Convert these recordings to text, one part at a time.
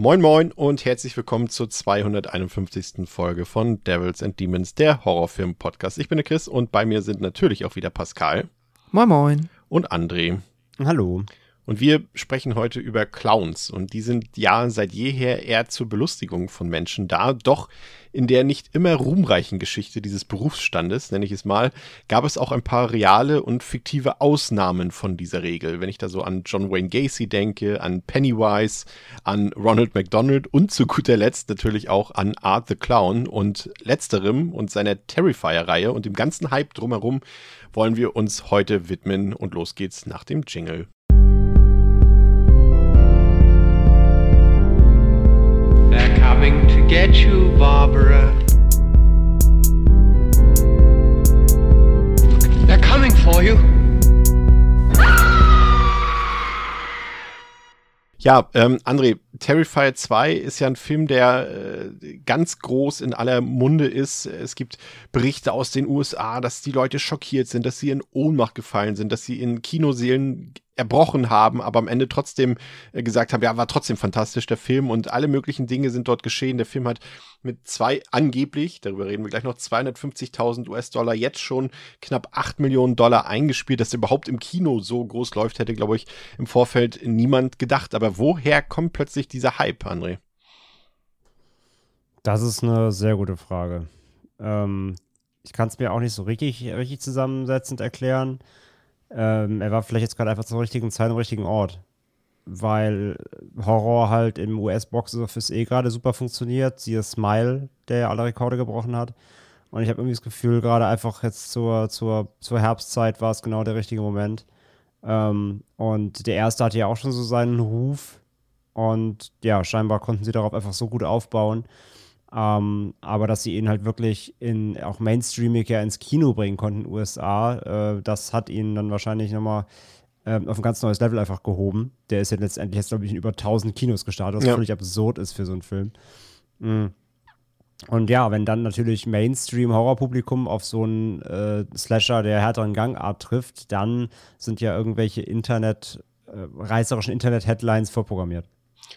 Moin Moin und herzlich willkommen zur 251. Folge von Devils and Demons, der Horrorfilm-Podcast. Ich bin der Chris und bei mir sind natürlich auch wieder Pascal. Moin Moin. Und André. Hallo. Und wir sprechen heute über Clowns. Und die sind ja seit jeher eher zur Belustigung von Menschen da. Doch in der nicht immer ruhmreichen Geschichte dieses Berufsstandes, nenne ich es mal, gab es auch ein paar reale und fiktive Ausnahmen von dieser Regel. Wenn ich da so an John Wayne Gacy denke, an Pennywise, an Ronald McDonald und zu guter Letzt natürlich auch an Art the Clown. Und letzterem und seiner Terrifier-Reihe und dem ganzen Hype drumherum wollen wir uns heute widmen. Und los geht's nach dem Jingle. Get you, Barbara. They're coming for you. Ja, ähm, André, Terrifier 2 ist ja ein Film, der äh, ganz groß in aller Munde ist. Es gibt Berichte aus den USA, dass die Leute schockiert sind, dass sie in Ohnmacht gefallen sind, dass sie in Kinoseelen erbrochen haben, aber am Ende trotzdem äh, gesagt haben, ja, war trotzdem fantastisch der Film und alle möglichen Dinge sind dort geschehen. Der Film hat mit zwei angeblich, darüber reden wir gleich noch, 250.000 US-Dollar jetzt schon knapp 8 Millionen Dollar eingespielt, dass er überhaupt im Kino so groß läuft, hätte, glaube ich, im Vorfeld niemand gedacht. Aber woher kommt plötzlich dieser Hype, André? Das ist eine sehr gute Frage. Ähm, ich kann es mir auch nicht so richtig, richtig zusammensetzend erklären. Ähm, er war vielleicht jetzt gerade einfach zur richtigen Zeit am richtigen Ort. Weil Horror halt im US-Box-Office eh gerade super funktioniert. Siehe Smile, der ja alle Rekorde gebrochen hat. Und ich habe irgendwie das Gefühl, gerade einfach jetzt zur, zur, zur Herbstzeit war es genau der richtige Moment. Ähm, und der erste hatte ja auch schon so seinen Ruf. Und ja, scheinbar konnten sie darauf einfach so gut aufbauen. Ähm, aber dass sie ihn halt wirklich in auch mainstreamig ja ins Kino bringen konnten USA, äh, das hat ihn dann wahrscheinlich nochmal äh, auf ein ganz neues Level einfach gehoben. Der ist ja letztendlich jetzt, glaube ich, in über 1000 Kinos gestartet, was ja. völlig absurd ist für so einen Film. Mhm. Und ja, wenn dann natürlich Mainstream-Horrorpublikum auf so einen äh, Slasher der härteren Gangart trifft, dann sind ja irgendwelche Internet, äh, reißerischen Internet-Headlines vorprogrammiert.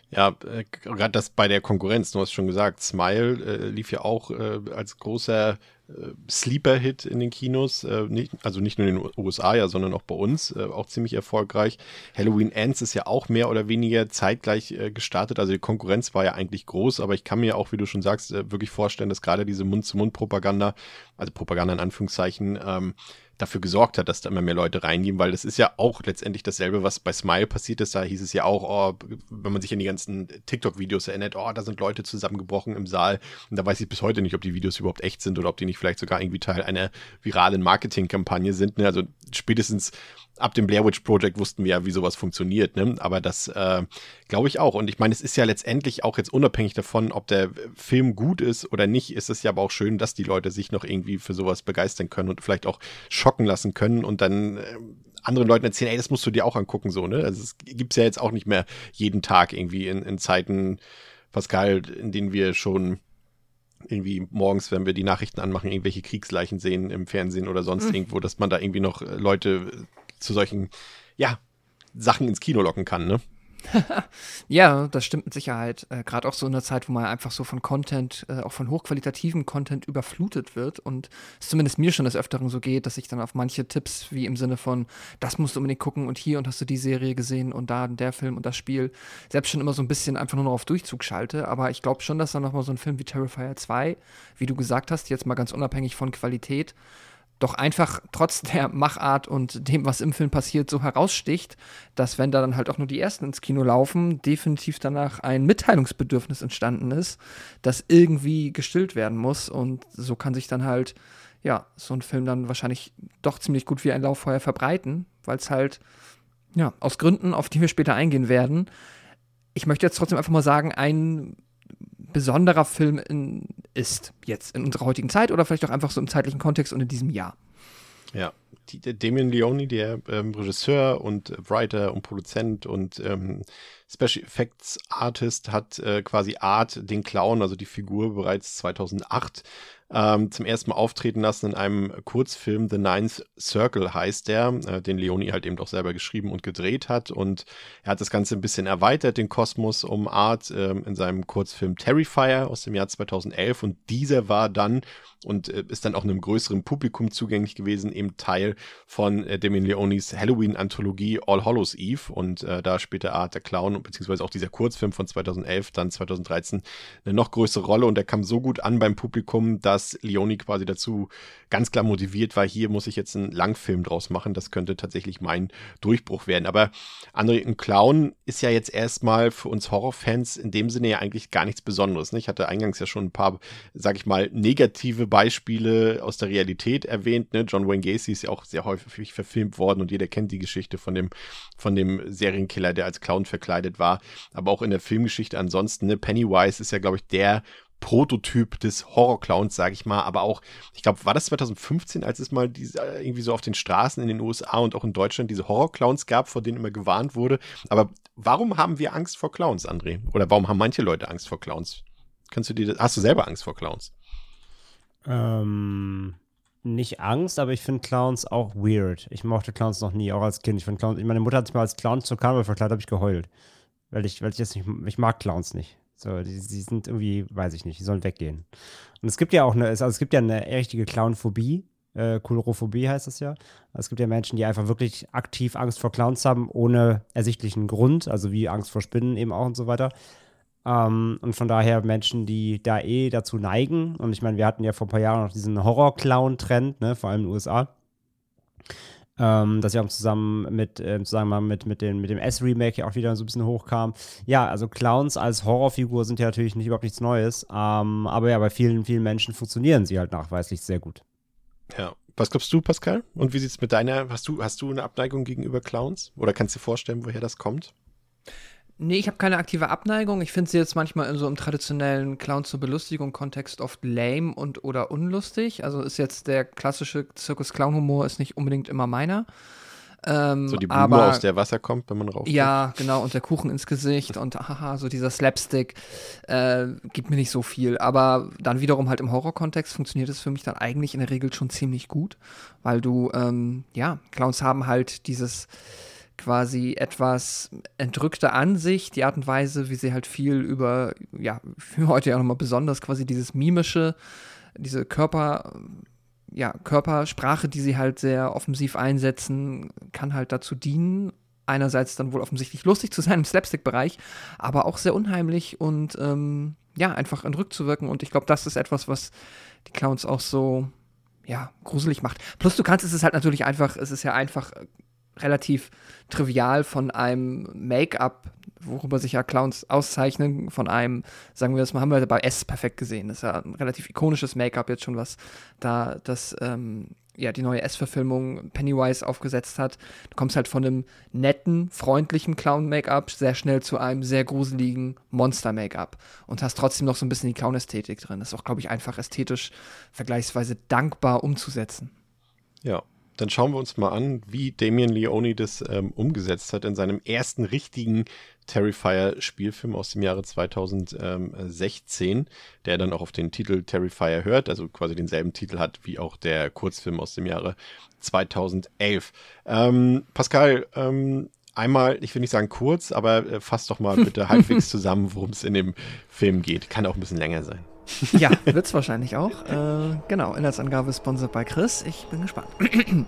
Ja, äh, gerade das bei der Konkurrenz, du hast schon gesagt, Smile äh, lief ja auch äh, als großer äh, Sleeper-Hit in den Kinos, äh, nicht, also nicht nur in den USA, ja, sondern auch bei uns, äh, auch ziemlich erfolgreich. Halloween Ends ist ja auch mehr oder weniger zeitgleich gestartet, also die Konkurrenz war ja eigentlich groß, aber ich kann mir auch, wie du schon sagst, wirklich vorstellen, dass gerade diese Mund-zu-Mund-Propaganda, also Propaganda in Anführungszeichen, ähm, dafür gesorgt hat, dass da immer mehr Leute reingehen, weil das ist ja auch letztendlich dasselbe, was bei Smile passiert ist. Da hieß es ja auch, oh, wenn man sich an die ganzen TikTok-Videos erinnert, oh, da sind Leute zusammengebrochen im Saal. Und da weiß ich bis heute nicht, ob die Videos überhaupt echt sind oder ob die nicht vielleicht sogar irgendwie Teil einer viralen Marketingkampagne sind. Ne? Also spätestens ab dem Blair Witch Project wussten wir ja, wie sowas funktioniert, ne? Aber das äh, glaube ich auch. Und ich meine, es ist ja letztendlich auch jetzt unabhängig davon, ob der Film gut ist oder nicht, ist es ja aber auch schön, dass die Leute sich noch irgendwie für sowas begeistern können und vielleicht auch schocken lassen können und dann äh, anderen Leuten erzählen, ey, das musst du dir auch angucken, so, ne? Also es gibt's ja jetzt auch nicht mehr jeden Tag irgendwie in, in Zeiten, Pascal, in denen wir schon irgendwie morgens, wenn wir die Nachrichten anmachen, irgendwelche Kriegsleichen sehen im Fernsehen oder sonst mhm. irgendwo, dass man da irgendwie noch äh, Leute zu solchen, ja, Sachen ins Kino locken kann, ne? ja, das stimmt mit Sicherheit. Äh, Gerade auch so in der Zeit, wo man einfach so von Content, äh, auch von hochqualitativen Content überflutet wird und es zumindest mir schon des Öfteren so geht, dass ich dann auf manche Tipps, wie im Sinne von, das musst du unbedingt gucken und hier und hast du die Serie gesehen und da der Film und das Spiel, selbst schon immer so ein bisschen einfach nur noch auf Durchzug schalte. Aber ich glaube schon, dass dann nochmal so ein Film wie Terrifier 2, wie du gesagt hast, jetzt mal ganz unabhängig von Qualität, doch einfach trotz der Machart und dem, was im Film passiert, so heraussticht, dass wenn da dann halt auch nur die ersten ins Kino laufen, definitiv danach ein Mitteilungsbedürfnis entstanden ist, das irgendwie gestillt werden muss. Und so kann sich dann halt, ja, so ein Film dann wahrscheinlich doch ziemlich gut wie ein Lauffeuer verbreiten, weil es halt, ja, aus Gründen, auf die wir später eingehen werden, ich möchte jetzt trotzdem einfach mal sagen, ein besonderer Film in, ist, jetzt in unserer heutigen Zeit oder vielleicht auch einfach so im zeitlichen Kontext und in diesem Jahr. Ja, die, der Damien Leone, der ähm, Regisseur und Writer und Produzent und ähm, Special Effects Artist, hat äh, quasi Art, den Clown, also die Figur, bereits 2008 ähm, zum ersten Mal auftreten lassen in einem Kurzfilm. The Ninth Circle heißt der, äh, den Leoni halt eben doch selber geschrieben und gedreht hat. Und er hat das Ganze ein bisschen erweitert, den Kosmos um Art, äh, in seinem Kurzfilm Terrifier aus dem Jahr 2011. Und dieser war dann und äh, ist dann auch einem größeren Publikum zugänglich gewesen, eben Teil von äh, Damien Leonis Halloween-Anthologie All Hallows Eve. Und äh, da spielte Art der Clown, beziehungsweise auch dieser Kurzfilm von 2011, dann 2013 eine noch größere Rolle. Und der kam so gut an beim Publikum, dass Leoni quasi dazu ganz klar motiviert war, hier muss ich jetzt einen Langfilm draus machen. Das könnte tatsächlich mein Durchbruch werden. Aber André, ein Clown ist ja jetzt erstmal für uns Horrorfans in dem Sinne ja eigentlich gar nichts Besonderes. Ne? Ich hatte eingangs ja schon ein paar, sag ich mal, negative Beispiele aus der Realität erwähnt. Ne? John Wayne Gacy ist ja auch sehr häufig verfilmt worden und jeder kennt die Geschichte von dem, von dem Serienkiller, der als Clown verkleidet war. Aber auch in der Filmgeschichte ansonsten, ne? Pennywise ist ja, glaube ich, der Prototyp des Horrorclowns, sage ich mal. Aber auch, ich glaube, war das 2015, als es mal diese, äh, irgendwie so auf den Straßen in den USA und auch in Deutschland diese Horrorclowns gab, vor denen immer gewarnt wurde. Aber warum haben wir Angst vor Clowns, André? Oder warum haben manche Leute Angst vor Clowns? Kannst du dir das, hast du selber Angst vor Clowns? Ähm, nicht Angst, aber ich finde Clowns auch weird. Ich mochte Clowns noch nie, auch als Kind. Ich finde Clowns, meine Mutter hat sich mal als Clown zur Karneval verkleidet, habe ich geheult. Weil ich, weil ich jetzt nicht, ich mag Clowns nicht. So, die, die sind irgendwie, weiß ich nicht, die sollen weggehen. Und es gibt ja auch eine, also es gibt ja eine richtige Clownphobie. Äh, Kulrophobie heißt das ja. Es gibt ja Menschen, die einfach wirklich aktiv Angst vor Clowns haben, ohne ersichtlichen Grund, also wie Angst vor Spinnen eben auch und so weiter. Ähm, und von daher Menschen, die da eh dazu neigen. Und ich meine, wir hatten ja vor ein paar Jahren noch diesen Horror-Clown-Trend, ne, vor allem in den USA. Ähm, dass ja auch zusammen mit, äh, zusammen mit, mit, den, mit dem S-Remake ja auch wieder so ein bisschen hochkam. Ja, also Clowns als Horrorfigur sind ja natürlich nicht überhaupt nichts Neues. Ähm, aber ja, bei vielen, vielen Menschen funktionieren sie halt nachweislich sehr gut. Ja. Was glaubst du, Pascal? Und wie sieht es mit deiner, hast du, hast du eine Abneigung gegenüber Clowns? Oder kannst du dir vorstellen, woher das kommt? Nee, ich habe keine aktive Abneigung. Ich finde sie jetzt manchmal in so einem traditionellen Clown zur Belustigung Kontext oft lame und oder unlustig. Also ist jetzt der klassische Zirkus Clown Humor ist nicht unbedingt immer meiner. Ähm, so die Blume, aber, aus der Wasser kommt, wenn man rauf. Ja, genau, und der Kuchen ins Gesicht und haha, so dieser Slapstick äh, gibt mir nicht so viel. Aber dann wiederum halt im Horror-Kontext funktioniert es für mich dann eigentlich in der Regel schon ziemlich gut, weil du, ähm, ja, Clowns haben halt dieses quasi etwas entrückte Ansicht, die Art und Weise, wie sie halt viel über, ja, für heute ja nochmal besonders quasi dieses mimische, diese Körper, ja, Körpersprache, die sie halt sehr offensiv einsetzen, kann halt dazu dienen, einerseits dann wohl offensichtlich lustig zu sein im Slapstick-Bereich, aber auch sehr unheimlich und ähm, ja, einfach entrückt zu wirken. Und ich glaube, das ist etwas, was die Clowns auch so, ja, gruselig macht. Plus du kannst es ist halt natürlich einfach, es ist ja einfach relativ trivial von einem Make-up, worüber sich ja Clowns auszeichnen, von einem, sagen wir das mal, haben wir bei S perfekt gesehen. Das ist ja ein relativ ikonisches Make-up jetzt schon, was da das, ähm, ja, die neue S-Verfilmung Pennywise aufgesetzt hat. Du kommst halt von einem netten, freundlichen Clown-Make-up sehr schnell zu einem sehr gruseligen Monster-Make-up und hast trotzdem noch so ein bisschen die Clown-Ästhetik drin. Das ist auch, glaube ich, einfach ästhetisch vergleichsweise dankbar umzusetzen. Ja, dann schauen wir uns mal an, wie Damien Leone das ähm, umgesetzt hat in seinem ersten richtigen Terrifier-Spielfilm aus dem Jahre 2016, der dann auch auf den Titel Terrifier hört, also quasi denselben Titel hat wie auch der Kurzfilm aus dem Jahre 2011. Ähm, Pascal, ähm, einmal, ich will nicht sagen kurz, aber äh, fass doch mal bitte halbwegs zusammen, worum es in dem Film geht. Kann auch ein bisschen länger sein. Ja, wird es wahrscheinlich auch. Äh, genau, Inhaltsangabe sponsored bei Chris. Ich bin gespannt.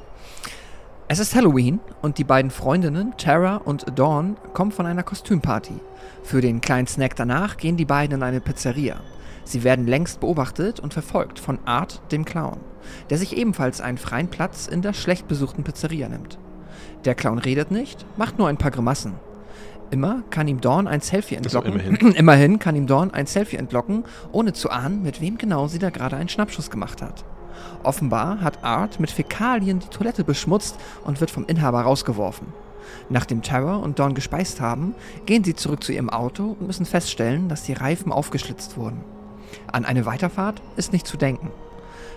es ist Halloween und die beiden Freundinnen, Tara und Dawn, kommen von einer Kostümparty. Für den kleinen Snack danach gehen die beiden in eine Pizzeria. Sie werden längst beobachtet und verfolgt von Art, dem Clown, der sich ebenfalls einen freien Platz in der schlecht besuchten Pizzeria nimmt. Der Clown redet nicht, macht nur ein paar Grimassen. Immer kann ihm Dawn ein Selfie entlocken. Immerhin. immerhin kann ihm Dawn ein Selfie entlocken, ohne zu ahnen, mit wem genau sie da gerade einen Schnappschuss gemacht hat. Offenbar hat Art mit Fäkalien die Toilette beschmutzt und wird vom Inhaber rausgeworfen. Nachdem Terror und Dawn gespeist haben, gehen sie zurück zu ihrem Auto und müssen feststellen, dass die Reifen aufgeschlitzt wurden. An eine Weiterfahrt ist nicht zu denken.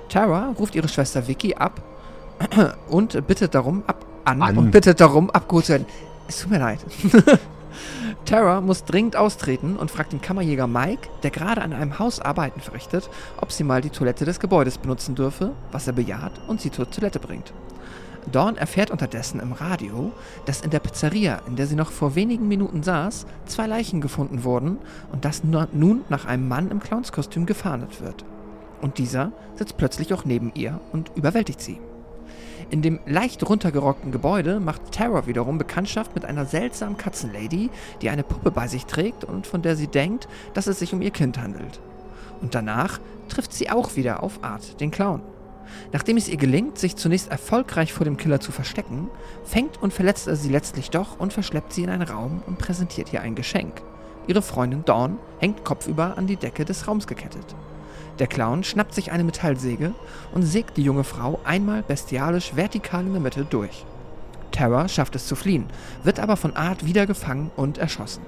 Tara ruft ihre Schwester Vicky ab und bittet darum, ab, an, An. und bittet darum, abgeholt zu werden. Es tut mir leid. Tara muss dringend austreten und fragt den Kammerjäger Mike, der gerade an einem Haus Arbeiten verrichtet, ob sie mal die Toilette des Gebäudes benutzen dürfe, was er bejaht und sie zur Toilette bringt. Dawn erfährt unterdessen im Radio, dass in der Pizzeria, in der sie noch vor wenigen Minuten saß, zwei Leichen gefunden wurden und dass nu- nun nach einem Mann im Clownskostüm gefahndet wird. Und dieser sitzt plötzlich auch neben ihr und überwältigt sie. In dem leicht runtergerockten Gebäude macht Tara wiederum Bekanntschaft mit einer seltsamen Katzenlady, die eine Puppe bei sich trägt und von der sie denkt, dass es sich um ihr Kind handelt. Und danach trifft sie auch wieder auf Art, den Clown. Nachdem es ihr gelingt, sich zunächst erfolgreich vor dem Killer zu verstecken, fängt und verletzt er sie letztlich doch und verschleppt sie in einen Raum und präsentiert ihr ein Geschenk. Ihre Freundin Dawn hängt kopfüber an die Decke des Raums gekettet. Der Clown schnappt sich eine Metallsäge und sägt die junge Frau einmal bestialisch vertikal in der Mitte durch. Tara schafft es zu fliehen, wird aber von Art wieder gefangen und erschossen.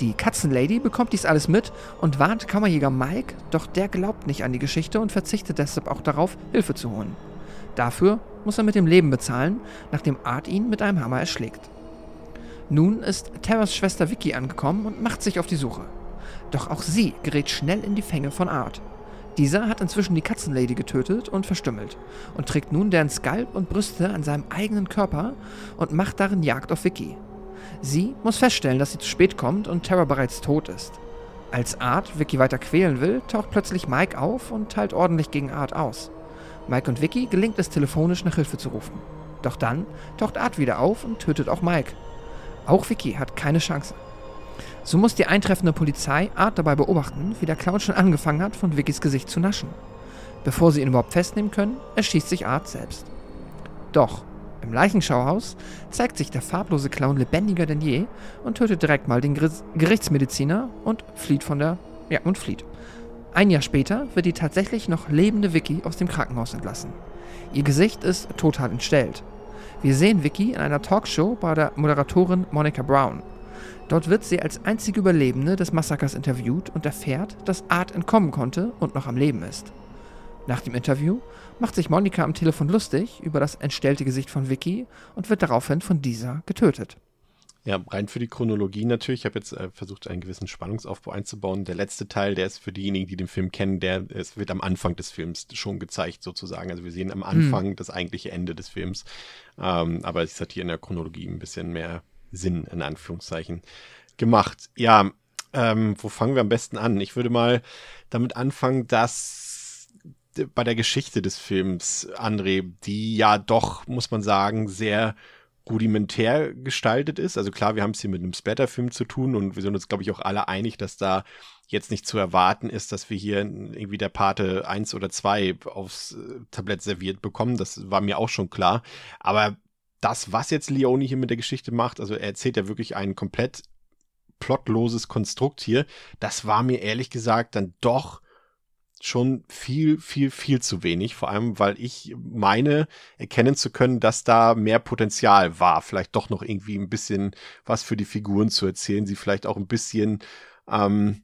Die Katzenlady bekommt dies alles mit und warnt Kammerjäger Mike, doch der glaubt nicht an die Geschichte und verzichtet deshalb auch darauf, Hilfe zu holen. Dafür muss er mit dem Leben bezahlen, nachdem Art ihn mit einem Hammer erschlägt. Nun ist Terras Schwester Vicky angekommen und macht sich auf die Suche. Doch auch sie gerät schnell in die Fänge von Art. Dieser hat inzwischen die Katzenlady getötet und verstümmelt und trägt nun deren Skalp und Brüste an seinem eigenen Körper und macht darin Jagd auf Vicky. Sie muss feststellen, dass sie zu spät kommt und Terra bereits tot ist. Als Art Vicky weiter quälen will, taucht plötzlich Mike auf und teilt ordentlich gegen Art aus. Mike und Vicky gelingt es telefonisch nach Hilfe zu rufen. Doch dann taucht Art wieder auf und tötet auch Mike. Auch Vicky hat keine Chance. So muss die eintreffende Polizei Art dabei beobachten, wie der Clown schon angefangen hat, von Vickys Gesicht zu naschen. Bevor sie ihn überhaupt festnehmen können, erschießt sich Art selbst. Doch, im Leichenschauhaus zeigt sich der farblose Clown lebendiger denn je und tötet direkt mal den Gerichtsmediziner und flieht von der. Ja, und flieht. Ein Jahr später wird die tatsächlich noch lebende Vicky aus dem Krankenhaus entlassen. Ihr Gesicht ist total entstellt. Wir sehen Vicky in einer Talkshow bei der Moderatorin Monica Brown. Dort wird sie als einzige Überlebende des Massakers interviewt und erfährt, dass Art entkommen konnte und noch am Leben ist. Nach dem Interview macht sich Monica am Telefon lustig über das entstellte Gesicht von Vicky und wird daraufhin von dieser getötet. Ja, rein für die Chronologie natürlich. Ich habe jetzt äh, versucht, einen gewissen Spannungsaufbau einzubauen. Der letzte Teil, der ist für diejenigen, die den Film kennen, der es wird am Anfang des Films schon gezeigt, sozusagen. Also wir sehen am Anfang das eigentliche Ende des Films. Ähm, aber es hat hier in der Chronologie ein bisschen mehr Sinn, in Anführungszeichen, gemacht. Ja, ähm, wo fangen wir am besten an? Ich würde mal damit anfangen, dass bei der Geschichte des Films, André, die ja doch, muss man sagen, sehr rudimentär gestaltet ist. Also klar, wir haben es hier mit einem Splatter-Film zu tun und wir sind uns, glaube ich, auch alle einig, dass da jetzt nicht zu erwarten ist, dass wir hier irgendwie der Pate 1 oder 2 aufs äh, Tablett serviert bekommen. Das war mir auch schon klar. Aber das, was jetzt Leone hier mit der Geschichte macht, also er erzählt ja wirklich ein komplett plotloses Konstrukt hier, das war mir ehrlich gesagt dann doch schon viel, viel, viel zu wenig. Vor allem, weil ich meine, erkennen zu können, dass da mehr Potenzial war. Vielleicht doch noch irgendwie ein bisschen was für die Figuren zu erzählen, sie vielleicht auch ein bisschen, ähm,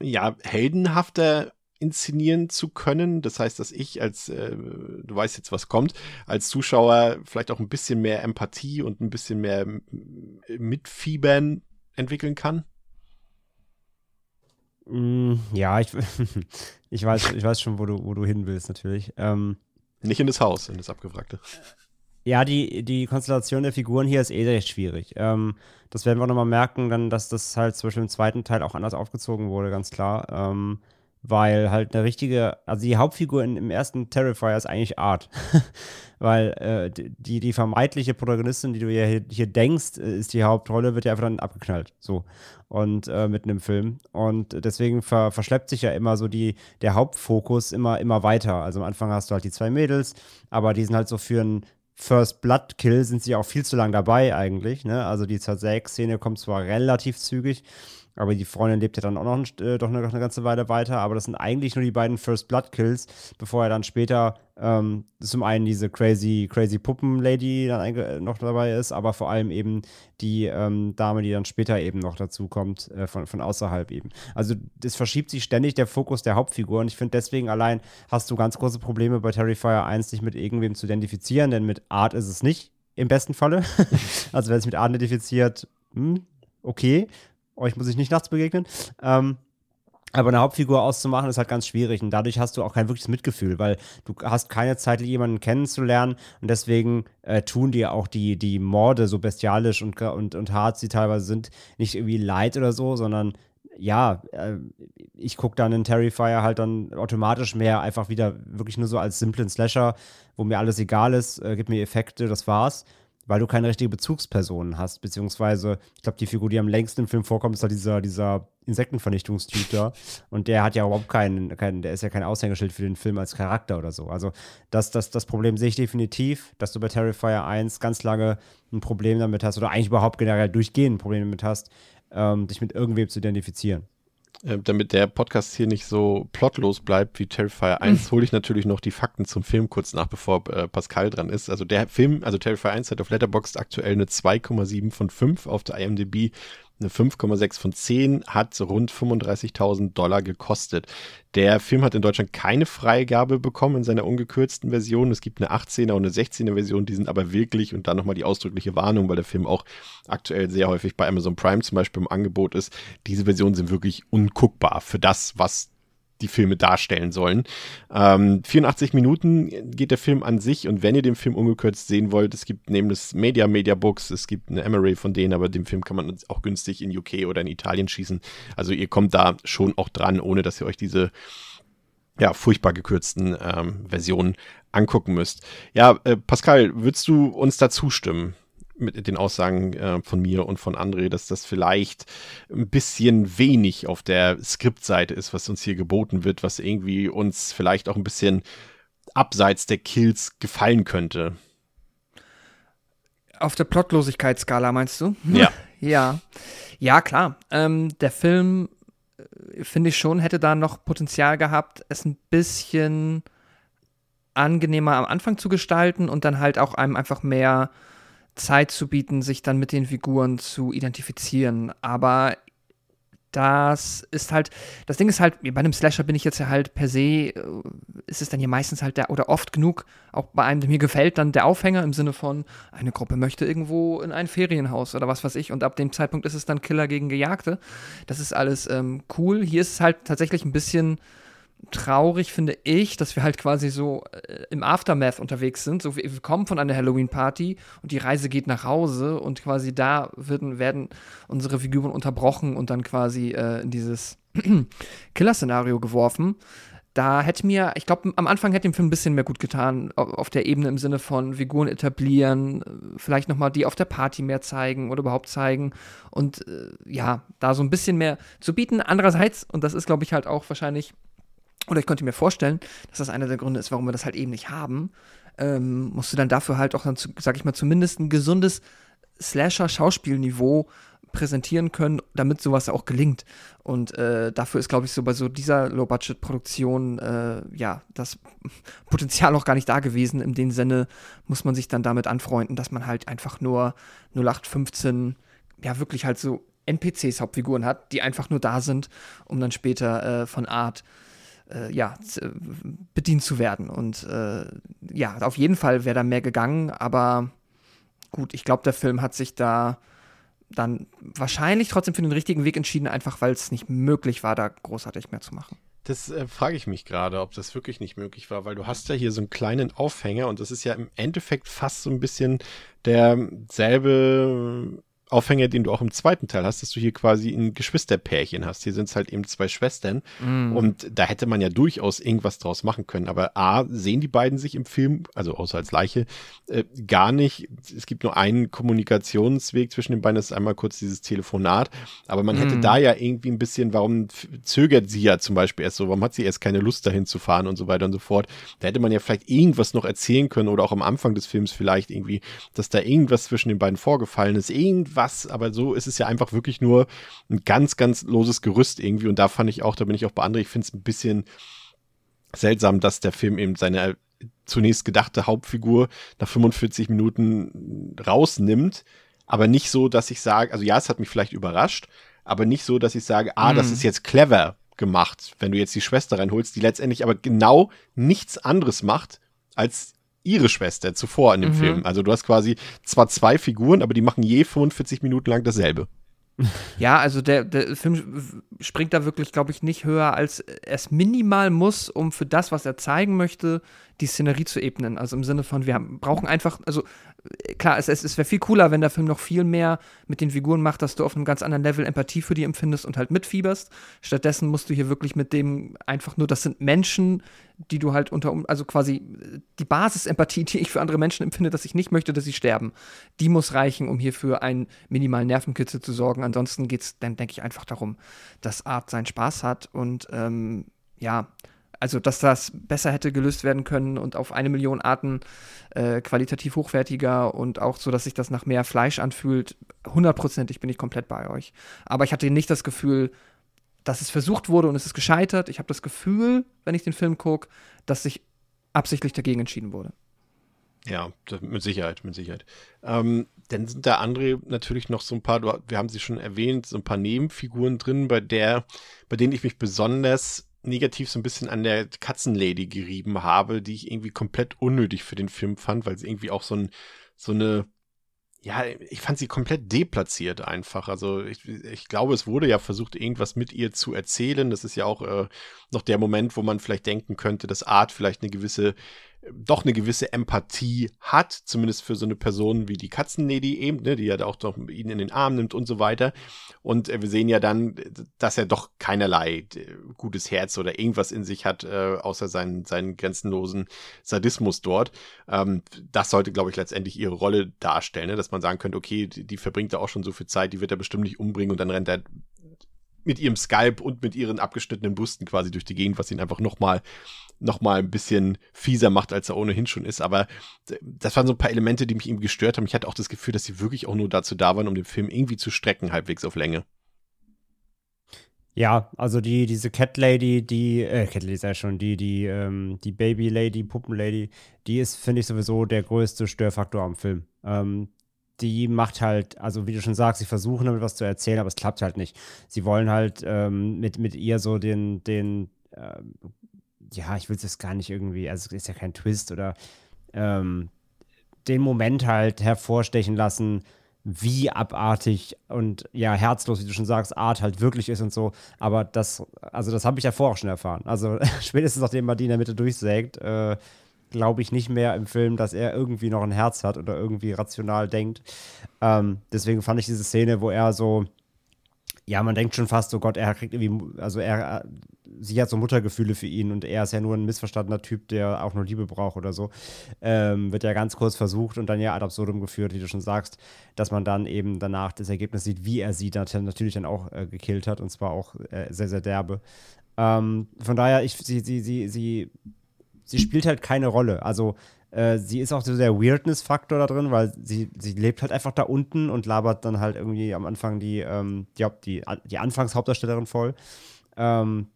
ja, heldenhafter inszenieren zu können. Das heißt, dass ich als, äh, du weißt jetzt, was kommt, als Zuschauer vielleicht auch ein bisschen mehr Empathie und ein bisschen mehr Mitfiebern entwickeln kann. Mm, ja, ich, ich, weiß, ich weiß schon, wo du, wo du hin willst, natürlich. Ähm, Nicht in das Haus, in das Abgewrackte. Ja, die, die Konstellation der Figuren hier ist eh recht schwierig. Ähm, das werden wir nochmal merken, dann, dass das halt zum Beispiel im zweiten Teil auch anders aufgezogen wurde, ganz klar. Ähm, weil halt eine richtige, also die Hauptfigur in, im ersten Terrifier ist eigentlich Art. weil äh, die, die vermeintliche Protagonistin, die du ja hier, hier denkst, äh, ist die Hauptrolle, wird ja einfach dann abgeknallt. So. Und äh, mitten im Film. Und deswegen ver, verschleppt sich ja immer so die, der Hauptfokus immer, immer weiter. Also am Anfang hast du halt die zwei Mädels, aber die sind halt so für ein First Blood Kill sind sie auch viel zu lang dabei eigentlich. Ne? Also die Zersäg-Szene kommt zwar relativ zügig, aber die Freundin lebt ja dann auch noch, äh, doch eine, eine, ganze Weile weiter. Aber das sind eigentlich nur die beiden First Blood Kills, bevor er dann später ähm, zum einen diese crazy, crazy Puppen-Lady dann noch dabei ist, aber vor allem eben die ähm, Dame, die dann später eben noch dazu kommt, äh, von, von außerhalb eben. Also es verschiebt sich ständig der Fokus der Hauptfigur und ich finde deswegen allein hast du ganz große Probleme bei Terrifier 1 sich mit irgendwem zu identifizieren, denn mit Art ist es nicht im besten Falle. also wer sich mit Art identifiziert, hm, okay euch muss ich nicht nachts begegnen. Ähm, aber eine Hauptfigur auszumachen ist halt ganz schwierig. Und dadurch hast du auch kein wirkliches Mitgefühl, weil du hast keine Zeit, jemanden kennenzulernen. Und deswegen äh, tun dir auch die, die Morde so bestialisch und, und, und hart sie teilweise sind, nicht irgendwie leid oder so, sondern ja, äh, ich gucke dann in Terrifier halt dann automatisch mehr einfach wieder wirklich nur so als simplen Slasher, wo mir alles egal ist, äh, gib mir Effekte, das war's weil du keine richtige Bezugsperson hast, beziehungsweise, ich glaube, die Figur, die am längsten im Film vorkommt, ist halt dieser, dieser Insektenvernichtungstyp. Und der hat ja überhaupt keinen, keinen, der ist ja kein Aushängeschild für den Film als Charakter oder so. Also das, das, das Problem sehe ich definitiv, dass du bei Terrifier 1 ganz lange ein Problem damit hast, oder eigentlich überhaupt generell durchgehend ein Problem damit hast, ähm, dich mit irgendwem zu identifizieren. Äh, damit der Podcast hier nicht so plotlos bleibt wie Terrifier 1, hole ich natürlich noch die Fakten zum Film kurz nach, bevor äh, Pascal dran ist. Also der Film, also Terrifier 1 hat auf Letterboxd aktuell eine 2,7 von 5, auf der IMDb eine 5,6 von 10, hat rund 35.000 Dollar gekostet. Der Film hat in Deutschland keine Freigabe bekommen in seiner ungekürzten Version. Es gibt eine 18er und eine 16er Version, die sind aber wirklich, und dann nochmal die ausdrückliche Warnung, weil der Film auch aktuell sehr häufig bei Amazon Prime zum Beispiel im Angebot ist. Diese Versionen sind wirklich unguckbar für das, was die Filme darstellen sollen. Ähm, 84 Minuten geht der Film an sich und wenn ihr den Film ungekürzt sehen wollt, es gibt neben des Media Media Books, es gibt eine Emery von denen, aber den Film kann man auch günstig in UK oder in Italien schießen. Also ihr kommt da schon auch dran, ohne dass ihr euch diese ja, furchtbar gekürzten ähm, Versionen angucken müsst. Ja, äh, Pascal, würdest du uns da zustimmen? Mit den Aussagen äh, von mir und von André, dass das vielleicht ein bisschen wenig auf der Skriptseite ist, was uns hier geboten wird, was irgendwie uns vielleicht auch ein bisschen abseits der Kills gefallen könnte. Auf der Plotlosigkeitsskala meinst du? Ja. ja. Ja, klar. Ähm, der Film, äh, finde ich schon, hätte da noch Potenzial gehabt, es ein bisschen angenehmer am Anfang zu gestalten und dann halt auch einem einfach mehr Zeit zu bieten, sich dann mit den Figuren zu identifizieren. Aber das ist halt, das Ding ist halt, bei einem Slasher bin ich jetzt ja halt per se, äh, ist es dann hier meistens halt der, oder oft genug, auch bei einem, der mir gefällt, dann der Aufhänger im Sinne von, eine Gruppe möchte irgendwo in ein Ferienhaus oder was weiß ich und ab dem Zeitpunkt ist es dann Killer gegen Gejagte. Das ist alles ähm, cool. Hier ist es halt tatsächlich ein bisschen traurig, finde ich, dass wir halt quasi so äh, im Aftermath unterwegs sind. So, wir, kommen von einer Halloween-Party und die Reise geht nach Hause und quasi da werden, werden unsere Figuren unterbrochen und dann quasi äh, in dieses Killer-Szenario geworfen. Da hätte mir, ich glaube, am Anfang hätte dem Film ein bisschen mehr gut getan, auf der Ebene im Sinne von Figuren etablieren, vielleicht nochmal die auf der Party mehr zeigen oder überhaupt zeigen und äh, ja, da so ein bisschen mehr zu bieten. Andererseits, und das ist, glaube ich, halt auch wahrscheinlich oder ich könnte mir vorstellen, dass das einer der Gründe ist, warum wir das halt eben nicht haben. Ähm, musst du dann dafür halt auch dann, sag ich mal, zumindest ein gesundes Slasher-Schauspielniveau präsentieren können, damit sowas auch gelingt. Und äh, dafür ist, glaube ich, so bei so dieser Low-Budget-Produktion, äh, ja, das Potenzial auch gar nicht da gewesen. In dem Sinne muss man sich dann damit anfreunden, dass man halt einfach nur 0815, ja, wirklich halt so NPCs Hauptfiguren hat, die einfach nur da sind, um dann später äh, von Art äh, ja, bedient zu werden. Und äh, ja, auf jeden Fall wäre da mehr gegangen, aber gut, ich glaube, der Film hat sich da dann wahrscheinlich trotzdem für den richtigen Weg entschieden, einfach weil es nicht möglich war, da großartig mehr zu machen. Das äh, frage ich mich gerade, ob das wirklich nicht möglich war, weil du hast ja hier so einen kleinen Aufhänger und das ist ja im Endeffekt fast so ein bisschen derselbe Aufhänger, den du auch im zweiten Teil hast, dass du hier quasi ein Geschwisterpärchen hast. Hier sind es halt eben zwei Schwestern. Mm. Und da hätte man ja durchaus irgendwas draus machen können. Aber A, sehen die beiden sich im Film, also außer als Leiche, äh, gar nicht. Es gibt nur einen Kommunikationsweg zwischen den beiden, das ist einmal kurz dieses Telefonat. Aber man mm. hätte da ja irgendwie ein bisschen, warum zögert sie ja zum Beispiel erst so, warum hat sie erst keine Lust dahin zu fahren und so weiter und so fort. Da hätte man ja vielleicht irgendwas noch erzählen können oder auch am Anfang des Films vielleicht irgendwie, dass da irgendwas zwischen den beiden vorgefallen ist. Irgendwas irgendwas, aber so ist es ja einfach wirklich nur ein ganz, ganz loses Gerüst irgendwie. Und da fand ich auch, da bin ich auch bei André, ich finde es ein bisschen seltsam, dass der Film eben seine zunächst gedachte Hauptfigur nach 45 Minuten rausnimmt, aber nicht so, dass ich sage, also ja, es hat mich vielleicht überrascht, aber nicht so, dass ich sage, ah, mhm. das ist jetzt clever gemacht, wenn du jetzt die Schwester reinholst, die letztendlich aber genau nichts anderes macht, als ihre Schwester zuvor in dem mhm. Film. Also du hast quasi zwar zwei Figuren, aber die machen je 45 Minuten lang dasselbe. Ja, also der, der Film springt da wirklich, glaube ich, nicht höher, als es minimal muss, um für das, was er zeigen möchte, die Szenerie zu ebnen. Also im Sinne von, wir brauchen einfach, also klar, es, es, es wäre viel cooler, wenn der Film noch viel mehr mit den Figuren macht, dass du auf einem ganz anderen Level Empathie für die empfindest und halt mitfieberst. Stattdessen musst du hier wirklich mit dem einfach nur, das sind Menschen, die du halt unter, also quasi die Basis-Empathie, die ich für andere Menschen empfinde, dass ich nicht möchte, dass sie sterben, die muss reichen, um hier für einen minimalen Nervenkitzel zu sorgen. Ansonsten geht es dann, denke ich, einfach darum, dass Art seinen Spaß hat und ähm, ja, also dass das besser hätte gelöst werden können und auf eine Million Arten äh, qualitativ hochwertiger und auch so, dass sich das nach mehr Fleisch anfühlt. Hundertprozentig bin ich komplett bei euch. Aber ich hatte nicht das Gefühl, dass es versucht wurde und es ist gescheitert. Ich habe das Gefühl, wenn ich den Film gucke, dass sich absichtlich dagegen entschieden wurde. Ja, mit Sicherheit, mit Sicherheit. Ähm, dann sind da andere natürlich noch so ein paar, wir haben sie schon erwähnt, so ein paar Nebenfiguren drin, bei der, bei denen ich mich besonders negativ so ein bisschen an der Katzenlady gerieben habe, die ich irgendwie komplett unnötig für den Film fand, weil sie irgendwie auch so, ein, so eine, ja, ich fand sie komplett deplatziert einfach. Also ich, ich glaube, es wurde ja versucht, irgendwas mit ihr zu erzählen. Das ist ja auch äh, noch der Moment, wo man vielleicht denken könnte, dass Art vielleicht eine gewisse doch eine gewisse Empathie hat, zumindest für so eine Person wie die Katzenlady eben, ne, die ja auch doch ihn in den Arm nimmt und so weiter. Und äh, wir sehen ja dann, dass er doch keinerlei äh, gutes Herz oder irgendwas in sich hat, äh, außer seinen, seinen grenzenlosen Sadismus dort. Ähm, das sollte, glaube ich, letztendlich ihre Rolle darstellen, ne? dass man sagen könnte, okay, die, die verbringt da auch schon so viel Zeit, die wird er bestimmt nicht umbringen und dann rennt er mit ihrem Skype und mit ihren abgeschnittenen Busten quasi durch die Gegend, was ihn einfach nochmal noch mal ein bisschen fieser macht, als er ohnehin schon ist. Aber das waren so ein paar Elemente, die mich irgendwie gestört haben. Ich hatte auch das Gefühl, dass sie wirklich auch nur dazu da waren, um den Film irgendwie zu strecken, halbwegs auf Länge. Ja, also die, diese Cat Lady, die, äh, Cat Lady ist ja schon, die, die, ähm, die Baby Lady, Puppen Lady, die ist, finde ich, sowieso der größte Störfaktor am Film. Ähm, die macht halt, also wie du schon sagst, sie versuchen damit was zu erzählen, aber es klappt halt nicht. Sie wollen halt ähm, mit, mit ihr so den, den, äh, ja, ich will es jetzt gar nicht irgendwie, also es ist ja kein Twist oder ähm, den Moment halt hervorstechen lassen, wie abartig und ja, herzlos, wie du schon sagst, Art halt wirklich ist und so. Aber das, also das habe ich ja vorher auch schon erfahren. Also spätestens nachdem man die in der Mitte durchsägt, äh, glaube ich, nicht mehr im Film, dass er irgendwie noch ein Herz hat oder irgendwie rational denkt. Ähm, deswegen fand ich diese Szene, wo er so, ja, man denkt schon fast, so Gott, er kriegt irgendwie, also er, sie hat so Muttergefühle für ihn und er ist ja nur ein missverstandener Typ, der auch nur Liebe braucht oder so. Ähm, wird ja ganz kurz versucht und dann ja ad absurdum geführt, wie du schon sagst, dass man dann eben danach das Ergebnis sieht, wie er sie dann natürlich dann auch äh, gekillt hat und zwar auch äh, sehr, sehr derbe. Ähm, von daher, ich, sie, sie, sie, sie sie spielt halt keine Rolle. Also äh, sie ist auch so der Weirdness-Faktor da drin, weil sie, sie lebt halt einfach da unten und labert dann halt irgendwie am Anfang die, ähm, die, die, die Anfangshauptdarstellerin voll. Ähm,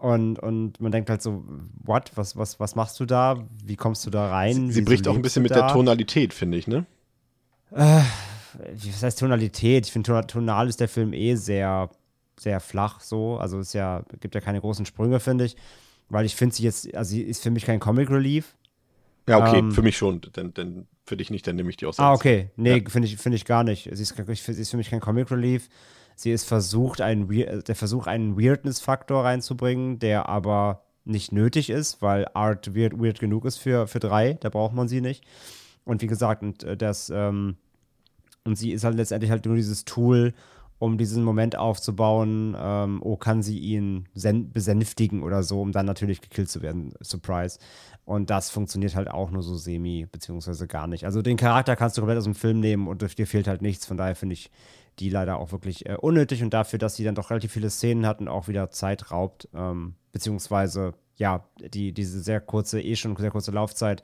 und, und man denkt halt so, what, was, was, was machst du da? Wie kommst du da rein? Sie, sie bricht auch ein bisschen mit da? der Tonalität, finde ich, ne? Äh, was heißt Tonalität? Ich finde, tonal ist der Film eh sehr, sehr flach so. Also es ja, gibt ja keine großen Sprünge, finde ich weil ich finde sie jetzt, also sie ist für mich kein Comic Relief. Ja, okay, ähm, für mich schon, denn, denn für dich nicht, dann nehme ich die aus. Ah, okay, nee, ja. finde ich, find ich gar nicht. Sie ist, sie ist für mich kein Comic Relief. Sie ist versucht, einen, der Versuch, einen Weirdness-Faktor reinzubringen, der aber nicht nötig ist, weil Art weird, weird genug ist für, für drei, da braucht man sie nicht. Und wie gesagt, und äh, das, ähm, und sie ist halt letztendlich halt nur dieses Tool, um diesen Moment aufzubauen, ähm, oh, kann sie ihn besänftigen oder so, um dann natürlich gekillt zu werden. Surprise. Und das funktioniert halt auch nur so semi, beziehungsweise gar nicht. Also den Charakter kannst du komplett aus dem Film nehmen und dir fehlt halt nichts. Von daher finde ich die leider auch wirklich äh, unnötig und dafür, dass sie dann doch relativ viele Szenen hat und auch wieder Zeit raubt, ähm, beziehungsweise ja, die, diese sehr kurze, eh schon sehr kurze Laufzeit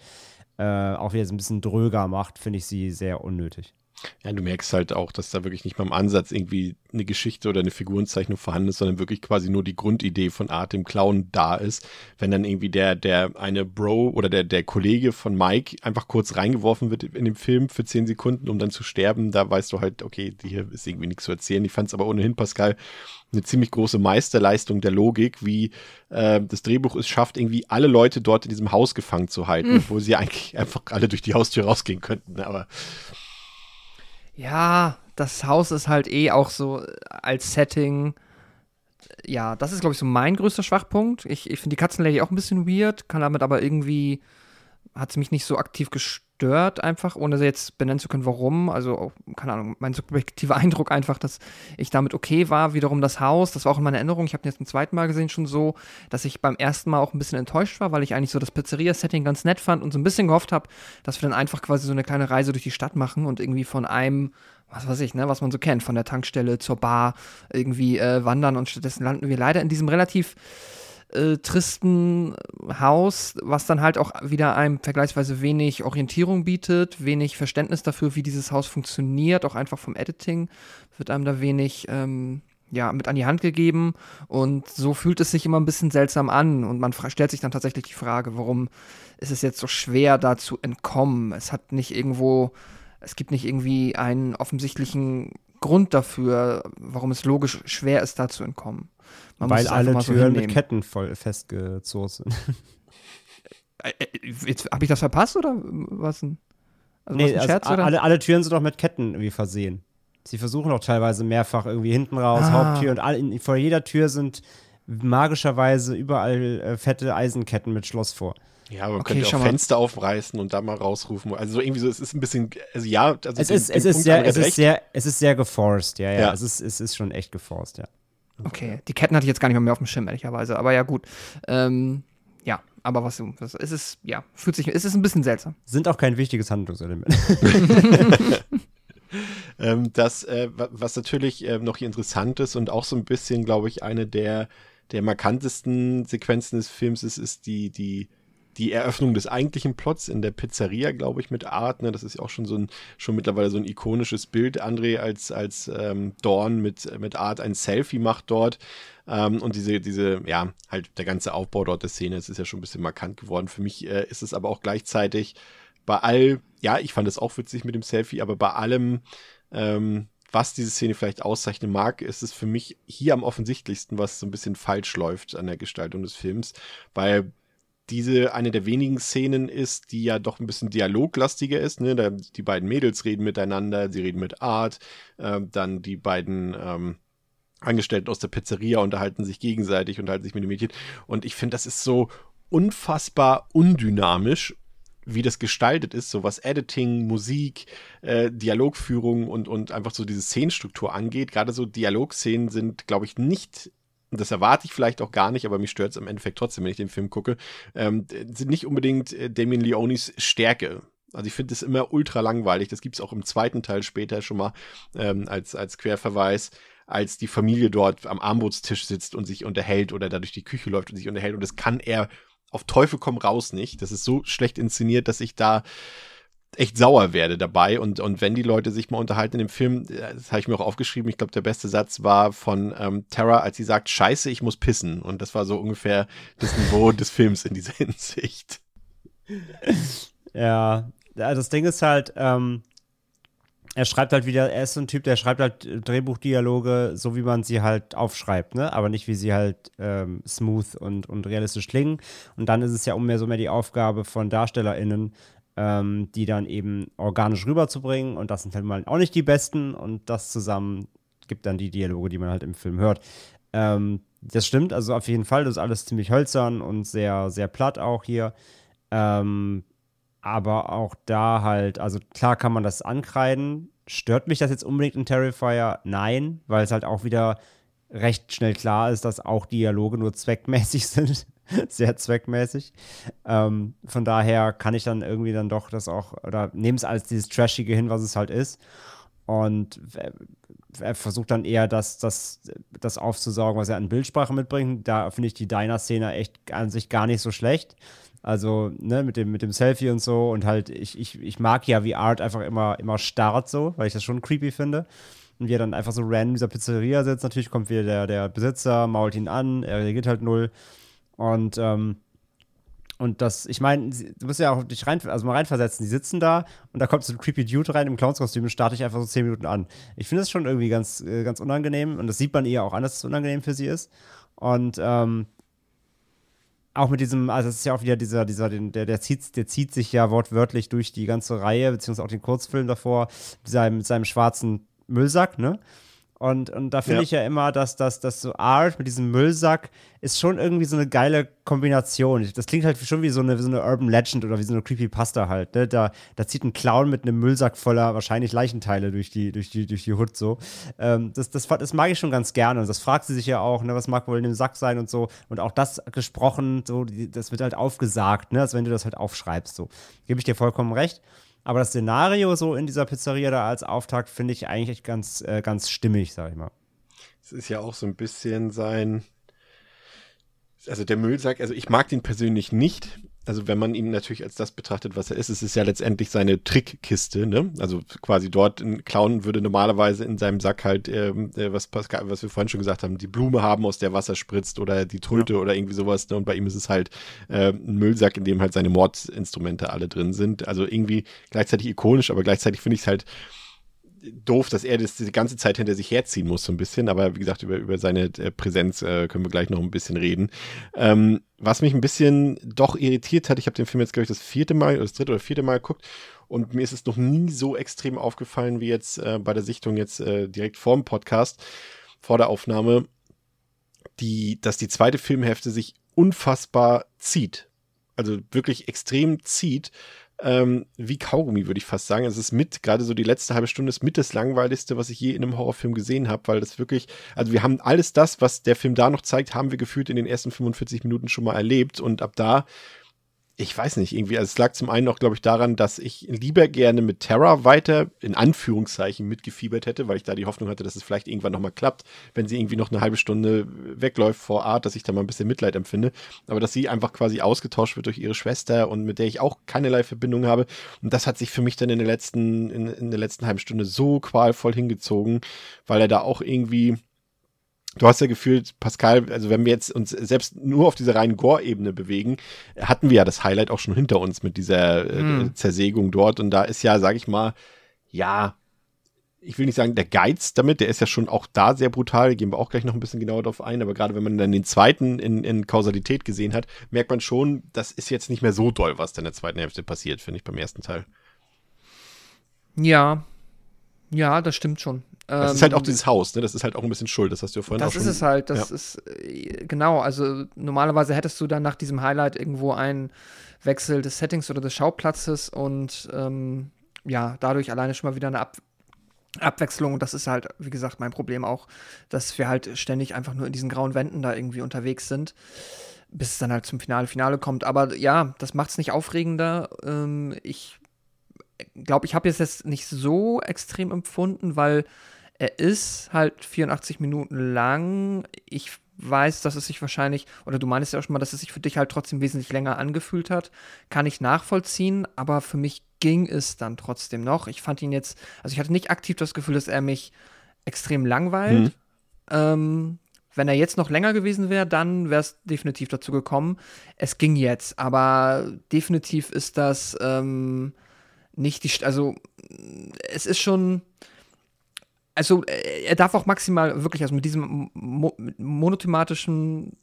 äh, auch wieder so ein bisschen dröger macht, finde ich sie sehr unnötig. Ja, du merkst halt auch, dass da wirklich nicht mal im Ansatz irgendwie eine Geschichte oder eine Figurenzeichnung vorhanden ist, sondern wirklich quasi nur die Grundidee von Art dem Clown da ist. Wenn dann irgendwie der, der eine Bro oder der, der Kollege von Mike einfach kurz reingeworfen wird in dem Film für zehn Sekunden, um dann zu sterben, da weißt du halt, okay, hier ist irgendwie nichts zu erzählen. Ich fand es aber ohnehin, Pascal, eine ziemlich große Meisterleistung der Logik, wie äh, das Drehbuch es schafft, irgendwie alle Leute dort in diesem Haus gefangen zu halten, mhm. obwohl sie eigentlich einfach alle durch die Haustür rausgehen könnten. Aber ja, das Haus ist halt eh auch so äh, als Setting. Ja, das ist, glaube ich, so mein größter Schwachpunkt. Ich, ich finde die Katzenlady auch ein bisschen weird, kann damit aber irgendwie, hat sie mich nicht so aktiv gestört stört einfach, ohne jetzt benennen zu können, warum. Also, keine Ahnung, mein subjektiver Eindruck einfach, dass ich damit okay war. Wiederum das Haus, das war auch in meiner Erinnerung. Ich habe jetzt ein zweites Mal gesehen schon so, dass ich beim ersten Mal auch ein bisschen enttäuscht war, weil ich eigentlich so das Pizzeria-Setting ganz nett fand und so ein bisschen gehofft habe, dass wir dann einfach quasi so eine kleine Reise durch die Stadt machen und irgendwie von einem was weiß ich, ne, was man so kennt, von der Tankstelle zur Bar irgendwie äh, wandern und stattdessen landen wir leider in diesem relativ äh, tristen Haus, was dann halt auch wieder einem vergleichsweise wenig Orientierung bietet, wenig Verständnis dafür, wie dieses Haus funktioniert, auch einfach vom Editing wird einem da wenig ähm, ja, mit an die Hand gegeben und so fühlt es sich immer ein bisschen seltsam an und man stellt sich dann tatsächlich die Frage, warum ist es jetzt so schwer, da zu entkommen? Es hat nicht irgendwo, es gibt nicht irgendwie einen offensichtlichen Grund dafür, warum es logisch schwer ist, da zu entkommen. Man Weil alle Türen so mit Ketten voll festgezurrt sind. Äh, äh, habe ich das verpasst oder was? Also nee, also Scherz, alle, alle Türen sind doch mit Ketten irgendwie versehen. Sie versuchen auch teilweise mehrfach irgendwie hinten raus, ah. Haupttür und all, in, vor jeder Tür sind magischerweise überall äh, fette Eisenketten mit Schloss vor. Ja, man okay, könnte auch Fenster aufreißen und da mal rausrufen. Also irgendwie so, es ist ein bisschen, also ja, also es ist, es ist sehr, es ist sehr, es ist sehr geforst, ja, ja, ja. Es ist, es ist schon echt geforst, ja. Okay, die Ketten hatte ich jetzt gar nicht mehr auf dem Schirm, ehrlicherweise. Aber ja, gut. Ähm, ja, aber was, was es ist, ja, fühlt sich, es ist ein bisschen seltsam. Sind auch kein wichtiges Handlungselement. ähm, das, äh, was natürlich äh, noch hier interessant ist und auch so ein bisschen, glaube ich, eine der, der markantesten Sequenzen des Films ist, ist die, die, die Eröffnung des eigentlichen Plots in der Pizzeria, glaube ich, mit Art. Ne? Das ist ja auch schon so ein, schon mittlerweile so ein ikonisches Bild, André, als, als ähm, Dorn mit, mit Art ein Selfie macht dort. Ähm, und diese, diese, ja, halt der ganze Aufbau dort der Szene, es ist ja schon ein bisschen markant geworden. Für mich äh, ist es aber auch gleichzeitig bei all, ja, ich fand es auch witzig mit dem Selfie, aber bei allem, ähm, was diese Szene vielleicht auszeichnen mag, ist es für mich hier am offensichtlichsten, was so ein bisschen falsch läuft an der Gestaltung des Films, weil diese eine der wenigen Szenen ist, die ja doch ein bisschen dialoglastiger ist. Ne? Da, die beiden Mädels reden miteinander, sie reden mit Art, äh, dann die beiden ähm, Angestellten aus der Pizzeria unterhalten sich gegenseitig, unterhalten sich mit den Mädchen. Und ich finde, das ist so unfassbar undynamisch, wie das gestaltet ist, so was Editing, Musik, äh, Dialogführung und, und einfach so diese Szenenstruktur angeht. Gerade so Dialogszenen sind, glaube ich, nicht das erwarte ich vielleicht auch gar nicht, aber mich stört es im Endeffekt trotzdem, wenn ich den Film gucke, ähm, sind nicht unbedingt äh, Damien Leonis Stärke. Also ich finde es immer ultra langweilig. Das gibt es auch im zweiten Teil später schon mal ähm, als, als Querverweis, als die Familie dort am Armutstisch sitzt und sich unterhält oder da durch die Küche läuft und sich unterhält. Und das kann er auf Teufel komm raus nicht. Das ist so schlecht inszeniert, dass ich da echt sauer werde dabei. Und, und wenn die Leute sich mal unterhalten in dem Film, äh, das habe ich mir auch aufgeschrieben, ich glaube, der beste Satz war von ähm, Tara, als sie sagt, scheiße, ich muss pissen. Und das war so ungefähr das Niveau des Films in dieser Hinsicht. Ja, das Ding ist halt, ähm, er schreibt halt wieder, er ist so ein Typ, der schreibt halt Drehbuchdialoge, so wie man sie halt aufschreibt, ne? Aber nicht wie sie halt ähm, smooth und, und realistisch klingen. Und dann ist es ja umso mehr die Aufgabe von DarstellerInnen, ähm, die dann eben organisch rüberzubringen. Und das sind halt mal auch nicht die besten. Und das zusammen gibt dann die Dialoge, die man halt im Film hört. Ähm, das stimmt, also auf jeden Fall. Das ist alles ziemlich hölzern und sehr, sehr platt auch hier. Ähm, aber auch da halt, also klar kann man das ankreiden. Stört mich das jetzt unbedingt in Terrifier? Nein, weil es halt auch wieder recht schnell klar ist, dass auch Dialoge nur zweckmäßig sind. sehr zweckmäßig. Ähm, von daher kann ich dann irgendwie dann doch das auch, oder nehme es als dieses Trashige hin, was es halt ist. Und er versucht dann eher das, das, das aufzusaugen, was er an Bildsprache mitbringt. Da finde ich die Diner-Szene echt an sich gar nicht so schlecht. Also, ne, mit dem, mit dem Selfie und so. Und halt, ich, ich, ich mag ja, wie Art einfach immer, immer starrt so, weil ich das schon creepy finde. Und wie er dann einfach so random in dieser Pizzeria sitzt. Natürlich kommt wieder der, der Besitzer, mault ihn an, er reagiert halt null. Und, ähm, und das, ich meine, du musst ja auch dich rein, also mal reinversetzen. Die sitzen da und da kommt so ein creepy Dude rein im Clownskostüm und starte ich einfach so zehn Minuten an. Ich finde das schon irgendwie ganz, äh, ganz unangenehm und das sieht man ihr auch an, dass es unangenehm für sie ist. Und ähm, auch mit diesem, also es ist ja auch wieder dieser, dieser, der, der zieht, der zieht sich ja wortwörtlich durch die ganze Reihe, beziehungsweise auch den Kurzfilm davor, mit seinem, mit seinem schwarzen Müllsack, ne? Und, und da finde ja. ich ja immer, dass, dass, dass so Art mit diesem Müllsack ist schon irgendwie so eine geile Kombination. Das klingt halt schon wie so eine, so eine Urban Legend oder wie so eine Creepypasta halt. Ne? Da, da zieht ein Clown mit einem Müllsack voller wahrscheinlich Leichenteile durch die, durch die, durch die Hood so. Ähm, das, das, das mag ich schon ganz gerne. Und das fragt sie sich ja auch, ne? was mag wohl in dem Sack sein und so. Und auch das gesprochen, so, das wird halt aufgesagt, ne? als wenn du das halt aufschreibst. So. Gebe ich dir vollkommen recht. Aber das Szenario so in dieser Pizzeria da als Auftakt finde ich eigentlich ganz, äh, ganz stimmig, sag ich mal. Es ist ja auch so ein bisschen sein. Also der Müllsack, also ich mag den persönlich nicht also wenn man ihn natürlich als das betrachtet, was er ist, es ist ja letztendlich seine Trickkiste, ne? Also quasi dort ein Clown würde normalerweise in seinem Sack halt, ähm, äh, was Pascal, was wir vorhin schon gesagt haben, die Blume haben, aus der Wasser spritzt oder die Tröte ja. oder irgendwie sowas, ne? Und bei ihm ist es halt äh, ein Müllsack, in dem halt seine Mordinstrumente alle drin sind. Also irgendwie gleichzeitig ikonisch, aber gleichzeitig finde ich es halt doof, dass er das die ganze Zeit hinter sich herziehen muss, so ein bisschen. Aber wie gesagt, über, über seine äh, Präsenz äh, können wir gleich noch ein bisschen reden. Ähm, was mich ein bisschen doch irritiert hat, ich habe den Film jetzt, glaube ich, das vierte Mal, oder das dritte oder vierte Mal geguckt. Und mir ist es noch nie so extrem aufgefallen wie jetzt äh, bei der Sichtung jetzt äh, direkt vor dem Podcast, vor der Aufnahme, die, dass die zweite Filmhälfte sich unfassbar zieht. Also wirklich extrem zieht ähm, wie Kaugummi, würde ich fast sagen. Es ist mit, gerade so die letzte halbe Stunde ist mit das Langweiligste, was ich je in einem Horrorfilm gesehen habe, weil das wirklich, also wir haben alles das, was der Film da noch zeigt, haben wir gefühlt in den ersten 45 Minuten schon mal erlebt und ab da ich weiß nicht, irgendwie, also es lag zum einen auch, glaube ich, daran, dass ich lieber gerne mit Terra weiter, in Anführungszeichen, mitgefiebert hätte, weil ich da die Hoffnung hatte, dass es vielleicht irgendwann nochmal klappt, wenn sie irgendwie noch eine halbe Stunde wegläuft vor Art, dass ich da mal ein bisschen Mitleid empfinde. Aber dass sie einfach quasi ausgetauscht wird durch ihre Schwester und mit der ich auch keinerlei Verbindung habe. Und das hat sich für mich dann in der letzten, in, in der letzten halben Stunde so qualvoll hingezogen, weil er da auch irgendwie, Du hast ja gefühlt, Pascal, also wenn wir jetzt uns selbst nur auf dieser reinen Gore-Ebene bewegen, hatten wir ja das Highlight auch schon hinter uns mit dieser äh, hm. Zersägung dort. Und da ist ja, sag ich mal, ja, ich will nicht sagen, der Geiz damit, der ist ja schon auch da sehr brutal, gehen wir auch gleich noch ein bisschen genauer drauf ein, aber gerade wenn man dann den zweiten in, in Kausalität gesehen hat, merkt man schon, das ist jetzt nicht mehr so doll, was da in der zweiten Hälfte passiert, finde ich, beim ersten Teil. Ja, ja, das stimmt schon. Das ähm, ist halt auch ähm, dieses Haus, ne? Das ist halt auch ein bisschen schuld, das hast du ja vorhin das auch schon. Das ist es halt, das ja. ist, äh, genau, also normalerweise hättest du dann nach diesem Highlight irgendwo einen Wechsel des Settings oder des Schauplatzes und ähm, ja, dadurch alleine schon mal wieder eine Ab Abwechslung. Und das ist halt, wie gesagt, mein Problem auch, dass wir halt ständig einfach nur in diesen grauen Wänden da irgendwie unterwegs sind, bis es dann halt zum Finale, Finale kommt. Aber ja, das macht es nicht aufregender. Ähm, ich glaube, ich habe jetzt das nicht so extrem empfunden, weil er ist halt 84 Minuten lang. Ich weiß, dass es sich wahrscheinlich, oder du meinst ja auch schon mal, dass es sich für dich halt trotzdem wesentlich länger angefühlt hat. Kann ich nachvollziehen, aber für mich ging es dann trotzdem noch. Ich fand ihn jetzt, also ich hatte nicht aktiv das Gefühl, dass er mich extrem langweilt. Mhm. Ähm, wenn er jetzt noch länger gewesen wäre, dann wäre es definitiv dazu gekommen. Es ging jetzt, aber definitiv ist das ähm, nicht die, also es ist schon, also äh, er darf auch maximal wirklich, also mit diesem mo monothematischen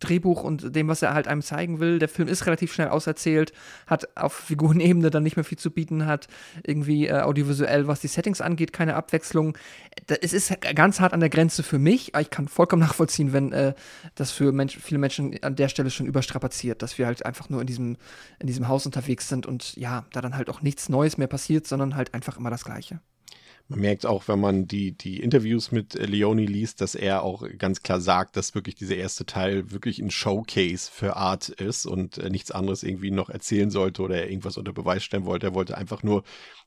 Drehbuch und dem, was er halt einem zeigen will. Der Film ist relativ schnell auserzählt, hat auf Figurenebene dann nicht mehr viel zu bieten, hat irgendwie äh, audiovisuell, was die Settings angeht, keine Abwechslung. Es ist ganz hart an der Grenze für mich, aber ich kann vollkommen nachvollziehen, wenn äh, das für Mensch, viele Menschen an der Stelle schon überstrapaziert, dass wir halt einfach nur in diesem, in diesem Haus unterwegs sind und ja, da dann halt auch nichts Neues mehr passiert, sondern halt einfach immer das Gleiche. Man merkt auch, wenn man die, die Interviews mit Leone liest, dass er auch ganz klar sagt, dass wirklich dieser erste Teil wirklich ein Showcase für Art ist und äh, nichts anderes irgendwie noch erzählen sollte oder irgendwas unter Beweis stellen wollte. Er wollte einfach nur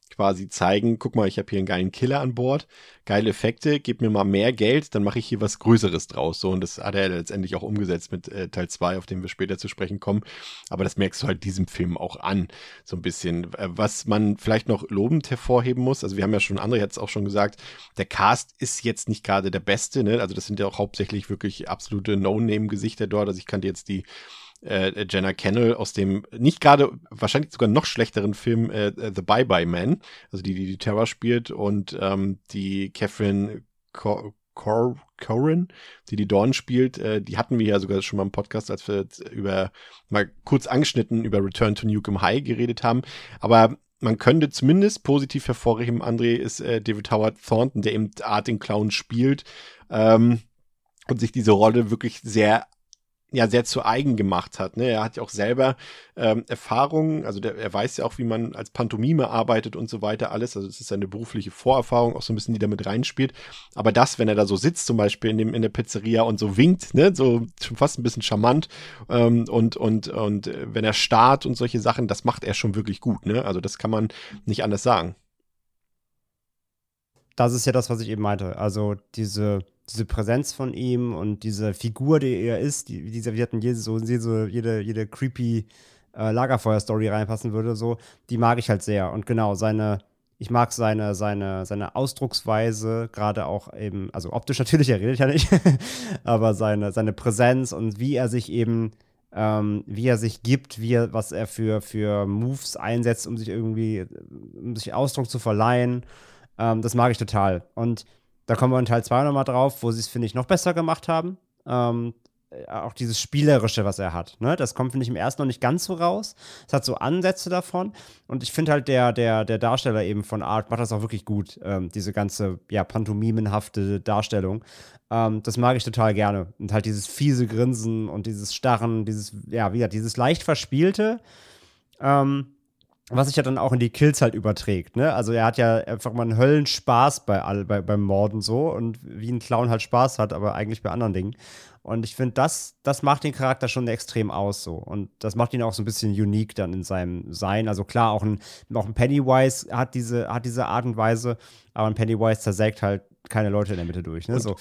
quasi zeigen, guck mal, ich habe hier einen geilen Killer an Bord, geile Effekte, gib mir mal mehr Geld, dann mache ich hier was Größeres draus. So, und das hat er letztendlich auch umgesetzt mit äh, Teil 2, auf den wir später zu sprechen kommen. Aber das merkst du halt diesem Film auch an, so ein bisschen. Äh, was man vielleicht noch lobend hervorheben muss, also wir haben ja schon, hat es auch schon gesagt, der Cast ist jetzt nicht gerade der beste, ne? Also das sind ja auch hauptsächlich wirklich absolute No-Name-Gesichter dort. Also ich kannte jetzt die äh, Jenna Kennel aus dem nicht gerade wahrscheinlich sogar noch schlechteren Film äh, The Bye Bye Man, also die, die die Terror spielt und ähm, die Catherine Cor Cor Corin, die die Dawn spielt, äh, die hatten wir ja sogar schon mal im Podcast, als wir über mal kurz angeschnitten über Return to Nukem High geredet haben, aber man könnte zumindest positiv hervorheben, André ist äh, David Howard Thornton, der eben Art den Clown spielt ähm, und sich diese Rolle wirklich sehr ja sehr zu eigen gemacht hat. Ne? Er hat ja auch selber ähm, Erfahrungen, also der, er weiß ja auch, wie man als Pantomime arbeitet und so weiter alles. Also es ist seine berufliche Vorerfahrung auch so ein bisschen, die damit reinspielt. Aber das, wenn er da so sitzt, zum Beispiel in, dem, in der Pizzeria und so winkt, ne, so schon fast ein bisschen charmant ähm, und und und äh, wenn er starrt und solche Sachen, das macht er schon wirklich gut. Ne? Also das kann man nicht anders sagen. Das ist ja das, was ich eben meinte. Also diese diese Präsenz von ihm und diese Figur, die er ist, die, diese, wir hatten jede, so, jede, jede, creepy äh, Lagerfeuer-Story reinpassen würde, so, die mag ich halt sehr. Und genau, seine, ich mag seine, seine, seine Ausdrucksweise, gerade auch eben, also optisch natürlich, er redet ja nicht, aber seine, seine Präsenz und wie er sich eben, ähm, wie er sich gibt, wie er, was er für, für Moves einsetzt, um sich irgendwie, um sich Ausdruck zu verleihen, ähm, das mag ich total. Und da kommen wir in Teil 2 nochmal drauf, wo sie es, finde ich, noch besser gemacht haben. Ähm, äh, auch dieses Spielerische, was er hat. Ne? Das kommt, finde ich, im ersten noch nicht ganz so raus. Es hat so Ansätze davon. Und ich finde halt, der, der, der Darsteller eben von Art macht das auch wirklich gut. Ähm, diese ganze, ja, pantomimenhafte Darstellung. Ähm, das mag ich total gerne. Und halt dieses fiese Grinsen und dieses Starren, dieses, ja, wie gesagt, dieses leicht verspielte. Ähm, was sich ja dann auch in die Kills halt überträgt, ne? Also er hat ja einfach mal einen Höllenspaß bei all, bei, beim Morden so und wie ein Clown halt Spaß hat, aber eigentlich bei anderen Dingen. Und ich finde, das, das macht den Charakter schon extrem aus so. Und das macht ihn auch so ein bisschen unique dann in seinem Sein. Also klar, auch ein, auch ein Pennywise hat diese, hat diese Art und Weise, aber ein Pennywise zersägt halt keine Leute in der Mitte durch. Ne? So.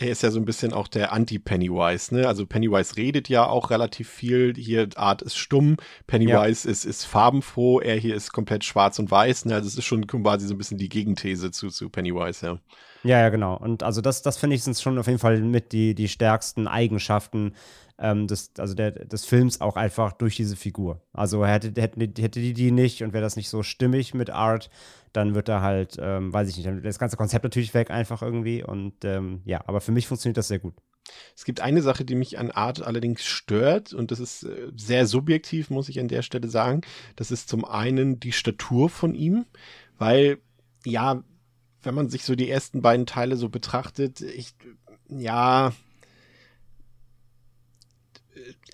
Er ist ja so ein bisschen auch der Anti-Pennywise, ne? Also Pennywise redet ja auch relativ viel. Hier Art ist stumm, Pennywise ja. ist, ist farbenfroh, er hier ist komplett schwarz und weiß, ne? Also es ist schon quasi so ein bisschen die Gegenthese zu, zu Pennywise, ja. Ja, ja, genau. Und also das, das finde ich sind schon auf jeden Fall mit die, die stärksten Eigenschaften ähm, des, also der, des Films auch einfach durch diese Figur. Also hätte, hätte, hätte die die nicht und wäre das nicht so stimmig mit Art, dann wird da halt, ähm, weiß ich nicht, das ganze Konzept natürlich weg einfach irgendwie. Und ähm, ja, aber für mich funktioniert das sehr gut. Es gibt eine Sache, die mich an Art allerdings stört, und das ist äh, sehr subjektiv, muss ich an der Stelle sagen. Das ist zum einen die Statur von ihm, weil, ja, wenn man sich so die ersten beiden Teile so betrachtet, ich, ja,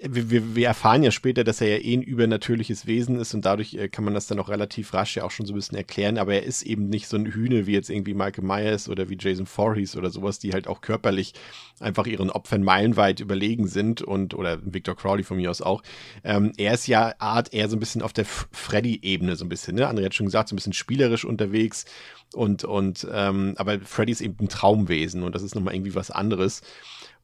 wir, wir, erfahren ja später, dass er ja eh ein übernatürliches Wesen ist und dadurch äh, kann man das dann auch relativ rasch ja auch schon so ein bisschen erklären, aber er ist eben nicht so ein Hühne wie jetzt irgendwie Michael Myers oder wie Jason Voorhees oder sowas, die halt auch körperlich einfach ihren Opfern meilenweit überlegen sind und oder Victor Crowley von mir aus auch. Ähm, er ist ja Art eher so ein bisschen auf der Freddy-Ebene so ein bisschen, ne? André hat schon gesagt, so ein bisschen spielerisch unterwegs und und ähm, aber Freddy ist eben ein Traumwesen und das ist nochmal irgendwie was anderes.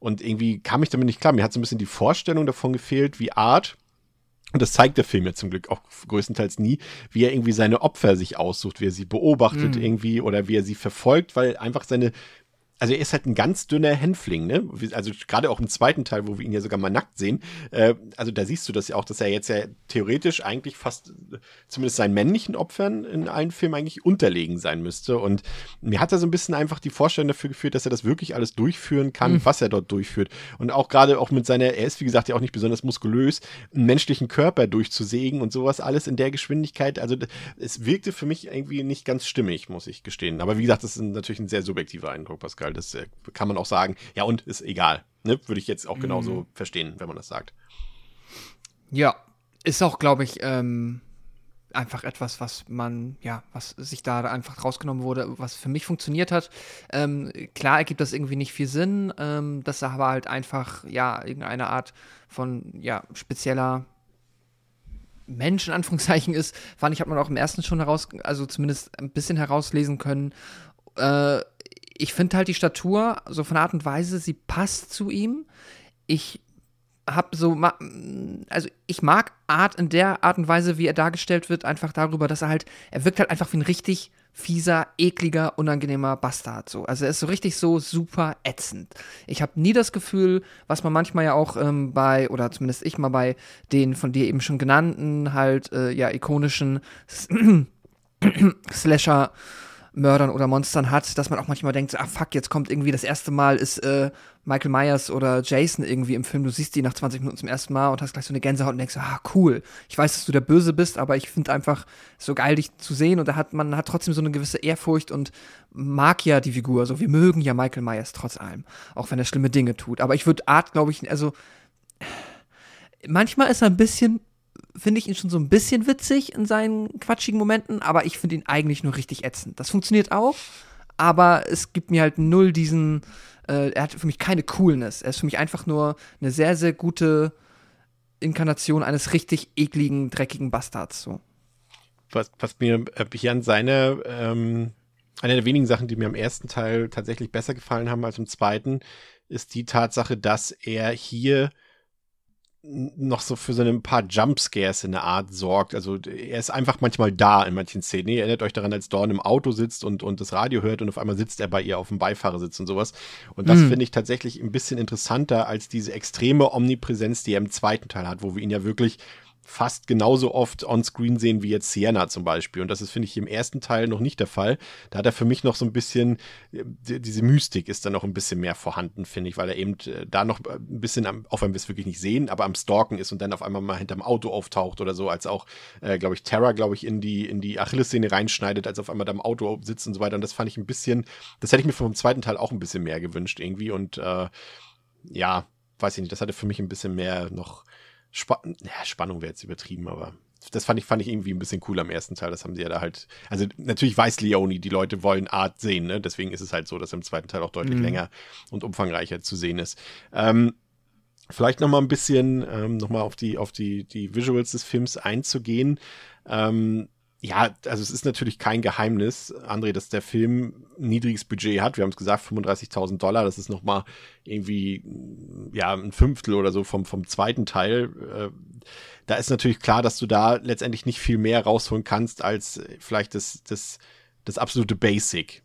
Und irgendwie kam ich damit nicht klar. Mir hat so ein bisschen die Vorstellung davon gefehlt, wie Art, und das zeigt der Film ja zum Glück auch größtenteils nie, wie er irgendwie seine Opfer sich aussucht, wie er sie beobachtet mhm. irgendwie oder wie er sie verfolgt, weil einfach seine also er ist halt ein ganz dünner Hänfling, ne? Also gerade auch im zweiten Teil, wo wir ihn ja sogar mal nackt sehen. Äh, also da siehst du das ja auch, dass er jetzt ja theoretisch eigentlich fast, zumindest seinen männlichen Opfern in allen Filmen eigentlich unterlegen sein müsste. Und mir hat er so ein bisschen einfach die Vorstellung dafür geführt, dass er das wirklich alles durchführen kann, mhm. was er dort durchführt. Und auch gerade auch mit seiner, er ist wie gesagt ja auch nicht besonders muskulös, einen menschlichen Körper durchzusägen und sowas alles in der Geschwindigkeit. Also es wirkte für mich irgendwie nicht ganz stimmig, muss ich gestehen. Aber wie gesagt, das ist natürlich ein sehr subjektiver Eindruck, Pascal weil das äh, kann man auch sagen, ja und ist egal. Ne? Würde ich jetzt auch genauso mhm. verstehen, wenn man das sagt. Ja, ist auch, glaube ich, ähm, einfach etwas, was man, ja, was sich da einfach rausgenommen wurde, was für mich funktioniert hat. Ähm, klar ergibt das irgendwie nicht viel Sinn, ähm, dass aber halt einfach, ja, irgendeine Art von, ja, spezieller Mensch in Anführungszeichen ist, fand ich, hat man auch im ersten schon heraus, also zumindest ein bisschen herauslesen können. Äh, ich finde halt die Statur, so von Art und Weise, sie passt zu ihm. Ich habe so, also ich mag Art in der Art und Weise, wie er dargestellt wird, einfach darüber, dass er halt, er wirkt halt einfach wie ein richtig fieser, ekliger, unangenehmer Bastard. So. Also er ist so richtig so super ätzend. Ich habe nie das Gefühl, was man manchmal ja auch ähm, bei, oder zumindest ich mal bei den von dir eben schon genannten, halt, äh, ja, ikonischen Slasher- Mördern oder Monstern hat, dass man auch manchmal denkt, ah fuck, jetzt kommt irgendwie das erste Mal ist äh, Michael Myers oder Jason irgendwie im Film. Du siehst die nach 20 Minuten zum ersten Mal und hast gleich so eine Gänsehaut und denkst, ah cool, ich weiß, dass du der Böse bist, aber ich finde einfach so geil, dich zu sehen und da hat man hat trotzdem so eine gewisse Ehrfurcht und mag ja die Figur. So, wir mögen ja Michael Myers trotz allem, auch wenn er schlimme Dinge tut. Aber ich würde Art, glaube ich, also manchmal ist er ein bisschen finde ich ihn schon so ein bisschen witzig in seinen quatschigen Momenten, aber ich finde ihn eigentlich nur richtig ätzend. Das funktioniert auch, aber es gibt mir halt null diesen, äh, er hat für mich keine Coolness. Er ist für mich einfach nur eine sehr, sehr gute Inkarnation eines richtig ekligen, dreckigen Bastards. So. Was, was mir äh, hier an seine, ähm, eine der wenigen Sachen, die mir am ersten Teil tatsächlich besser gefallen haben als im zweiten, ist die Tatsache, dass er hier noch so für so ein paar Jumpscares in der Art sorgt. Also er ist einfach manchmal da in manchen Szenen. Ihr erinnert euch daran, als Dorn im Auto sitzt und, und das Radio hört und auf einmal sitzt er bei ihr auf dem Beifahrersitz und sowas. Und das mhm. finde ich tatsächlich ein bisschen interessanter als diese extreme Omnipräsenz, die er im zweiten Teil hat, wo wir ihn ja wirklich fast genauso oft on-screen sehen wie jetzt Sienna zum Beispiel. Und das ist, finde ich, im ersten Teil noch nicht der Fall. Da hat er für mich noch so ein bisschen, diese Mystik ist dann noch ein bisschen mehr vorhanden, finde ich, weil er eben äh, da noch ein bisschen, am, auch wenn wir es wirklich nicht sehen, aber am Stalken ist und dann auf einmal mal hinterm Auto auftaucht oder so, als auch, äh, glaube ich, Terra, glaube ich, in die, in die Achillessehne reinschneidet, als auf einmal da im Auto sitzt und so weiter. Und das fand ich ein bisschen, das hätte ich mir vom zweiten Teil auch ein bisschen mehr gewünscht irgendwie. Und äh, ja, weiß ich nicht, das hatte für mich ein bisschen mehr noch Spa ja, Spannung wäre jetzt übertrieben, aber das fand ich, fand ich irgendwie ein bisschen cool am ersten Teil. Das haben sie ja da halt. Also natürlich weiß Leone, die Leute wollen Art sehen, ne? Deswegen ist es halt so, dass im zweiten Teil auch deutlich mhm. länger und umfangreicher zu sehen ist. Ähm, vielleicht noch mal ein bisschen ähm, noch mal auf die auf die die Visuals des Films einzugehen. Ähm, ja, also es ist natürlich kein Geheimnis, André, dass der Film niedriges Budget hat. Wir haben es gesagt, 35.000 Dollar. Das ist noch mal irgendwie ja ein Fünftel oder so vom vom zweiten Teil. Äh, da ist natürlich klar, dass du da letztendlich nicht viel mehr rausholen kannst als vielleicht das das das absolute Basic.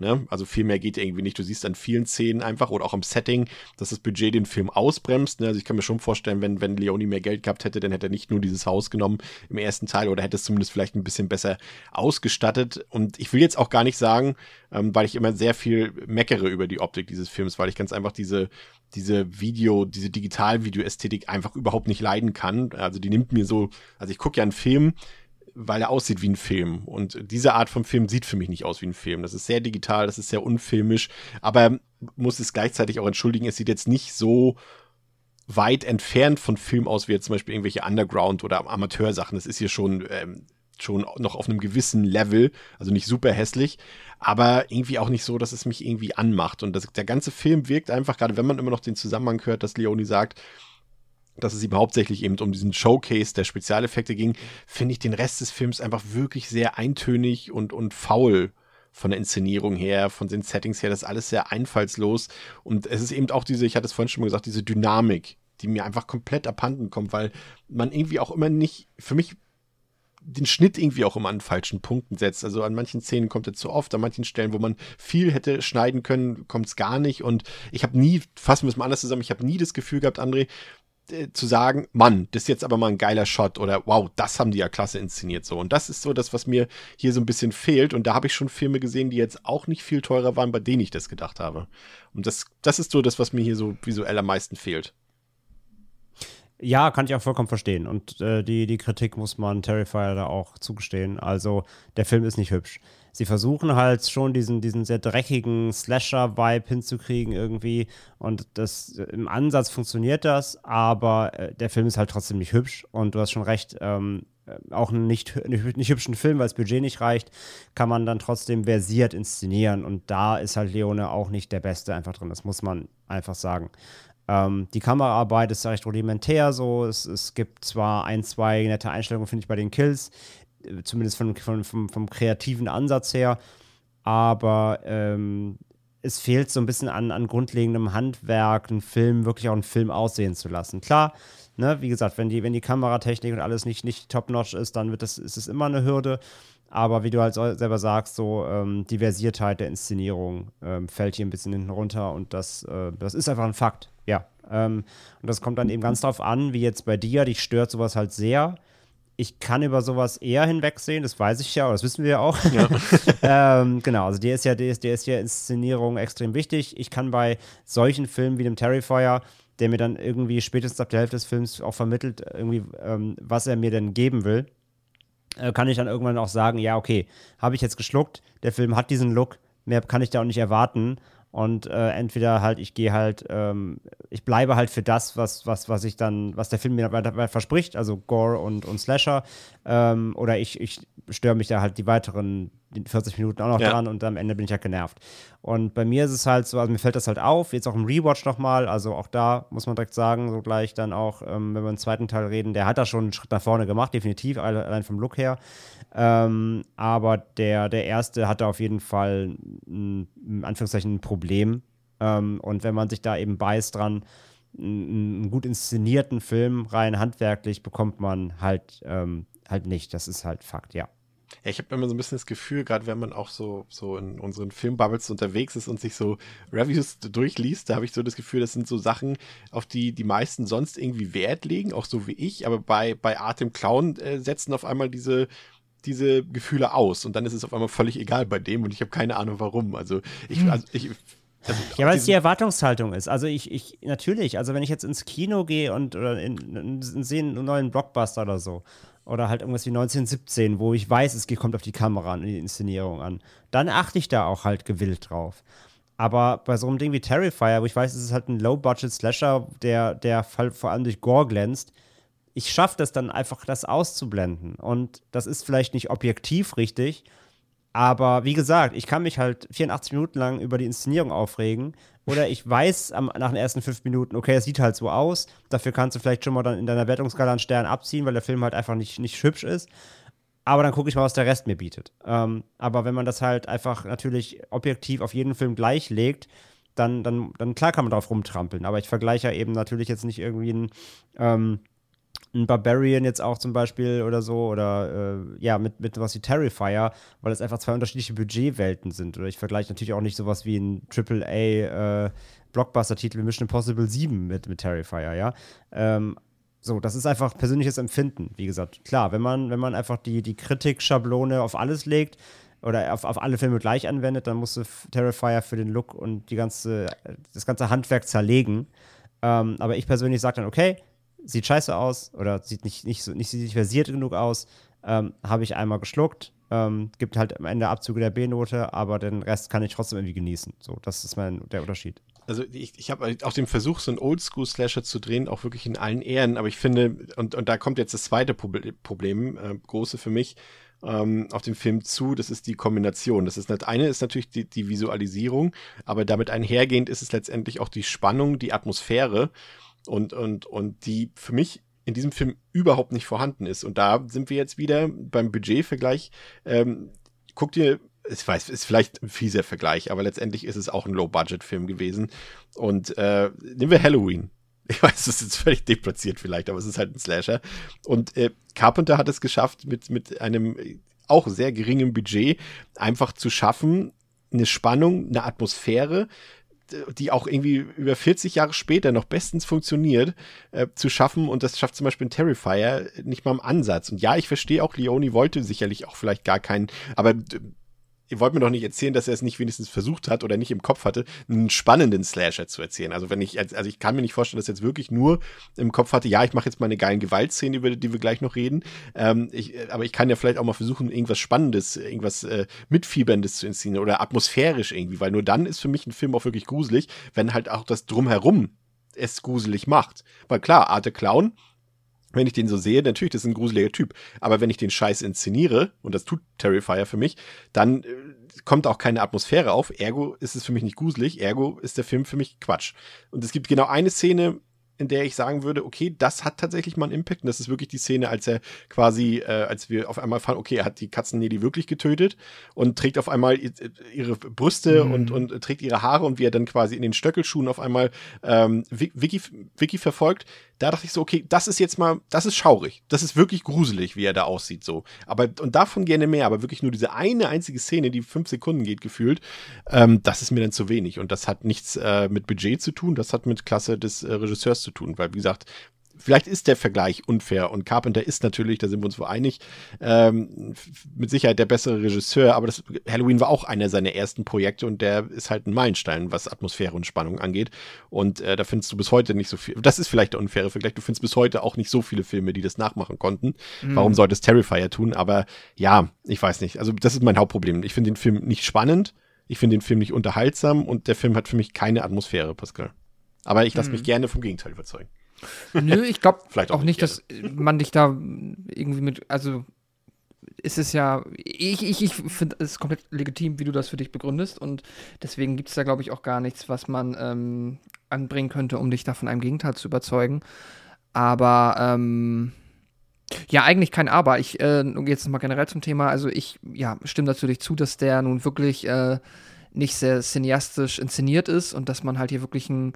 Ne? Also viel mehr geht irgendwie nicht. Du siehst an vielen Szenen einfach oder auch am Setting, dass das Budget den Film ausbremst. Ne? Also ich kann mir schon vorstellen, wenn, wenn Leoni mehr Geld gehabt hätte, dann hätte er nicht nur dieses Haus genommen im ersten Teil oder hätte es zumindest vielleicht ein bisschen besser ausgestattet. Und ich will jetzt auch gar nicht sagen, ähm, weil ich immer sehr viel meckere über die Optik dieses Films, weil ich ganz einfach diese, diese Video, diese Digital-Video-Ästhetik einfach überhaupt nicht leiden kann. Also die nimmt mir so, also ich gucke ja einen Film, weil er aussieht wie ein Film. Und diese Art von Film sieht für mich nicht aus wie ein Film. Das ist sehr digital, das ist sehr unfilmisch, aber muss es gleichzeitig auch entschuldigen, es sieht jetzt nicht so weit entfernt von Film aus, wie jetzt zum Beispiel irgendwelche Underground- oder Amateursachen. Das ist hier schon, ähm, schon noch auf einem gewissen Level, also nicht super hässlich, aber irgendwie auch nicht so, dass es mich irgendwie anmacht. Und das, der ganze Film wirkt einfach, gerade wenn man immer noch den Zusammenhang hört, dass Leoni sagt, dass es ihm hauptsächlich eben um diesen Showcase der Spezialeffekte ging, finde ich den Rest des Films einfach wirklich sehr eintönig und, und faul von der Inszenierung her, von den Settings her, das ist alles sehr einfallslos. Und es ist eben auch diese, ich hatte es vorhin schon mal gesagt, diese Dynamik, die mir einfach komplett abhanden kommt, weil man irgendwie auch immer nicht, für mich den Schnitt irgendwie auch immer an falschen Punkten setzt. Also an manchen Szenen kommt er zu oft, an manchen Stellen, wo man viel hätte schneiden können, kommt es gar nicht. Und ich habe nie, fassen wir es mal anders zusammen, ich habe nie das Gefühl gehabt, André, äh, zu sagen, Mann, das ist jetzt aber mal ein geiler Shot oder wow, das haben die ja klasse inszeniert so. Und das ist so das, was mir hier so ein bisschen fehlt. Und da habe ich schon Filme gesehen, die jetzt auch nicht viel teurer waren, bei denen ich das gedacht habe. Und das, das ist so das, was mir hier so visuell am meisten fehlt. Ja, kann ich auch vollkommen verstehen. Und äh, die, die Kritik muss man Terrifier da auch zugestehen. Also, der Film ist nicht hübsch sie versuchen halt schon diesen, diesen sehr dreckigen Slasher-Vibe hinzukriegen irgendwie. Und das im Ansatz funktioniert das, aber äh, der Film ist halt trotzdem nicht hübsch. Und du hast schon recht, ähm, äh, auch einen nicht, nicht, nicht hübschen Film, weil das Budget nicht reicht, kann man dann trotzdem versiert inszenieren. Und da ist halt Leone auch nicht der Beste einfach drin. Das muss man einfach sagen. Ähm, die Kameraarbeit ist recht rudimentär so. Es, es gibt zwar ein, zwei nette Einstellungen, finde ich, bei den Kills, zumindest von, von, vom, vom kreativen Ansatz her, aber ähm, es fehlt so ein bisschen an, an grundlegendem Handwerk, einen Film wirklich auch einen Film aussehen zu lassen. Klar, ne, wie gesagt, wenn die, wenn die Kameratechnik und alles nicht, nicht top-notch ist, dann wird das, ist es immer eine Hürde. Aber wie du halt selber sagst, so ähm, die Versiertheit der Inszenierung ähm, fällt hier ein bisschen hinten runter und das, äh, das ist einfach ein Fakt, ja. Ähm, und das kommt dann eben ganz drauf an, wie jetzt bei dir, dich stört sowas halt sehr. Ich kann über sowas eher hinwegsehen, das weiß ich ja, das wissen wir ja auch. Ja. ähm, genau, also der ist ja, der ist, der ist ja Inszenierung extrem wichtig. Ich kann bei solchen Filmen wie dem Terrifier, der mir dann irgendwie spätestens ab der Hälfte des Films auch vermittelt, irgendwie, ähm, was er mir denn geben will, äh, kann ich dann irgendwann auch sagen, ja, okay, habe ich jetzt geschluckt, der Film hat diesen Look, mehr kann ich da auch nicht erwarten. Und äh, entweder halt, ich gehe halt, ähm, ich bleibe halt für das, was, was, was ich dann, was der Film mir weiter verspricht, also Gore und, und Slasher, ähm, oder ich, ich störe mich da halt die weiteren 40 Minuten auch noch ja. dran und am Ende bin ich halt genervt. Und bei mir ist es halt so, also mir fällt das halt auf, jetzt auch im Rewatch nochmal, also auch da muss man direkt sagen, so gleich dann auch, ähm, wenn wir im zweiten Teil reden, der hat da schon einen Schritt nach vorne gemacht, definitiv, allein vom Look her. Ähm, aber der, der erste hatte auf jeden Fall ein, in Anführungszeichen ein Problem. Ähm, und wenn man sich da eben beißt dran, einen gut inszenierten Film rein handwerklich bekommt man halt, ähm, halt nicht. Das ist halt Fakt, ja. Ja, ich habe immer so ein bisschen das Gefühl, gerade wenn man auch so, so in unseren Filmbubbles unterwegs ist und sich so Reviews durchliest, da habe ich so das Gefühl, das sind so Sachen, auf die die meisten sonst irgendwie Wert legen, auch so wie ich, aber bei, bei Art Clown äh, setzen auf einmal diese, diese Gefühle aus und dann ist es auf einmal völlig egal bei dem und ich habe keine Ahnung warum. Also ich, hm. also ich also ja, weil es die Erwartungshaltung ist. Also ich, ich, natürlich, also wenn ich jetzt ins Kino gehe und oder in, in, in, sehe einen neuen Blockbuster oder so oder halt irgendwas wie 1917, wo ich weiß, es kommt auf die Kamera und die Inszenierung an, dann achte ich da auch halt gewillt drauf. Aber bei so einem Ding wie Terrifier, wo ich weiß, es ist halt ein Low-Budget-Slasher, der, der vor allem durch Gore glänzt, ich schaffe das dann einfach, das auszublenden. Und das ist vielleicht nicht objektiv richtig, aber wie gesagt, ich kann mich halt 84 Minuten lang über die Inszenierung aufregen. Oder ich weiß am, nach den ersten fünf Minuten, okay, es sieht halt so aus. Dafür kannst du vielleicht schon mal dann in deiner Wertungsskala einen Stern abziehen, weil der Film halt einfach nicht, nicht hübsch ist. Aber dann gucke ich mal, was der Rest mir bietet. Ähm, aber wenn man das halt einfach natürlich objektiv auf jeden Film gleich legt, dann, dann, dann klar kann man drauf rumtrampeln. Aber ich vergleiche ja eben natürlich jetzt nicht irgendwie einen. Ähm, ein Barbarian jetzt auch zum Beispiel oder so oder äh, ja, mit, mit was wie Terrifier, weil es einfach zwei unterschiedliche Budgetwelten sind. Oder ich vergleiche natürlich auch nicht sowas wie ein AAA äh, wie Mission Impossible 7 mit, mit Terrifier, ja. Ähm, so, das ist einfach persönliches Empfinden, wie gesagt. Klar, wenn man, wenn man einfach die, die Kritik-Schablone auf alles legt oder auf, auf alle Filme gleich anwendet, dann musst du Terrifier für den Look und die ganze, das ganze Handwerk zerlegen. Ähm, aber ich persönlich sage dann, okay, sieht scheiße aus oder sieht nicht, nicht, so, nicht, nicht versiert genug aus. Ähm, Habe ich einmal geschluckt. Ähm, gibt halt am Ende Abzüge der B-Note, aber den Rest kann ich trotzdem irgendwie genießen. So, das ist mein, der Unterschied. Also ich, ich habe auch den Versuch, so einen Oldschool-Slasher zu drehen, auch wirklich in allen Ehren, aber ich finde, und, und da kommt jetzt das zweite Problem, äh, große für mich, ähm, auf dem Film zu, das ist die Kombination. Das ist das eine ist natürlich die, die Visualisierung, aber damit einhergehend ist es letztendlich auch die Spannung, die Atmosphäre und, und, und die für mich in diesem Film überhaupt nicht vorhanden ist. Und da sind wir jetzt wieder beim Budgetvergleich. Ähm, guck dir, ich weiß, ist vielleicht ein fieser Vergleich, aber letztendlich ist es auch ein Low-Budget-Film gewesen. Und äh, nehmen wir Halloween. Ich weiß, das ist jetzt völlig deplatziert vielleicht, aber es ist halt ein Slasher. Und äh, Carpenter hat es geschafft, mit, mit einem auch sehr geringen Budget einfach zu schaffen, eine Spannung, eine Atmosphäre, die auch irgendwie über 40 Jahre später noch bestens funktioniert, äh, zu schaffen. Und das schafft zum Beispiel ein Terrifier nicht mal im Ansatz. Und ja, ich verstehe auch, Leone wollte sicherlich auch vielleicht gar keinen, aber ihr wollt mir doch nicht erzählen, dass er es nicht wenigstens versucht hat oder nicht im Kopf hatte, einen spannenden Slasher zu erzählen. Also wenn ich, also ich kann mir nicht vorstellen, dass er jetzt wirklich nur im Kopf hatte, ja, ich mache jetzt mal eine geile Gewaltszene, über die wir gleich noch reden. Ähm, ich, aber ich kann ja vielleicht auch mal versuchen, irgendwas Spannendes, irgendwas äh, Mitfieberndes zu inszenieren oder atmosphärisch irgendwie, weil nur dann ist für mich ein Film auch wirklich gruselig, wenn halt auch das Drumherum es gruselig macht. Weil klar, Arte Clown wenn ich den so sehe, natürlich, das ist ein gruseliger Typ. Aber wenn ich den Scheiß inszeniere, und das tut Terrifier für mich, dann äh, kommt auch keine Atmosphäre auf. Ergo ist es für mich nicht gruselig. Ergo ist der Film für mich Quatsch. Und es gibt genau eine Szene, in der ich sagen würde, okay, das hat tatsächlich mal einen Impact. Und das ist wirklich die Szene, als er quasi, äh, als wir auf einmal fahren, okay, er hat die Katzennedi wirklich getötet und trägt auf einmal ihre Brüste Mhm. und, und trägt ihre Haare und wie er dann quasi in den Stöckelschuhen auf einmal ähm, Vi- Vicky, Vicky verfolgt. Da dachte ich so, okay, das ist jetzt mal, das ist schaurig. Das ist wirklich gruselig, wie er da aussieht, so. Aber, und davon gerne mehr, aber wirklich nur diese eine einzige Szene, die fünf Sekunden geht, gefühlt, ähm, das ist mir dann zu wenig. Und das hat nichts äh, mit Budget zu tun, das hat mit Klasse des äh, Regisseurs zu tun, weil, wie gesagt, Vielleicht ist der Vergleich unfair und Carpenter ist natürlich, da sind wir uns wohl einig, ähm, mit Sicherheit der bessere Regisseur, aber das, Halloween war auch einer seiner ersten Projekte und der ist halt ein Meilenstein, was Atmosphäre und Spannung angeht. Und äh, da findest du bis heute nicht so viel. Das ist vielleicht der unfaire Vergleich. Du findest bis heute auch nicht so viele Filme, die das nachmachen konnten. Warum sollte es Terrifier tun? Aber ja, ich weiß nicht. Also, das ist mein Hauptproblem. Ich finde den Film nicht spannend. Ich finde den Film nicht unterhaltsam und der Film hat für mich keine Atmosphäre, Pascal. Aber ich lasse mich gerne vom Gegenteil überzeugen. Nö, ich glaube Vielleicht auch auch nicht nicht, dass man dich da irgendwie mit, also ist es ja, ich, ich, ich finde es komplett legitim, wie du das für dich begründest und deswegen gibt es da, glaube ich, auch gar nichts, was man ähm, anbringen könnte, um dich da von einem Gegenteil zu überzeugen. Aber, ähm, ja, eigentlich kein Aber. Ich, äh, jetzt nochmal generell zum Thema, also ich, ja, stimme natürlich zu, dass der nun wirklich äh, nicht sehr cineastisch inszeniert ist und dass man halt hier wirklich ein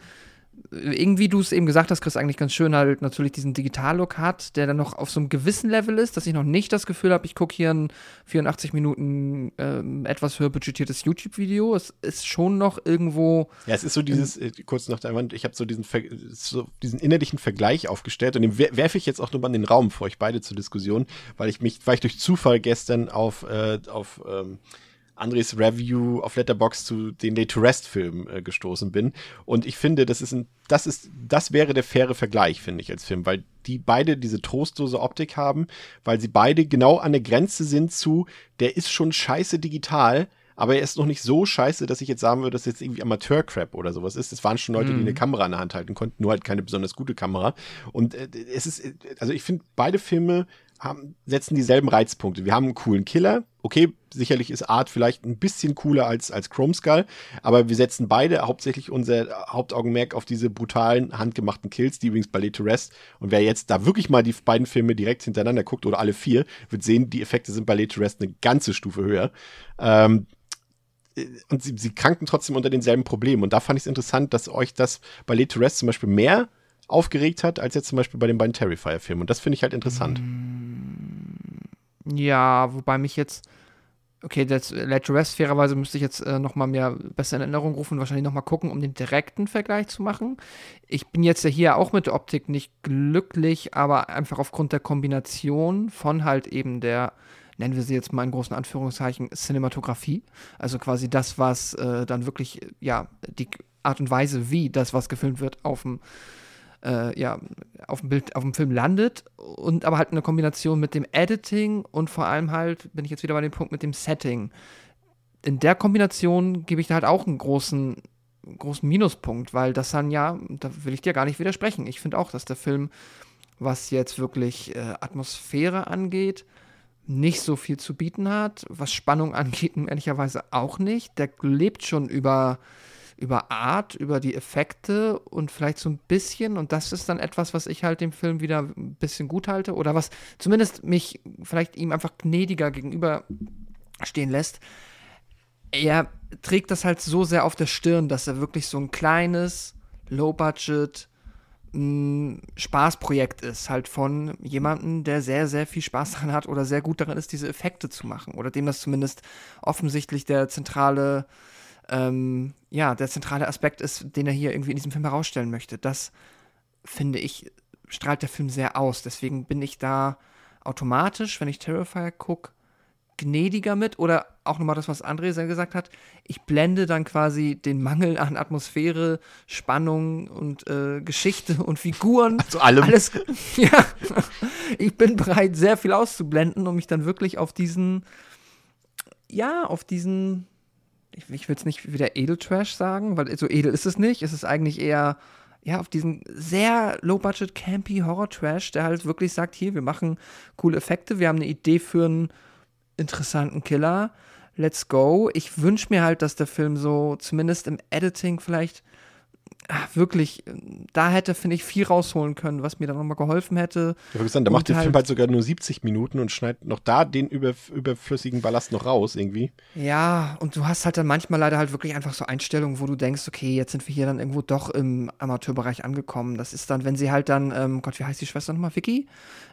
irgendwie du es eben gesagt hast, Chris, eigentlich ganz schön halt natürlich diesen Digital-Look hat, der dann noch auf so einem gewissen Level ist, dass ich noch nicht das Gefühl habe, ich gucke hier ein 84 Minuten ähm, etwas höher budgetiertes YouTube-Video. Es ist schon noch irgendwo. Ja, es ist so dieses, äh, kurz nach der Wand, ich habe so diesen, Ver so diesen innerlichen Vergleich aufgestellt und den wer- werfe ich jetzt auch nur mal in den Raum für euch beide zur Diskussion, weil ich mich, weil ich durch Zufall gestern auf, äh, auf ähm, Andres Review auf Letterbox zu den Late to Rest Film äh, gestoßen bin. Und ich finde, das ist ein, das ist, das wäre der faire Vergleich, finde ich, als Film, weil die beide diese trostlose Optik haben, weil sie beide genau an der Grenze sind zu, der ist schon scheiße digital, aber er ist noch nicht so scheiße, dass ich jetzt sagen würde, dass jetzt irgendwie Amateur-Crap oder sowas ist. Es waren schon Leute, die eine Kamera in der Hand halten konnten, nur halt keine besonders gute Kamera. Und äh, es ist, äh, also ich finde, beide Filme haben, setzen dieselben Reizpunkte. Wir haben einen coolen Killer. Okay, sicherlich ist Art vielleicht ein bisschen cooler als, als Chrome Skull, aber wir setzen beide hauptsächlich unser Hauptaugenmerk auf diese brutalen, handgemachten Kills, die übrigens bei Late to Rest. Und wer jetzt da wirklich mal die beiden Filme direkt hintereinander guckt oder alle vier, wird sehen, die Effekte sind bei Late to Rest eine ganze Stufe höher. Ähm, und sie, sie kranken trotzdem unter denselben Problemen. Und da fand ich es interessant, dass euch das bei Late to Rest zum Beispiel mehr aufgeregt hat, als jetzt zum Beispiel bei den beiden Terrifier-Filmen. Und das finde ich halt interessant. Ja, wobei mich jetzt. Okay, das Let to Rest, fairerweise müsste ich jetzt äh, noch mal mehr besser in Erinnerung rufen und wahrscheinlich noch mal gucken, um den direkten Vergleich zu machen. Ich bin jetzt ja hier auch mit der Optik nicht glücklich, aber einfach aufgrund der Kombination von halt eben der, nennen wir sie jetzt mal in großen Anführungszeichen, Cinematografie. Also quasi das, was äh, dann wirklich, ja, die Art und Weise, wie das, was gefilmt wird, auf dem äh, ja, auf dem Bild, auf dem Film landet und aber halt eine Kombination mit dem Editing und vor allem halt, bin ich jetzt wieder bei dem Punkt mit dem Setting. In der Kombination gebe ich da halt auch einen großen, großen Minuspunkt, weil das dann ja, da will ich dir gar nicht widersprechen. Ich finde auch, dass der Film, was jetzt wirklich äh, Atmosphäre angeht, nicht so viel zu bieten hat. Was Spannung angeht, ehrlicherweise auch nicht. Der lebt schon über über Art, über die Effekte und vielleicht so ein bisschen, und das ist dann etwas, was ich halt dem Film wieder ein bisschen gut halte oder was zumindest mich vielleicht ihm einfach gnädiger gegenüber stehen lässt. Er trägt das halt so sehr auf der Stirn, dass er wirklich so ein kleines, low-budget Spaßprojekt ist, halt von jemandem, der sehr, sehr viel Spaß daran hat oder sehr gut darin ist, diese Effekte zu machen oder dem das zumindest offensichtlich der zentrale ähm, ja, der zentrale Aspekt ist, den er hier irgendwie in diesem Film herausstellen möchte. Das finde ich, strahlt der Film sehr aus. Deswegen bin ich da automatisch, wenn ich Terrifier gucke, gnädiger mit. Oder auch nochmal das, was André sehr gesagt hat. Ich blende dann quasi den Mangel an Atmosphäre, Spannung und äh, Geschichte und Figuren. Zu allem. Alles. Ja. Ich bin bereit, sehr viel auszublenden, um mich dann wirklich auf diesen, ja, auf diesen ich, ich will es nicht wieder Edeltrash sagen, weil so edel ist es nicht. Es ist eigentlich eher, ja, auf diesen sehr low-budget, campy Horror-Trash, der halt wirklich sagt, hier, wir machen coole Effekte, wir haben eine Idee für einen interessanten Killer, let's go. Ich wünsche mir halt, dass der Film so zumindest im Editing vielleicht wirklich, da hätte, finde ich, viel rausholen können, was mir dann nochmal geholfen hätte. Ich würde sagen, da macht der Film halt sogar nur 70 Minuten und schneidet noch da den über, überflüssigen Ballast noch raus, irgendwie. Ja, und du hast halt dann manchmal leider halt wirklich einfach so Einstellungen, wo du denkst, okay, jetzt sind wir hier dann irgendwo doch im Amateurbereich angekommen. Das ist dann, wenn sie halt dann, ähm, Gott, wie heißt die Schwester nochmal, Vicky?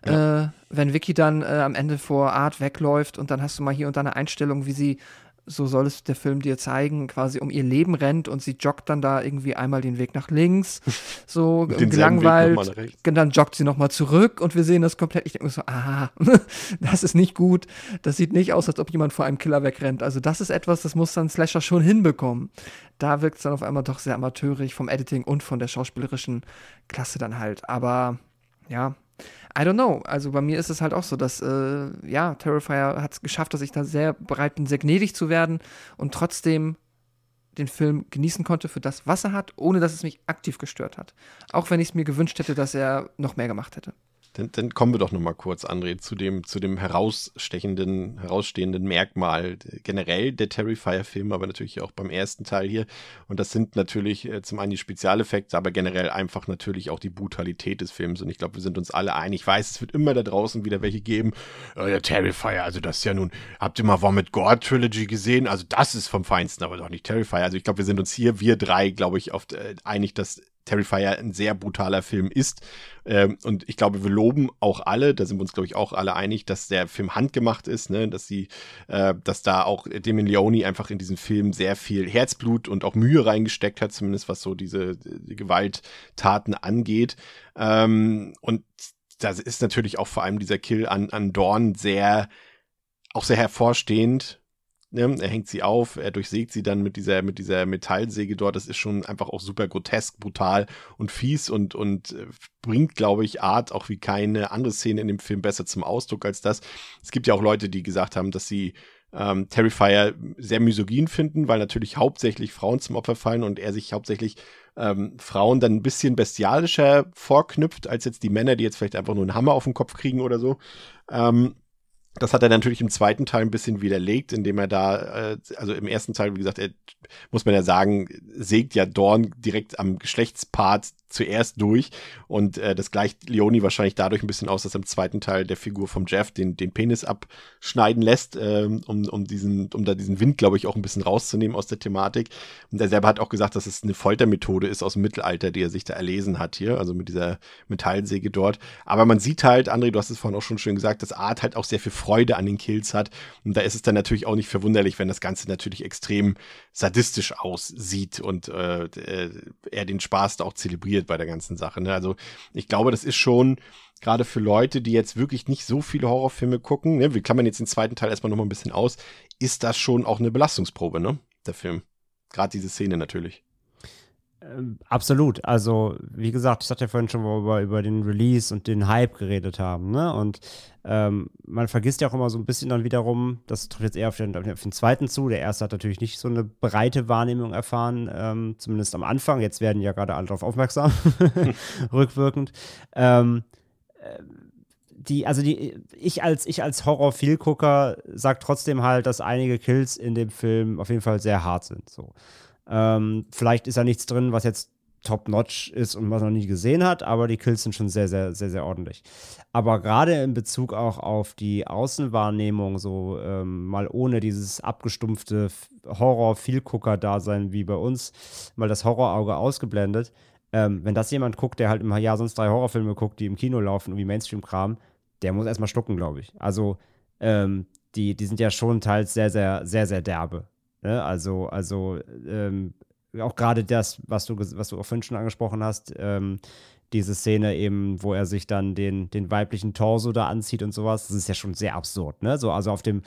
Ja. Äh, wenn Vicky dann äh, am Ende vor Art wegläuft und dann hast du mal hier und da eine Einstellung, wie sie so soll es der Film dir zeigen, quasi um ihr Leben rennt und sie joggt dann da irgendwie einmal den Weg nach links, so gelangweilt, dann joggt sie nochmal zurück und wir sehen das komplett. Ich denke mir so, aha, das ist nicht gut. Das sieht nicht aus, als ob jemand vor einem Killer wegrennt. Also das ist etwas, das muss dann Slasher schon hinbekommen. Da wirkt es dann auf einmal doch sehr amateurig vom Editing und von der schauspielerischen Klasse dann halt. Aber ja, I don't know. Also bei mir ist es halt auch so, dass, äh, ja, Terrifier hat es geschafft, dass ich da sehr bereit bin, sehr gnädig zu werden und trotzdem den Film genießen konnte für das, was er hat, ohne dass es mich aktiv gestört hat. Auch wenn ich es mir gewünscht hätte, dass er noch mehr gemacht hätte. Dann, dann kommen wir doch noch mal kurz, André, zu dem, zu dem herausstechenden, herausstehenden Merkmal generell der Terrifier-Filme, aber natürlich auch beim ersten Teil hier. Und das sind natürlich äh, zum einen die Spezialeffekte, aber generell einfach natürlich auch die Brutalität des Films. Und ich glaube, wir sind uns alle einig. Ich weiß, es wird immer da draußen wieder welche geben. Oh, der Terrifier, also das ist ja nun, habt ihr mal War mit Gore Trilogy gesehen? Also das ist vom Feinsten, aber doch nicht Terrifier. Also ich glaube, wir sind uns hier, wir drei, glaube ich, oft äh, einig, dass Terrifier ein sehr brutaler Film ist. Ähm, und ich glaube, wir loben auch alle, da sind wir uns, glaube ich, auch alle einig, dass der Film handgemacht ist, ne? dass sie, äh, dass da auch Damien Leone einfach in diesen Film sehr viel Herzblut und auch Mühe reingesteckt hat, zumindest was so diese die Gewalttaten angeht. Ähm, und da ist natürlich auch vor allem dieser Kill an, an Dorn sehr, auch sehr hervorstehend, Ne? Er hängt sie auf, er durchsägt sie dann mit dieser, mit dieser Metallsäge dort. Das ist schon einfach auch super grotesk, brutal und fies und, und äh, bringt, glaube ich, Art auch wie keine andere Szene in dem Film besser zum Ausdruck als das. Es gibt ja auch Leute, die gesagt haben, dass sie ähm, Terrifier sehr misogyn finden, weil natürlich hauptsächlich Frauen zum Opfer fallen und er sich hauptsächlich ähm, Frauen dann ein bisschen bestialischer vorknüpft, als jetzt die Männer, die jetzt vielleicht einfach nur einen Hammer auf den Kopf kriegen oder so. Ähm, das hat er natürlich im zweiten Teil ein bisschen widerlegt, indem er da, äh, also im ersten Teil, wie gesagt, er, muss man ja sagen, sägt ja Dorn direkt am Geschlechtspart zuerst durch und äh, das gleicht Leoni wahrscheinlich dadurch ein bisschen aus, dass er im zweiten Teil der Figur vom Jeff den, den Penis abschneiden lässt, äh, um, um diesen, um da diesen Wind, glaube ich, auch ein bisschen rauszunehmen aus der Thematik. Und er selber hat auch gesagt, dass es eine Foltermethode ist aus dem Mittelalter, die er sich da erlesen hat hier, also mit dieser Metallsäge dort. Aber man sieht halt, André, du hast es vorhin auch schon schön gesagt, dass Art halt auch sehr viel Freude an den Kills hat. Und da ist es dann natürlich auch nicht verwunderlich, wenn das Ganze natürlich extrem sadistisch aussieht und äh, äh er den Spaß da auch zelebriert bei der ganzen Sache. Ne? Also ich glaube, das ist schon gerade für Leute, die jetzt wirklich nicht so viele Horrorfilme gucken, ne? wir klammern jetzt den zweiten Teil erstmal nochmal ein bisschen aus, ist das schon auch eine Belastungsprobe, ne? Der Film. Gerade diese Szene natürlich. Ähm, absolut. Also, wie gesagt, ich hatte ja vorhin schon, wo wir über den Release und den Hype geredet haben. Ne? Und ähm, man vergisst ja auch immer so ein bisschen dann wiederum, das trifft jetzt eher auf den, auf den, zweiten zu. Der erste hat natürlich nicht so eine breite Wahrnehmung erfahren, ähm, zumindest am Anfang. Jetzt werden ja gerade alle darauf aufmerksam, rückwirkend. Ähm, äh, die, also die, ich als, ich als Horror-Vielgucker sag trotzdem halt, dass einige Kills in dem Film auf jeden Fall sehr hart sind. So. Ähm, vielleicht ist da nichts drin, was jetzt top-notch ist und was man noch nie gesehen hat, aber die Kills sind schon sehr, sehr, sehr, sehr ordentlich. Aber gerade in Bezug auch auf die Außenwahrnehmung, so ähm, mal ohne dieses abgestumpfte Horror-Vielgucker-Dasein wie bei uns, mal das Horrorauge ausgeblendet, ähm, wenn das jemand guckt, der halt im Jahr sonst drei Horrorfilme guckt, die im Kino laufen, wie Mainstream-Kram, der muss erstmal schlucken, glaube ich. Also, ähm, die, die sind ja schon teils sehr, sehr, sehr, sehr derbe. Ne? Also, also ähm, auch gerade das, was du, was du auch vorhin schon angesprochen hast, ähm, diese Szene eben, wo er sich dann den, den weiblichen Torso da anzieht und sowas, das ist ja schon sehr absurd, ne? So, also auf dem,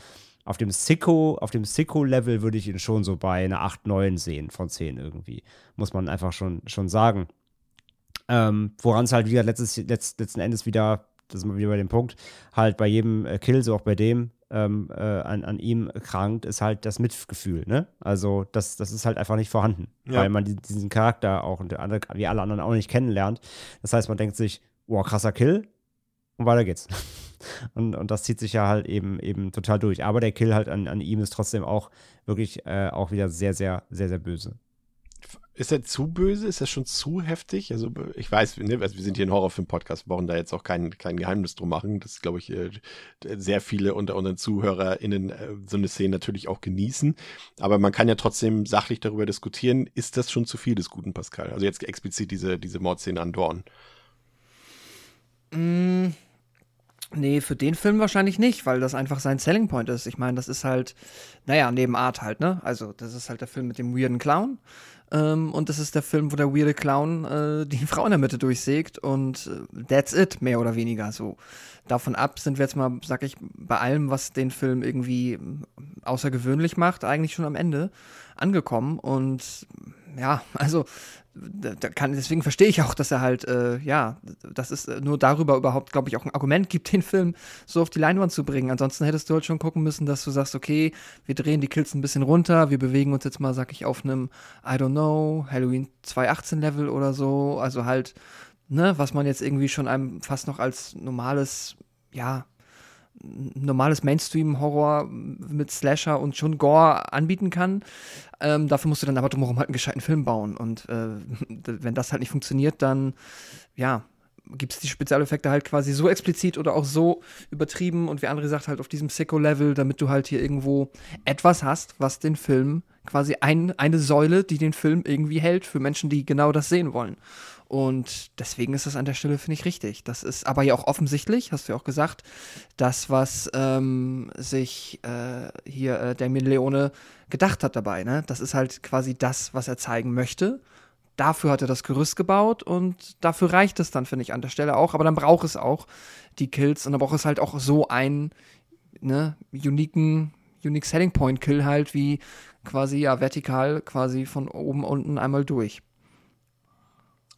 auf dem Sicko, auf dem Sicko-Level würde ich ihn schon so bei einer 8, 9 sehen von 10 irgendwie. Muss man einfach schon, schon sagen. Ähm, Woran es halt wieder letztes, letzt, letzten Endes wieder, das ist mal wieder bei dem Punkt, halt bei jedem äh, Kill, so auch bei dem, ähm, äh, an, an ihm krankt, ist halt das Mitgefühl, ne? Also das, das ist halt einfach nicht vorhanden, Ja. weil man die, diesen Charakter auch und der andere, wie alle anderen auch nicht kennenlernt. Das heißt, man denkt sich, wow, krasser Kill und weiter geht's. Und, und das zieht sich ja halt eben eben total durch. Aber der Kill halt an, an ihm ist trotzdem auch wirklich äh, auch wieder sehr, sehr, sehr, sehr böse. Ist er zu böse? Ist er schon zu heftig? Also ich weiß, ne, also wir sind hier ein Horrorfilm-Podcast, wir brauchen da jetzt auch kein, kein Geheimnis drum machen. Das glaube ich, äh, sehr viele unter unseren ZuhörerInnen äh, so eine Szene natürlich auch genießen. Aber man kann ja trotzdem sachlich darüber diskutieren, ist das schon zu viel des guten Pascal? Also jetzt explizit diese, diese Mordszene an Dorn. Mm, nee, für den Film wahrscheinlich nicht, weil das einfach sein Selling Point ist. Ich meine, das ist halt, naja, neben Art halt, ne? Also, das ist halt der Film mit dem weirden Clown. Ähm, und das ist der Film, wo der weirde Clown äh, die Frau in der Mitte durchsägt und äh, that's it, mehr oder weniger so. Davon ab sind wir jetzt mal, sag ich, bei allem, was den Film irgendwie ähm, außergewöhnlich macht, eigentlich schon am Ende angekommen. Und ja, also kann, deswegen verstehe ich auch, dass er halt, äh, ja, das ist äh, nur darüber überhaupt, glaube ich, auch ein Argument gibt, den Film so auf die Leinwand zu bringen. Ansonsten hättest du halt schon gucken müssen, dass du sagst, okay, wir drehen die Kills ein bisschen runter, wir bewegen uns jetzt mal, sag ich, auf einem, I don't know, Halloween 218 Level oder so. Also halt, ne, was man jetzt irgendwie schon einem fast noch als normales, ja, normales Mainstream-Horror mit Slasher und schon Gore anbieten kann. Ähm, dafür musst du dann aber drumherum halt einen gescheiten Film bauen. Und äh, wenn das halt nicht funktioniert, dann, ja, gibt es die Spezialeffekte halt quasi so explizit oder auch so übertrieben und wie André sagt, halt auf diesem Sicko-Level, damit du halt hier irgendwo etwas hast, was den Film quasi ein, eine Säule, die den Film irgendwie hält für Menschen, die genau das sehen wollen. Und deswegen ist das an der Stelle, finde ich, richtig. Das ist aber ja auch offensichtlich, hast du ja auch gesagt, das, was ähm, sich äh, hier äh, Damien Leone gedacht hat dabei. Ne? Das ist halt quasi das, was er zeigen möchte. Dafür hat er das Gerüst gebaut und dafür reicht es dann, finde ich, an der Stelle auch. Aber dann braucht es auch die Kills und dann braucht es halt auch so einen ne, uniken, unique Selling Point Kill halt, wie quasi ja vertikal quasi von oben unten einmal durch.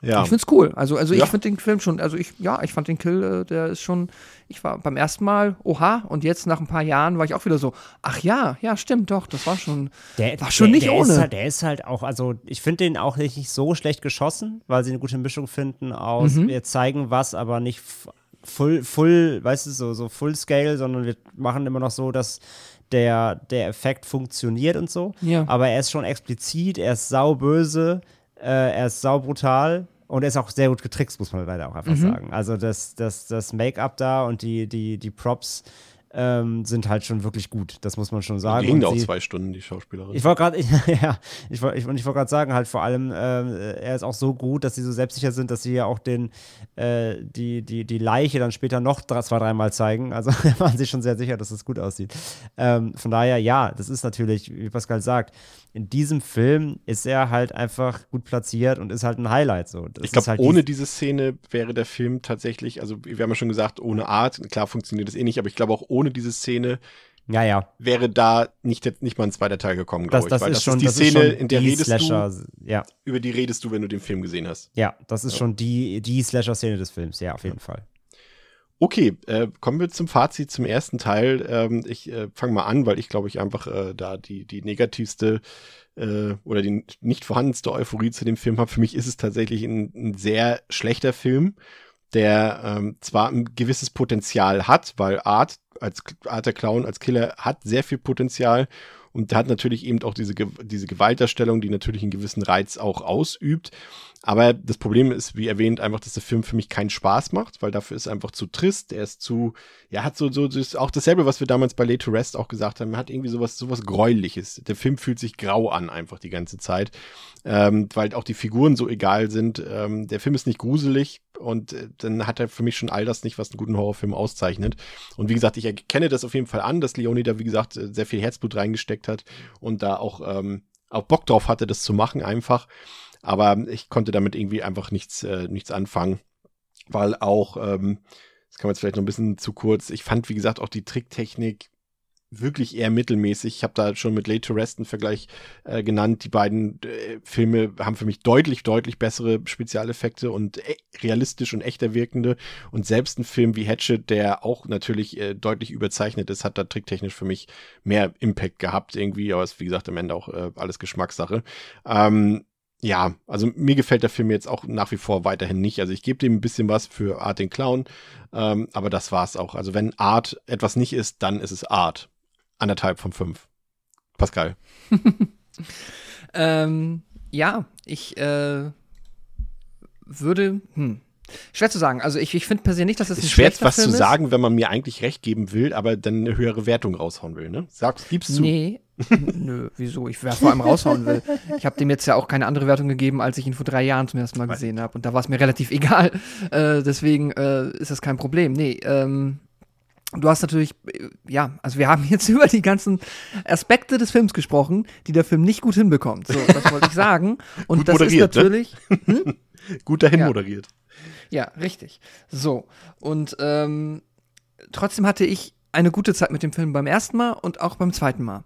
Ja. Ich find's cool. Also, also Ja. ich finde den Film schon, also ich, ja, ich fand den Kill, äh, der ist schon, ich war beim ersten Mal, oha, und jetzt nach ein paar Jahren war ich auch wieder so, ach ja, ja, stimmt doch, das war schon, Der, war schon der, nicht der ohne. Ist halt, der ist halt auch, also ich finde den auch nicht, so schlecht geschossen, weil sie eine gute Mischung finden aus, Mhm. wir zeigen was, aber nicht full, full, weißt du, so, so full scale, sondern wir machen immer noch so, dass der, der Effekt funktioniert und so. Ja. Aber er ist schon explizit, er ist sauböse, äh, er ist saubrutal und er ist auch sehr gut getrickst, muss man leider auch Mhm. einfach sagen. Also das, das, das Make-up da und die, die, die Props ähm, sind halt schon wirklich gut, das muss man schon sagen. Die Und auch sie- zwei Stunden, die Schauspielerin. ich wollte gerade, ja, ich wollte ich, und ich wollte gerade sagen, halt vor allem, äh, er ist auch so gut, dass sie so selbstsicher sind, dass sie ja auch den, äh, die, die, die Leiche dann später noch drei, zwei, dreimal zeigen. Also waren sie schon sehr sicher, dass es gut aussieht. Ähm, von daher, ja, das ist natürlich, wie Pascal sagt, in diesem Film ist er halt einfach gut platziert und ist halt ein Highlight. So. Das ich glaube, halt ohne die, diese Szene wäre der Film tatsächlich, also wir haben ja schon gesagt, ohne Art, klar funktioniert das eh nicht, aber ich glaube auch ohne diese Szene ja, ja. wäre da nicht, nicht mal ein zweiter Teil gekommen, Das, glaube ich. das weil ist schon die das Szene, ist schon in der die redest Slasher, du, ja, über die redest du, wenn du den Film gesehen hast. ja, das ist schon die, die Slasher-Szene des Films, ja, auf jeden Fall. Okay, äh, kommen wir zum Fazit zum ersten Teil. Ähm, ich äh, fange mal an, weil ich glaube ich einfach äh, da die, die negativste äh, oder die nicht vorhandenste Euphorie zu dem Film habe. Für mich ist es tatsächlich ein, ein sehr schlechter Film, der ähm, zwar ein gewisses Potenzial hat, weil Art als Art der Clown als Killer hat sehr viel Potenzial und hat natürlich eben auch diese, diese Gewaltdarstellung, die natürlich einen gewissen Reiz auch ausübt. Aber das Problem ist, wie erwähnt, einfach, dass der Film für mich keinen Spaß macht, weil dafür ist er einfach zu trist. Er ist zu, ja, hat so, so, ist auch dasselbe, was wir damals bei Lay to Rest auch gesagt haben. Er hat irgendwie sowas, sowas Gräuliches. Der Film fühlt sich grau an, einfach die ganze Zeit. Ähm, weil auch die Figuren so egal sind. Ähm, der Film ist nicht gruselig und äh, dann hat er für mich schon all das nicht, was einen guten Horrorfilm auszeichnet. Und wie gesagt, ich erkenne das auf jeden Fall an, dass Leone da, wie gesagt, äh, sehr viel Herzblut reingesteckt hat und da auch, ähm, auch Bock drauf hatte, das zu machen einfach. Aber ich konnte damit irgendwie einfach nichts, äh, nichts anfangen. Weil auch, ähm, das kann man jetzt vielleicht noch ein bisschen zu kurz, ich fand, wie gesagt, auch die Tricktechnik wirklich eher mittelmäßig. Ich habe da schon mit Late to Rest einen Vergleich äh, genannt. Die beiden äh, Filme haben für mich deutlich, deutlich bessere Spezialeffekte und e realistisch und echter wirkende. Und selbst ein Film wie Hatchet, der auch natürlich äh, deutlich überzeichnet ist, hat da tricktechnisch für mich mehr Impact gehabt irgendwie. Aber es ist, wie gesagt, am Ende auch äh, alles Geschmackssache. Ähm, ja, also mir gefällt der Film jetzt auch nach wie vor weiterhin nicht. Also ich gebe dem ein bisschen was für Art den Clown, ähm, aber das war's auch. Also wenn Art etwas nicht ist, dann ist es Art anderthalb von fünf. Pascal. ähm, ja, ich äh, würde, hm, Schwer zu sagen. Also ich, ich finde persönlich nicht, dass es das ein ist schwer, was Film zu sagen, wenn man mir eigentlich recht geben will, aber dann eine höhere Wertung raushauen will, ne? Sagst, gibst du? Nee. Nö, wieso? Ich wer vor allem raushauen will. Ich habe dem jetzt ja auch keine andere Wertung gegeben, als ich ihn vor drei Jahren zum ersten Mal gesehen habe. Und da war es mir relativ egal. Äh, deswegen äh, ist das kein Problem. Nee, ähm, Du hast natürlich, äh, ja, also wir haben jetzt über die ganzen Aspekte des Films gesprochen, die der Film nicht gut hinbekommt. So, das wollte ich sagen. Und gut das ist ne? natürlich. Hm? gut dahin Ja. moderiert. Ja, richtig. So. Und ähm, trotzdem hatte ich eine gute Zeit mit dem Film beim ersten Mal und auch beim zweiten Mal.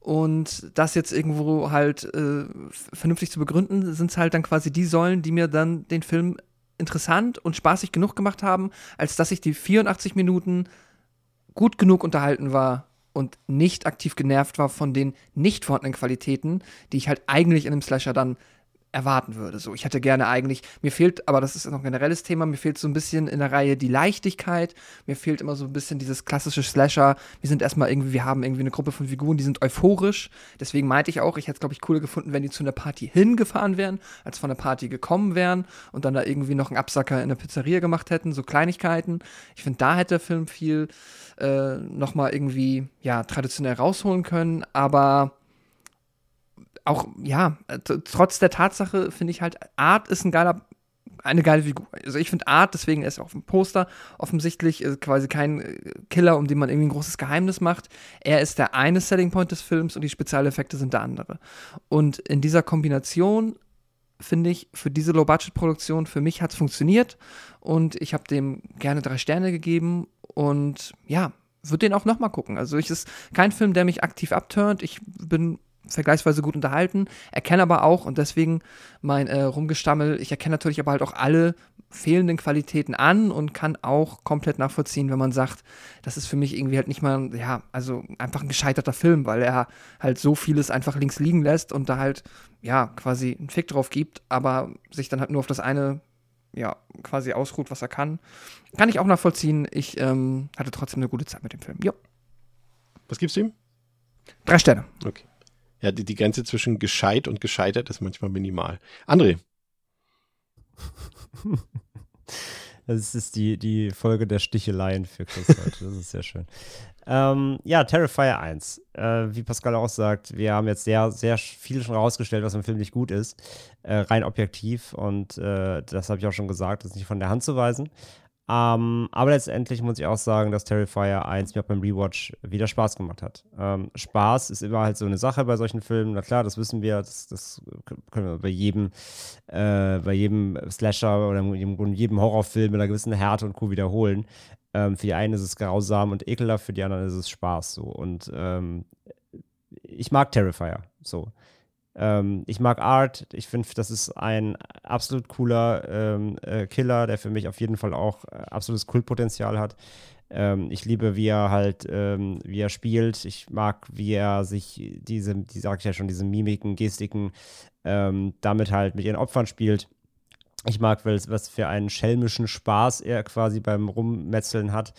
Und das jetzt irgendwo halt äh, vernünftig zu begründen, sind es halt dann quasi die Säulen, die mir dann den Film interessant und spaßig genug gemacht haben, als dass ich die 84 Minuten gut genug unterhalten war und nicht aktiv genervt war von den nicht vorhandenen Qualitäten, die ich halt eigentlich in einem Slasher dann erwarten würde. So, ich hätte gerne eigentlich, mir fehlt, aber das ist noch ein generelles Thema, mir fehlt so ein bisschen in der Reihe die Leichtigkeit, mir fehlt immer so ein bisschen dieses klassische Slasher. Wir sind erstmal irgendwie, wir haben irgendwie eine Gruppe von Figuren, die sind euphorisch. Deswegen meinte ich auch, ich hätte es, glaube ich, cooler gefunden, wenn die zu einer Party hingefahren wären, als von der Party gekommen wären und dann da irgendwie noch einen Absacker in der Pizzeria gemacht hätten, so Kleinigkeiten. Ich finde, da hätte der Film viel äh, nochmal irgendwie, ja, traditionell rausholen können, aber auch, ja, äh, trotz der Tatsache finde ich halt, Art ist ein geiler, eine geile Figur. Also ich finde Art, deswegen ist er auf dem Poster offensichtlich äh, quasi kein Killer, um den man irgendwie ein großes Geheimnis macht. Er ist der eine Selling Point des Films und die Spezialeffekte sind der andere. Und in dieser Kombination finde ich, für diese Low-Budget-Produktion, für mich hat es funktioniert und ich habe dem gerne drei Sterne gegeben und ja, würde den auch nochmal gucken. Also ich ist kein Film, der mich aktiv abturnt. Ich bin vergleichsweise gut unterhalten, erkenne aber auch und deswegen mein äh, Rumgestammel, ich erkenne natürlich aber halt auch alle fehlenden Qualitäten an und kann auch komplett nachvollziehen, wenn man sagt, das ist für mich irgendwie halt nicht mal, ja, also einfach ein gescheiterter Film, weil er halt so vieles einfach links liegen lässt und da halt, ja, quasi einen Fick drauf gibt, aber sich dann halt nur auf das eine, ja, quasi ausruht, was er kann. Kann ich auch nachvollziehen. Ich ähm, hatte trotzdem eine gute Zeit mit dem Film. Jo. Was gibst du ihm? Drei Sterne. Okay. Ja, die, die Grenze zwischen gescheit und gescheitert ist manchmal minimal. André, Das ist die, die Folge der Sticheleien für Chris heute. Das ist sehr schön. Ähm, ja, Terrifier 1. Äh, wie Pascal auch sagt, wir haben jetzt sehr, sehr viel schon rausgestellt, was im Film nicht gut ist. Äh, rein objektiv. Und äh, das habe ich auch schon gesagt, das ist nicht von der Hand zu weisen. Ähm, aber letztendlich muss ich auch sagen, dass Terrifier 1 mir auch beim Rewatch wieder Spaß gemacht hat. Ähm, Spaß ist immer halt so eine Sache bei solchen Filmen. Na klar, das wissen wir, das, das können wir bei jedem, äh, bei jedem Slasher oder jedem Horrorfilm mit einer gewissen Härte und Co. wiederholen. Ähm, für die einen ist es grausam und ekelhaft, für die anderen ist es Spaß so. Und ähm, ich mag Terrifier so. Ähm, ich mag Art. Ich finde, das ist ein absolut cooler ähm, äh, Killer, der für mich auf jeden Fall auch äh, absolutes Kultpotenzial hat. Ähm, ich liebe, wie er halt, ähm, wie er spielt. Ich mag, wie er sich diese, die sag ich ja schon, diese Mimiken, Gestiken ähm, damit halt mit ihren Opfern spielt. Ich mag, was für einen schelmischen Spaß er quasi beim Rummetzeln hat.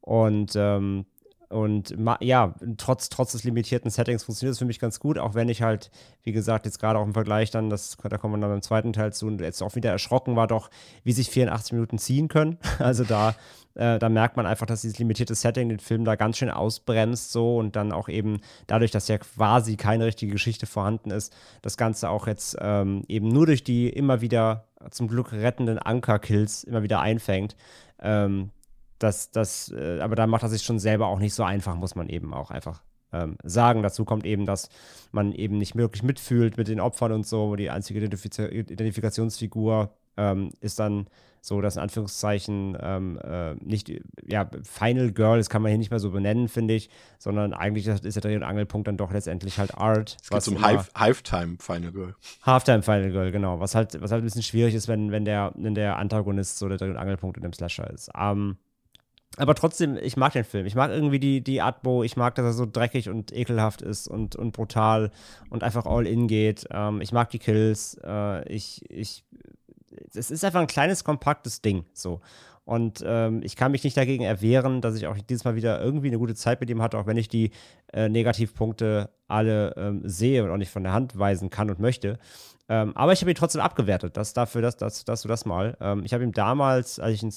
Und ähm, und ja, trotz, trotz des limitierten Settings funktioniert es für mich ganz gut, auch wenn ich halt, wie gesagt, jetzt gerade auch im Vergleich dann, das, da kommen wir dann beim zweiten Teil zu, und jetzt auch wieder erschrocken war doch, wie sich 84 Minuten ziehen können. Also da, äh, da merkt man einfach, dass dieses limitierte Setting den Film da ganz schön ausbremst so und dann auch eben dadurch, dass ja quasi keine richtige Geschichte vorhanden ist, das Ganze auch jetzt ähm, eben nur durch die immer wieder zum Glück rettenden Anker-Kills immer wieder einfängt. Ähm, das, das, äh, aber da macht er sich schon selber auch nicht so einfach, muss man eben auch einfach ähm, sagen. Dazu kommt eben, dass man eben nicht wirklich mitfühlt mit den Opfern und so. Die einzige Identifiz Identifikationsfigur ähm, ist dann so, dass in Anführungszeichen ähm, äh, nicht, ja, Final Girl, das kann man hier nicht mehr so benennen, finde ich, sondern eigentlich ist der Dreh- und Angelpunkt dann doch letztendlich halt Art. Es geht zum Half Halftime Final Girl. Halftime Final Girl, genau. Was halt, was halt ein bisschen schwierig ist, wenn, wenn, der, wenn der Antagonist so der Dreh- und Angelpunkt in dem Slasher ist. Ähm, aber trotzdem, ich mag den Film. Ich mag irgendwie die, die Atmo, ich mag, dass er so dreckig und ekelhaft ist und, und brutal und einfach all in geht. Ähm, ich mag die Kills. Äh, ich, ich, es ist einfach ein kleines, kompaktes Ding. So. Und ähm, ich kann mich nicht dagegen erwehren, dass ich auch dieses Mal wieder irgendwie eine gute Zeit mit ihm hatte, auch wenn ich die äh, Negativpunkte alle ähm, sehe und auch nicht von der Hand weisen kann und möchte. Ähm, aber ich habe ihn trotzdem abgewertet. Das dafür, dass, dass du das mal. Ähm, ich habe ihn damals, als ich ihn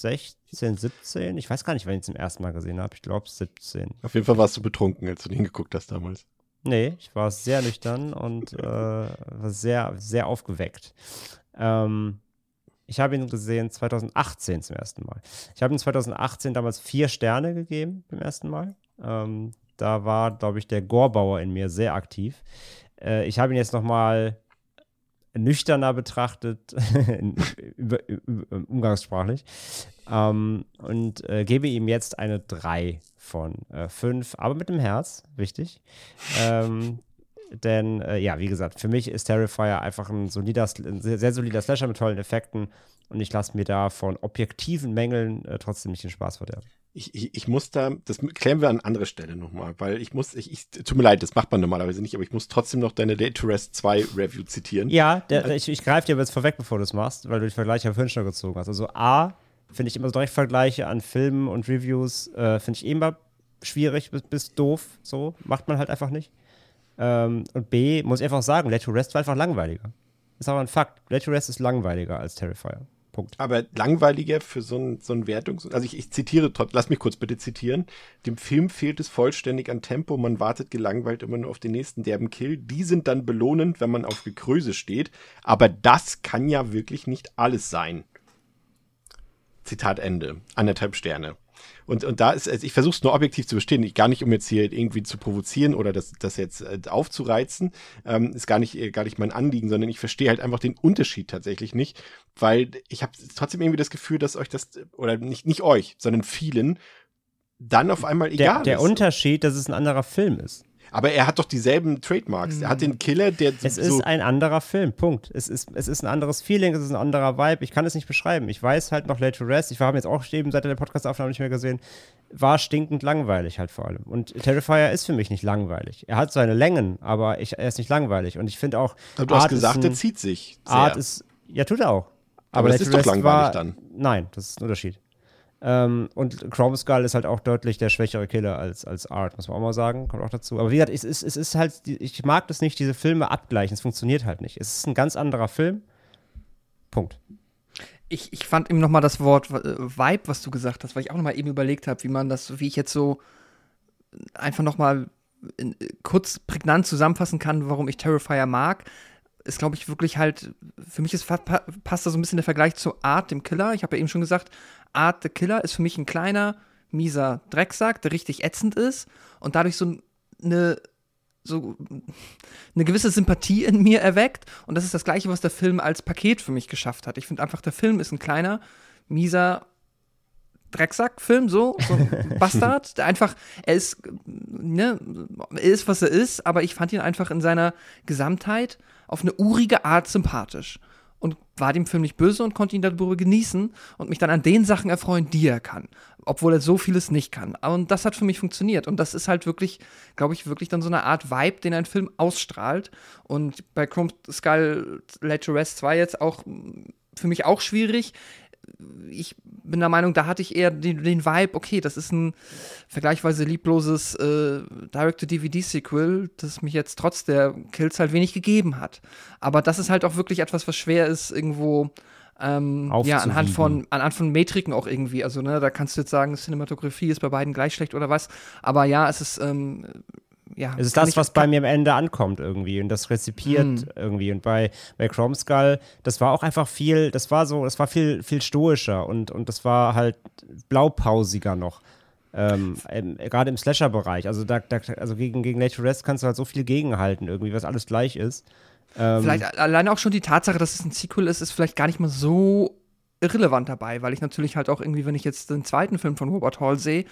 2016, 17, ich weiß gar nicht, wann ich ihn zum ersten Mal gesehen habe. Ich glaube 17. Auf jeden Fall warst du betrunken, als du den geguckt hast damals. Nee, ich war sehr nüchtern und äh, war sehr, sehr aufgeweckt. Ähm, ich habe ihn gesehen 2018 zum ersten Mal. Ich habe ihm 2018 damals vier Sterne gegeben beim ersten Mal. Ähm, da war, glaube ich, der Gorbauer in mir sehr aktiv. Äh, ich habe ihn jetzt nochmal nüchterner betrachtet, über, umgangssprachlich, ähm, und äh, gebe ihm jetzt eine 3 von 5, äh, aber mit dem Herz, wichtig. Ähm, denn, äh, ja, wie gesagt, für mich ist Terrifier einfach ein, solider, ein sehr, sehr, solider Slasher mit tollen Effekten. Und ich lasse mir da von objektiven Mängeln äh, trotzdem nicht den Spaß verderben ich, ich, ich muss da, das klären wir an anderer Stelle nochmal, weil ich muss, ich, ich, tut mir leid, das macht man normalerweise nicht, aber ich muss trotzdem noch deine Late to Rest 2 Review zitieren. Ja, der, ich, ich greife dir aber jetzt vorweg, bevor du es machst, weil du die Vergleiche auf Fincher gezogen hast. Also A, finde ich immer so direkt Vergleiche an Filmen und Reviews, äh, finde ich immer schwierig bis, bis doof, so, macht man halt einfach nicht. Ähm, und B, muss ich einfach sagen, Late to Rest war einfach langweiliger. Ist aber ein Fakt. Late to Rest ist langweiliger als Terrifier. Punkt. Aber langweiliger für so ein, so ein Wertungs... Also ich, ich zitiere, lass mich kurz bitte zitieren. Dem Film fehlt es vollständig an Tempo, man wartet gelangweilt immer nur auf den nächsten derben Kill. Die sind dann belohnend, wenn man auf Gekröse steht. Aber das kann ja wirklich nicht alles sein. Zitat Ende. Anderthalb Sterne. Und, und da ist, also ich versuche es nur objektiv zu bestehen, ich, gar nicht, um jetzt hier irgendwie zu provozieren oder das, das jetzt äh, aufzureizen, ähm, ist gar nicht, äh, gar nicht mein Anliegen, sondern ich verstehe halt einfach den Unterschied tatsächlich nicht, weil ich habe trotzdem irgendwie das Gefühl, dass euch das, oder nicht, nicht euch, sondern vielen, dann auf einmal egal der, der ist. Der Unterschied, dass es ein anderer Film ist. Aber er hat doch dieselben Trademarks. Mhm. Er hat den Killer, der. Es so ist ein anderer Film, Punkt. Es ist, es ist ein anderes Feeling, es ist ein anderer Vibe. Ich kann es nicht beschreiben. Ich weiß halt noch Late to Rest. Ich habe jetzt auch eben seit der Podcast-Aufnahme nicht mehr gesehen. War stinkend langweilig halt vor allem. Und Terrifier ist für mich nicht langweilig. Er hat seine Längen, aber ich, er ist nicht langweilig. Und ich finde auch. Aber du Art hast gesagt, ein, er zieht sich. Sehr. Art ist. Ja, tut er auch. Aber, aber das ist doch langweilig war, dann. Nein, das ist ein Unterschied. Ähm, und Chrome Skull ist halt auch deutlich der schwächere Killer als, als Art, muss man auch mal sagen, kommt auch dazu. Aber wie gesagt, es ist, es ist halt, ich mag das nicht, diese Filme abgleichen, es funktioniert halt nicht. Es ist ein ganz anderer Film. Punkt. Ich, ich fand eben nochmal das Wort äh, Vibe, was du gesagt hast, weil ich auch nochmal eben überlegt habe, wie man das, wie ich jetzt so einfach nochmal kurz prägnant zusammenfassen kann, warum ich Terrifier mag ist, glaube ich, wirklich halt, für mich ist, passt da so ein bisschen der Vergleich zu Art, dem Killer. Ich habe ja eben schon gesagt, Art the Killer ist für mich ein kleiner, mieser Drecksack, der richtig ätzend ist und dadurch so eine so eine gewisse Sympathie in mir erweckt. Und das ist das Gleiche, was der Film als Paket für mich geschafft hat. Ich finde einfach, der Film ist ein kleiner, mieser Drecksack-Film, so, so ein Bastard, der einfach, er ist, ne, er ist, was er ist, aber ich fand ihn einfach in seiner Gesamtheit auf eine urige Art sympathisch und war dem Film nicht böse und konnte ihn darüber genießen und mich dann an den Sachen erfreuen, die er kann, obwohl er so vieles nicht kann. Und das hat für mich funktioniert und das ist halt wirklich, glaube ich, wirklich dann so eine Art Vibe, den ein Film ausstrahlt. Und bei Chrome Skull to Rest 2 jetzt auch für mich auch schwierig ich bin der Meinung, da hatte ich eher den, den Vibe, okay, das ist ein vergleichsweise liebloses äh, Direct-to-DVD-Sequel, das mich jetzt trotz der Kills halt wenig gegeben hat. Aber das ist halt auch wirklich etwas, was schwer ist, irgendwo ähm, ja, anhand von, anhand von Metriken auch irgendwie. Also, ne, da kannst du jetzt sagen, Cinematografie ist bei beiden gleich schlecht oder was. Aber ja, es ist ähm, ja. Es ist das, was bei mir am Ende ankommt irgendwie und das rezipiert mhm. irgendwie. Und bei, bei Chrome Skull, das war auch einfach viel, das war so, das war viel, viel stoischer und, und das war halt blaupausiger noch. Ähm, Gerade im Slasher-Bereich. Also, da, da, also gegen, gegen Nature Rest kannst du halt so viel gegenhalten, irgendwie, was alles gleich ist. Ähm, Vielleicht alleine auch schon die Tatsache, dass es ein Sequel ist, ist vielleicht gar nicht mal so irrelevant dabei, weil ich natürlich halt auch irgendwie, wenn ich jetzt den zweiten Film von Robert Hall sehe,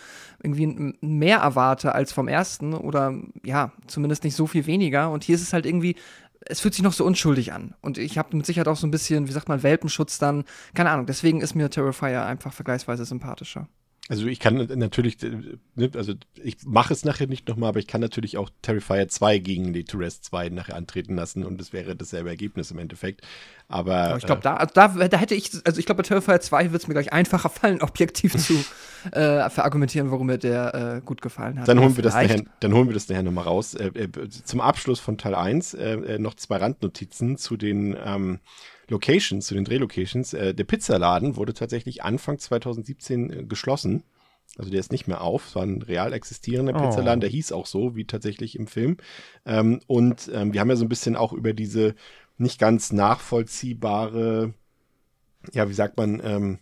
irgendwie mehr erwarte als vom ersten oder ja, zumindest nicht so viel weniger. Und hier ist es halt irgendwie, es fühlt sich noch so unschuldig an. Und ich habe mit Sicherheit auch so ein bisschen, wie sagt man, Welpenschutz dann, keine Ahnung. Deswegen ist mir Terrifier einfach vergleichsweise sympathischer. Also ich kann natürlich, äh, ne, also ich mache es nachher nicht nochmal, aber ich kann natürlich auch Terrifier 2 gegen die To Rest 2 nachher antreten lassen und es wäre dasselbe Ergebnis im Endeffekt. Aber, ich glaube, äh, da, also da, da hätte ich, also ich glaube, bei Terrifier 2 wird es mir gleich einfacher fallen, objektiv zu äh, verargumentieren, warum mir der äh, gut gefallen hat. Dann holen, wir das nachher, dann holen wir das nachher nochmal raus. Äh, äh, zum Abschluss von Teil 1 äh, äh, noch zwei Randnotizen zu den ähm, Locations, zu den Drehlocations. Äh, der Pizzaladen wurde tatsächlich Anfang 2017 äh, geschlossen. Also der ist nicht mehr auf. Es war ein real existierender Oh. Pizzaladen, der hieß auch so, wie tatsächlich im Film. Ähm, und ähm, wir haben ja so ein bisschen auch über diese nicht ganz nachvollziehbare, ja, wie sagt man, ähm,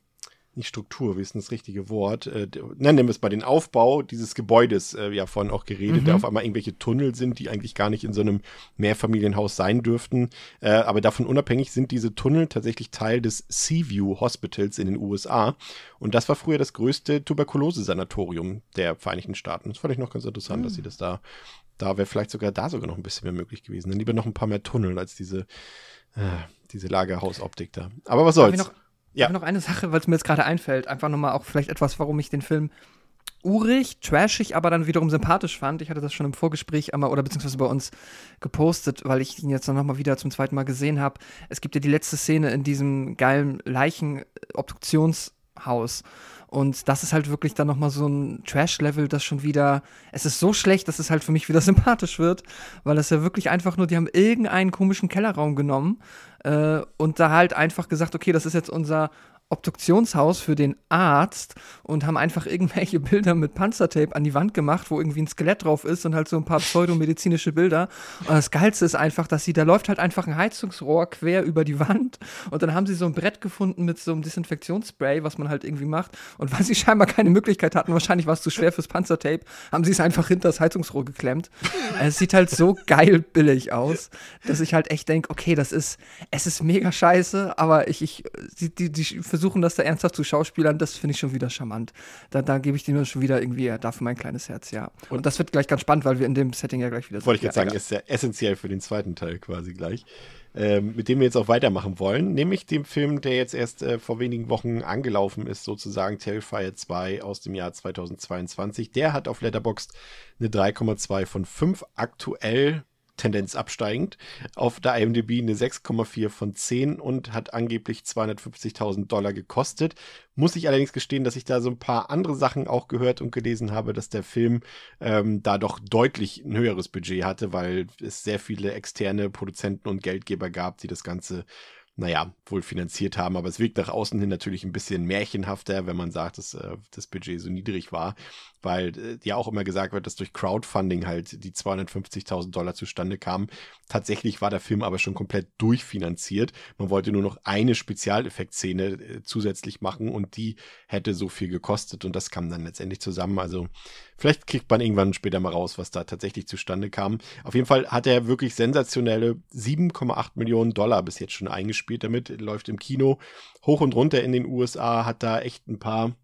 nicht Struktur, wie ist denn das richtige Wort? Äh, nennen wir es mal den Aufbau dieses Gebäudes äh, ja vorhin auch geredet, Mhm. der auf einmal irgendwelche Tunnel sind, die eigentlich gar nicht in so einem Mehrfamilienhaus sein dürften. Äh, aber davon unabhängig sind diese Tunnel tatsächlich Teil des Seaview Hospitals in den USA. Und das war früher das größte Tuberkulose-Sanatorium der Vereinigten Staaten. Das fand ich noch ganz interessant, dass sie das da, da wäre vielleicht sogar da sogar noch ein bisschen mehr möglich gewesen. Dann lieber noch ein paar mehr Tunnel als diese, äh, diese Lagerhausoptik da. Aber was soll's? Ja. noch eine Sache, weil es mir jetzt gerade einfällt, einfach nochmal auch vielleicht etwas, warum ich den Film urig, trashig, aber dann wiederum sympathisch fand. Ich hatte das schon im Vorgespräch einmal oder beziehungsweise bei uns gepostet, weil ich ihn jetzt noch mal wieder zum zweiten Mal gesehen habe. Es gibt ja die letzte Szene in diesem geilen Leichen-Obduktionshaus. Und das ist halt wirklich dann noch mal so ein Trash-Level, das schon wieder, es ist so schlecht, dass es halt für mich wieder sympathisch wird, weil es ja wirklich einfach nur, die haben irgendeinen komischen Kellerraum genommen äh, und da halt einfach gesagt, okay, das ist jetzt unser Obduktionshaus für den Arzt und haben einfach irgendwelche Bilder mit Panzertape an die Wand gemacht, wo irgendwie ein Skelett drauf ist und halt so ein paar pseudomedizinische Bilder. Und das Geilste ist einfach, dass sie, da läuft halt einfach ein Heizungsrohr quer über die Wand und dann haben sie so ein Brett gefunden mit so einem Desinfektionsspray, was man halt irgendwie macht. Und weil sie scheinbar keine Möglichkeit hatten, wahrscheinlich war es zu schwer fürs Panzertape, haben sie es einfach hinter das Heizungsrohr geklemmt. Es sieht halt so geil billig aus, dass ich halt echt denke, okay, das ist, es ist mega scheiße, aber ich, ich, die, die, die versuchen das da ernsthaft zu schauspielern, das finde ich schon wieder charmant. Da, da gebe ich dem schon wieder irgendwie, ja, dafür mein kleines Herz, ja. Und das wird gleich ganz spannend, weil wir in dem Setting ja gleich wieder Wollte ich Ja, jetzt sagen, egal. ist ja essentiell für den zweiten Teil quasi gleich. Ähm, mit dem wir jetzt auch weitermachen wollen, nämlich dem Film, der jetzt erst äh, vor wenigen Wochen angelaufen ist, sozusagen Terrifier 2 aus dem Jahr 2022. Der hat auf Letterboxd eine 3,2 von 5, aktuell Tendenz absteigend. Auf der IMDb eine 6,4 von 10 und hat angeblich 250.000 Dollar gekostet. Muss ich allerdings gestehen, dass ich da so ein paar andere Sachen auch gehört und gelesen habe, dass der Film ähm, da doch deutlich ein höheres Budget hatte, weil es sehr viele externe Produzenten und Geldgeber gab, die das Ganze naja, wohl finanziert haben, aber es wirkt nach außen hin natürlich ein bisschen märchenhafter, wenn man sagt, dass äh, das Budget so niedrig war, weil äh, ja auch immer gesagt wird, dass durch Crowdfunding halt die 250.000 Dollar zustande kamen. Tatsächlich war der Film aber schon komplett durchfinanziert. Man wollte nur noch eine Spezialeffektszene äh, zusätzlich machen und die hätte so viel gekostet und das kam dann letztendlich zusammen. Also vielleicht kriegt man irgendwann später mal raus, was da tatsächlich zustande kam. Auf jeden Fall hat er wirklich sensationelle 7,8 Millionen Dollar bis jetzt schon eingespielt damit, läuft im Kino hoch und runter in den USA, hat da echt ein paar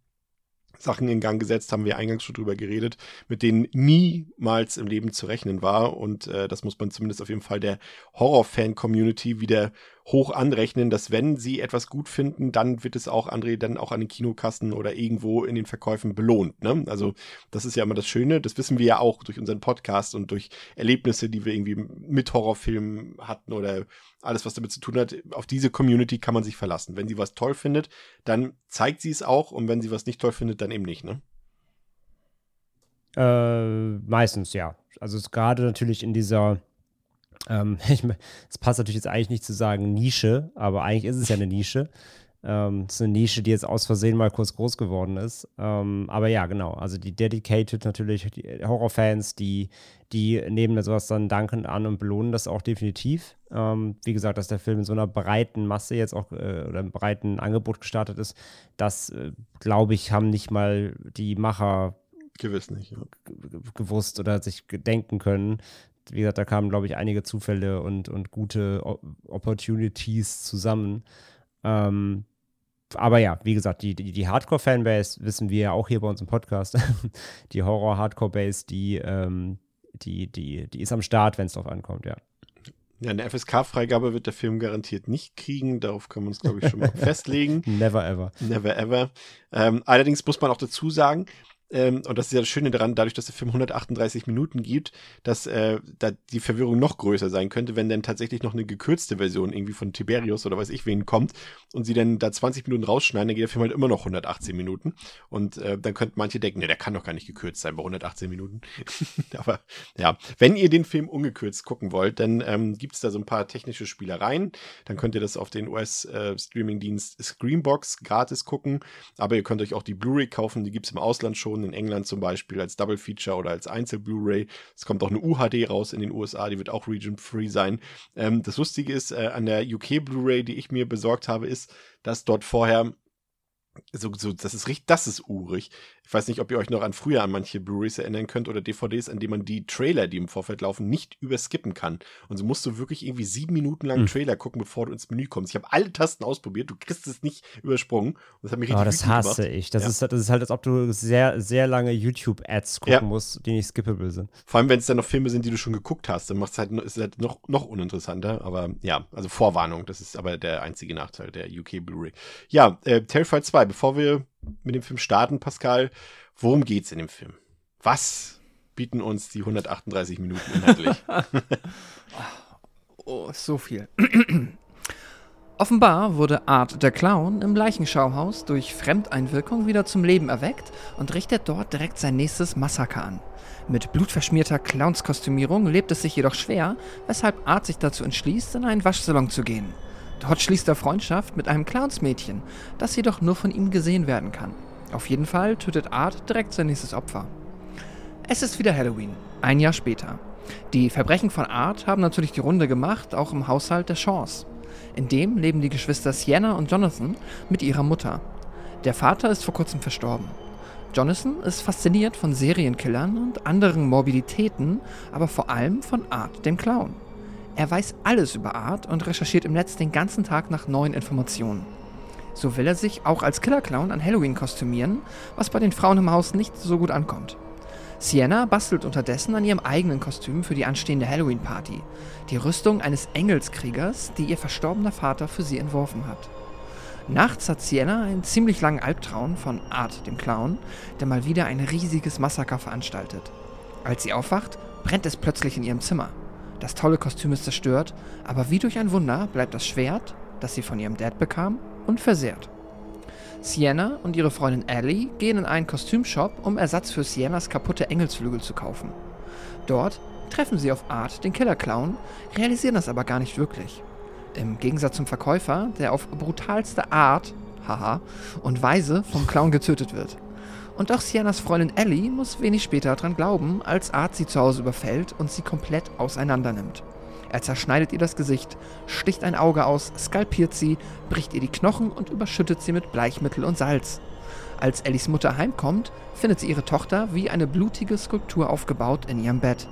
Sachen in Gang gesetzt, haben wir eingangs schon drüber geredet, mit denen niemals im Leben zu rechnen war. Und äh, das muss man zumindest auf jeden Fall der Horror-Fan-Community wieder hoch anrechnen, dass wenn sie etwas gut finden, dann wird es auch, André, dann auch an den Kinokassen oder irgendwo in den Verkäufen belohnt. Ne? Also das ist ja immer das Schöne. Das wissen wir ja auch durch unseren Podcast und durch Erlebnisse, die wir irgendwie mit Horrorfilmen hatten oder alles, was damit zu tun hat. Auf diese Community kann man sich verlassen. Wenn sie was toll findet, dann zeigt sie es auch und wenn sie was nicht toll findet, dann eben nicht. Ne? Äh, meistens ja. Also es ist gerade natürlich in dieser, ähm, ich, es passt natürlich jetzt eigentlich nicht zu sagen Nische, aber eigentlich ist es ja eine Nische. Ähm, es ist eine Nische, die jetzt aus Versehen mal kurz groß geworden ist. Ähm, aber ja, genau. Also die Dedicated natürlich, die Horrorfans, die, die nehmen sowas dann dankend an und belohnen das auch definitiv. Ähm, wie gesagt, dass der Film in so einer breiten Masse jetzt auch äh, oder einem breiten Angebot gestartet ist, das äh, glaube ich, haben nicht mal die Macher Gewiss nicht. Ja. gewusst oder sich denken können, wie gesagt, da kamen, glaube ich, einige Zufälle und, und gute o Opportunities zusammen. Ähm, aber ja, wie gesagt, die, die, die Hardcore-Fanbase wissen wir ja auch hier bei uns im Podcast. die Horror-Hardcore-Base, die, ähm, die, die, die ist am Start, wenn es drauf ankommt, ja. Ja, eine FSK-Freigabe wird der Film garantiert nicht kriegen. Darauf können wir uns, glaube ich, schon mal festlegen. Never ever. Never ever. Ähm, allerdings muss man auch dazu sagen, ähm, und das ist ja das Schöne daran, dadurch, dass der Film 138 Minuten gibt, dass äh, da die Verwirrung noch größer sein könnte, wenn dann tatsächlich noch eine gekürzte Version irgendwie von Tiberius oder weiß ich wen kommt und sie dann da 20 Minuten rausschneiden, dann geht der Film halt immer noch 118 Minuten. Und äh, dann könnten manche denken, ne, der kann doch gar nicht gekürzt sein bei 118 Minuten. Aber ja, wenn ihr den Film ungekürzt gucken wollt, dann ähm, gibt es da so ein paar technische Spielereien. Dann könnt ihr das auf den US-Streaming-Dienst äh, Screenbox gratis gucken. Aber ihr könnt euch auch die Blu-ray kaufen, die gibt es im Ausland schon in England zum Beispiel als Double Feature oder als Einzel-Blu-ray. Es kommt auch eine UHD raus in den USA, die wird auch region-free sein. Ähm, das Lustige ist, äh, an der UK Blu-ray, die ich mir besorgt habe, ist, dass dort vorher so, so, das ist richtig, das ist urig. Ich weiß nicht, ob ihr euch noch an früher an manche Blu-rays erinnern könnt oder DVDs, an denen man die Trailer, die im Vorfeld laufen, nicht überskippen kann. Und so musst du wirklich irgendwie sieben Minuten lang hm. Trailer gucken, bevor du ins Menü kommst. Ich habe alle Tasten ausprobiert, du kriegst es nicht übersprungen. Das hat mich richtig oh, das hasse gemacht. ich. Das, ja. ist, das ist halt, als ob du sehr, sehr lange YouTube-Ads gucken ja. musst, die nicht skippable sind. Vor allem, wenn es dann noch Filme sind, die du schon geguckt hast, dann macht es halt, ist halt noch, noch uninteressanter. Aber ja, also Vorwarnung, das ist aber der einzige Nachteil der UK Blu-ray. Ja, äh, Terrified 2, bevor wir mit dem Film starten, Pascal, worum geht's in dem Film? Was bieten uns die 138 Minuten inhaltlich? oh, so viel. Offenbar wurde Art der Clown im Leichenschauhaus durch Fremdeinwirkung wieder zum Leben erweckt und richtet dort direkt sein nächstes Massaker an. Mit blutverschmierter Clownskostümierung lebt es sich jedoch schwer, weshalb Art sich dazu entschließt, in einen Waschsalon zu gehen. Dort schließt er Freundschaft mit einem Clownsmädchen, das jedoch nur von ihm gesehen werden kann. Auf jeden Fall tötet Art direkt sein nächstes Opfer. Es ist wieder Halloween, ein Jahr später. Die Verbrechen von Art haben natürlich die Runde gemacht, auch im Haushalt der Shaws. In dem leben die Geschwister Sienna und Jonathan mit ihrer Mutter. Der Vater ist vor kurzem verstorben. Jonathan ist fasziniert von Serienkillern und anderen Morbiditäten, aber vor allem von Art, dem Clown. Er weiß alles über Art und recherchiert im Netz den ganzen Tag nach neuen Informationen. So will er sich auch als Killer-Clown an Halloween kostümieren, was bei den Frauen im Haus nicht so gut ankommt. Sienna bastelt unterdessen an ihrem eigenen Kostüm für die anstehende Halloween-Party, die Rüstung eines Engelskriegers, die ihr verstorbener Vater für sie entworfen hat. Nachts hat Sienna einen ziemlich langen Albtraum von Art, dem Clown, der mal wieder ein riesiges Massaker veranstaltet. Als sie aufwacht, brennt es plötzlich in ihrem Zimmer. Das tolle Kostüm ist zerstört, aber wie durch ein Wunder bleibt das Schwert, das sie von ihrem Dad bekam, unversehrt. Sienna und ihre Freundin Ellie gehen in einen Kostümshop, um Ersatz für Siennas kaputte Engelsflügel zu kaufen. Dort treffen sie auf Art, den Killer-Clown, realisieren das aber gar nicht wirklich. Im Gegensatz zum Verkäufer, der auf brutalste Art, haha, und Weise vom Clown getötet wird. Und auch Siennas Freundin Ellie muss wenig später daran glauben, als Art sie zu Hause überfällt und sie komplett auseinandernimmt. Er zerschneidet ihr das Gesicht, sticht ein Auge aus, skalpiert sie, bricht ihr die Knochen und überschüttet sie mit Bleichmittel und Salz. Als Ellies Mutter heimkommt, findet sie ihre Tochter wie eine blutige Skulptur aufgebaut in ihrem Bett.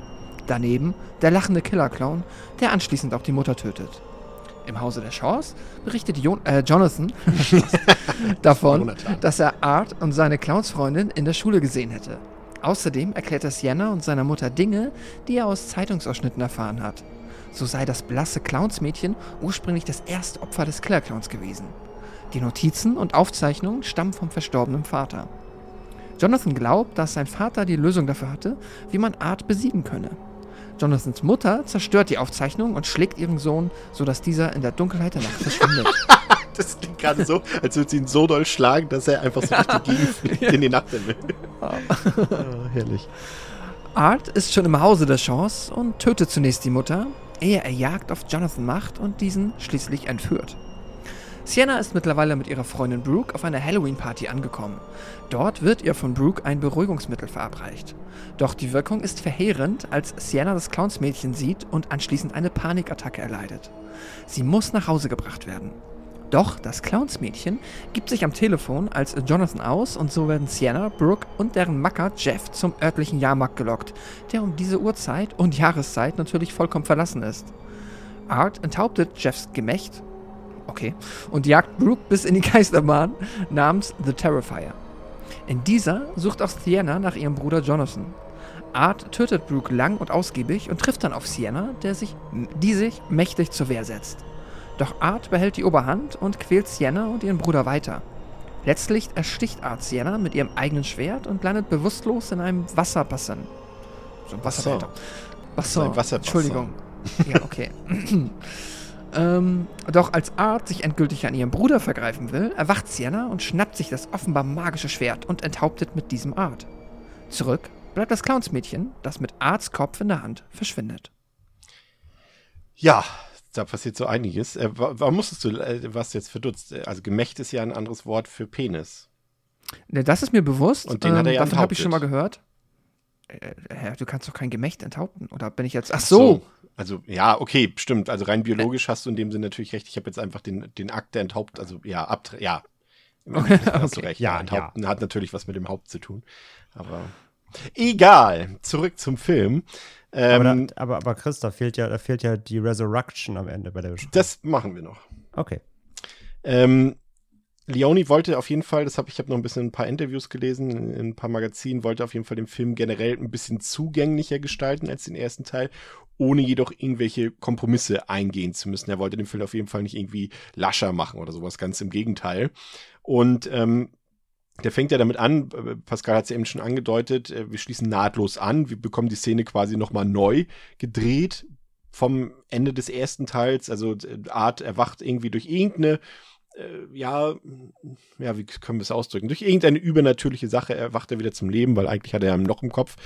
Daneben der lachende Killer-Clown, der anschließend auch die Mutter tötet. Im Hause der Shaws berichtet Jon äh, Jonathan davon, dass er Art und seine Clownsfreundin in der Schule gesehen hätte. Außerdem erklärt er Sienna und seiner Mutter Dinge, die er aus Zeitungsausschnitten erfahren hat. So sei das blasse Clownsmädchen ursprünglich das erste Opfer des Killer-Clowns gewesen. Die Notizen und Aufzeichnungen stammen vom verstorbenen Vater. Jonathan glaubt, dass sein Vater die Lösung dafür hatte, wie man Art besiegen könne. Jonathans Mutter zerstört die Aufzeichnung und schlägt ihren Sohn, sodass dieser in der Dunkelheit der Nacht verschwindet. das klingt gerade so, als würde sie ihn so doll schlagen, dass er einfach so richtig in die Nacht will. Ah. oh, herrlich. Art ist schon im Hause der Chance und tötet zunächst die Mutter, ehe er Jagd auf Jonathan macht und diesen schließlich entführt. Sienna ist mittlerweile mit ihrer Freundin Brooke auf einer Halloween-Party angekommen. Dort wird ihr von Brooke ein Beruhigungsmittel verabreicht. Doch die Wirkung ist verheerend, als Sienna das Clownsmädchen sieht und anschließend eine Panikattacke erleidet. Sie muss nach Hause gebracht werden. Doch das Clownsmädchen gibt sich am Telefon als Jonathan aus und so werden Sienna, Brooke und deren Macker Jeff zum örtlichen Jahrmarkt gelockt, der um diese Uhrzeit und Jahreszeit natürlich vollkommen verlassen ist. Art enthauptet Jeffs Gemächt, okay, und jagt Brooke bis in die Geisterbahn namens The Terrifier. In dieser sucht auch Sienna nach ihrem Bruder Jonathan. Art tötet Brooke lang und ausgiebig und trifft dann auf Sienna, der sich, die sich mächtig zur Wehr setzt. Doch Art behält die Oberhand und quält Sienna und ihren Bruder weiter. Letztlich ersticht Art Sienna mit ihrem eigenen Schwert und landet bewusstlos in einem Wasserbassin. So ein Wasserbehälter. Wasser. Ein Wasserbassin. Entschuldigung. Ja, okay. ähm, doch als Art sich endgültig an ihrem Bruder vergreifen will, erwacht Sienna und schnappt sich das offenbar magische Schwert und enthauptet mit diesem Art. Zurück bleibt das Clownsmädchen, das mit Arts Kopf in der Hand verschwindet. Ja, da passiert so einiges. Äh, wa- warum musstest du, äh, was jetzt verdutzt? Äh, Also Gemächt ist ja ein anderes Wort für Penis. Ne, Das ist mir bewusst. Und den hat er ja Davon habe ich schon mal gehört. Äh, Herr, du kannst doch kein Gemächt enthaupten. Oder bin ich jetzt. Ach so. Also, ja, okay, stimmt. Also rein biologisch hast du in dem Sinne natürlich recht. Ich habe jetzt einfach den, den Akt der Enthaupt, also ja, abtre ja. Endeffekt hast du Okay. recht. Ja, Enthaupten hat natürlich was mit dem Haupt zu tun. Aber egal. Zurück zum Film. Aber, Ähm, da, aber, aber Chris, da fehlt, ja, da fehlt ja die Resurrection am Ende bei der Besprechung. das machen wir noch. Okay. Ähm, Leone wollte auf jeden Fall, das habe ich habe noch ein bisschen ein paar Interviews gelesen, in, in ein paar Magazinen, wollte auf jeden Fall den Film generell ein bisschen zugänglicher gestalten als den ersten Teil, ohne jedoch irgendwelche Kompromisse eingehen zu müssen. Er wollte den Film auf jeden Fall nicht irgendwie lascher machen oder sowas, ganz im Gegenteil. Und ähm, der fängt ja damit an, äh, Pascal hat es ja eben schon angedeutet, äh, wir schließen nahtlos an, wir bekommen die Szene quasi nochmal neu gedreht vom Ende des ersten Teils. Also äh, Art erwacht irgendwie durch irgendeine, ja, ja, wie können wir es ausdrücken? Durch irgendeine übernatürliche Sache erwacht er wieder zum Leben, weil eigentlich hat er ein Loch im Kopf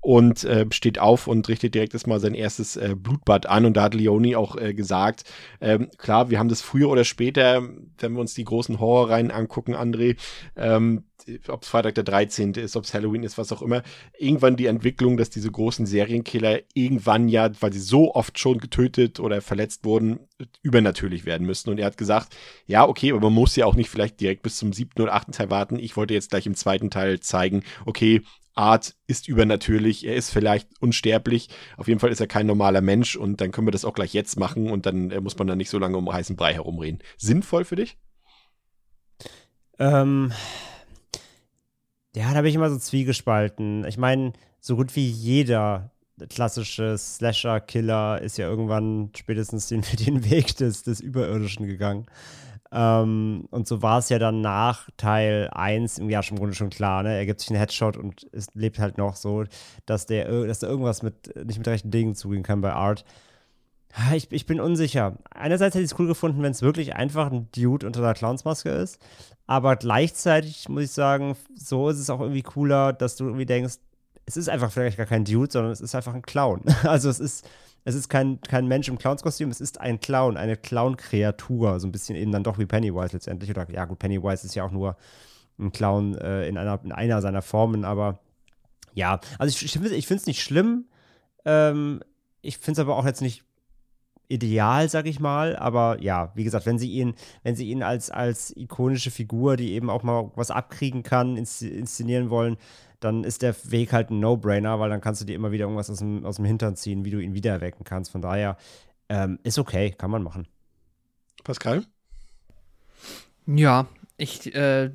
und äh, steht auf und richtet direkt erstmal sein erstes äh, Blutbad an. Und da hat Leone auch äh, gesagt, ähm, klar, wir haben das früher oder später, wenn wir uns die großen Horrorreihen angucken, André, ähm, ob es Freitag der 13. ist, ob es Halloween ist, was auch immer, irgendwann die Entwicklung, dass diese großen Serienkiller irgendwann ja, weil sie so oft schon getötet oder verletzt wurden, übernatürlich werden müssen. Und er hat gesagt, ja, okay, aber man muss ja auch nicht vielleicht direkt bis zum siebten oder achten Teil warten. Ich wollte jetzt gleich im zweiten Teil zeigen, okay, Art ist übernatürlich, er ist vielleicht unsterblich, auf jeden Fall ist er kein normaler Mensch und dann können wir das auch gleich jetzt machen und dann äh, muss man dann nicht so lange um heißen Brei herumreden. Sinnvoll für dich? Ähm, ja, da bin ich immer so zwiegespalten. Ich meine, so gut wie jeder klassische Slasher-Killer ist ja irgendwann spätestens den, den Weg des, des Überirdischen gegangen. Ähm, und so war es ja dann nach Teil 1 im Jahr schon im Grunde schon klar, ne? Er gibt sich einen Headshot und es lebt halt noch so, dass der, dass da irgendwas mit, nicht mit rechten Dingen zugehen kann bei Art. Ah, Ich, ich bin unsicher. Einerseits hätte ich es cool gefunden, wenn es wirklich einfach ein Dude unter einer Clownsmaske ist. Aber gleichzeitig muss ich sagen, so ist es auch irgendwie cooler, dass du irgendwie denkst, es ist einfach vielleicht gar kein Dude, sondern es ist einfach ein Clown. Also es ist, es ist kein, kein Mensch im Clownskostüm, es ist ein Clown, eine Clown-Kreatur. So ein bisschen eben dann doch wie Pennywise letztendlich. Oder ja gut, Pennywise ist ja auch nur ein Clown äh, in, einer, in einer seiner Formen, aber ja, also ich, ich finde es nicht schlimm. Ähm, ich finde es aber auch jetzt nicht ideal, sag ich mal. Aber ja, wie gesagt, wenn sie ihn, wenn sie ihn als, als ikonische Figur, die eben auch mal was abkriegen kann, insz- inszenieren wollen, dann ist der Weg halt ein No-Brainer, weil dann kannst du dir immer wieder irgendwas aus dem, aus dem Hintern ziehen, wie du ihn wieder erwecken kannst. Von daher ähm, ist okay, kann man machen. Pascal? Ja, ich, äh,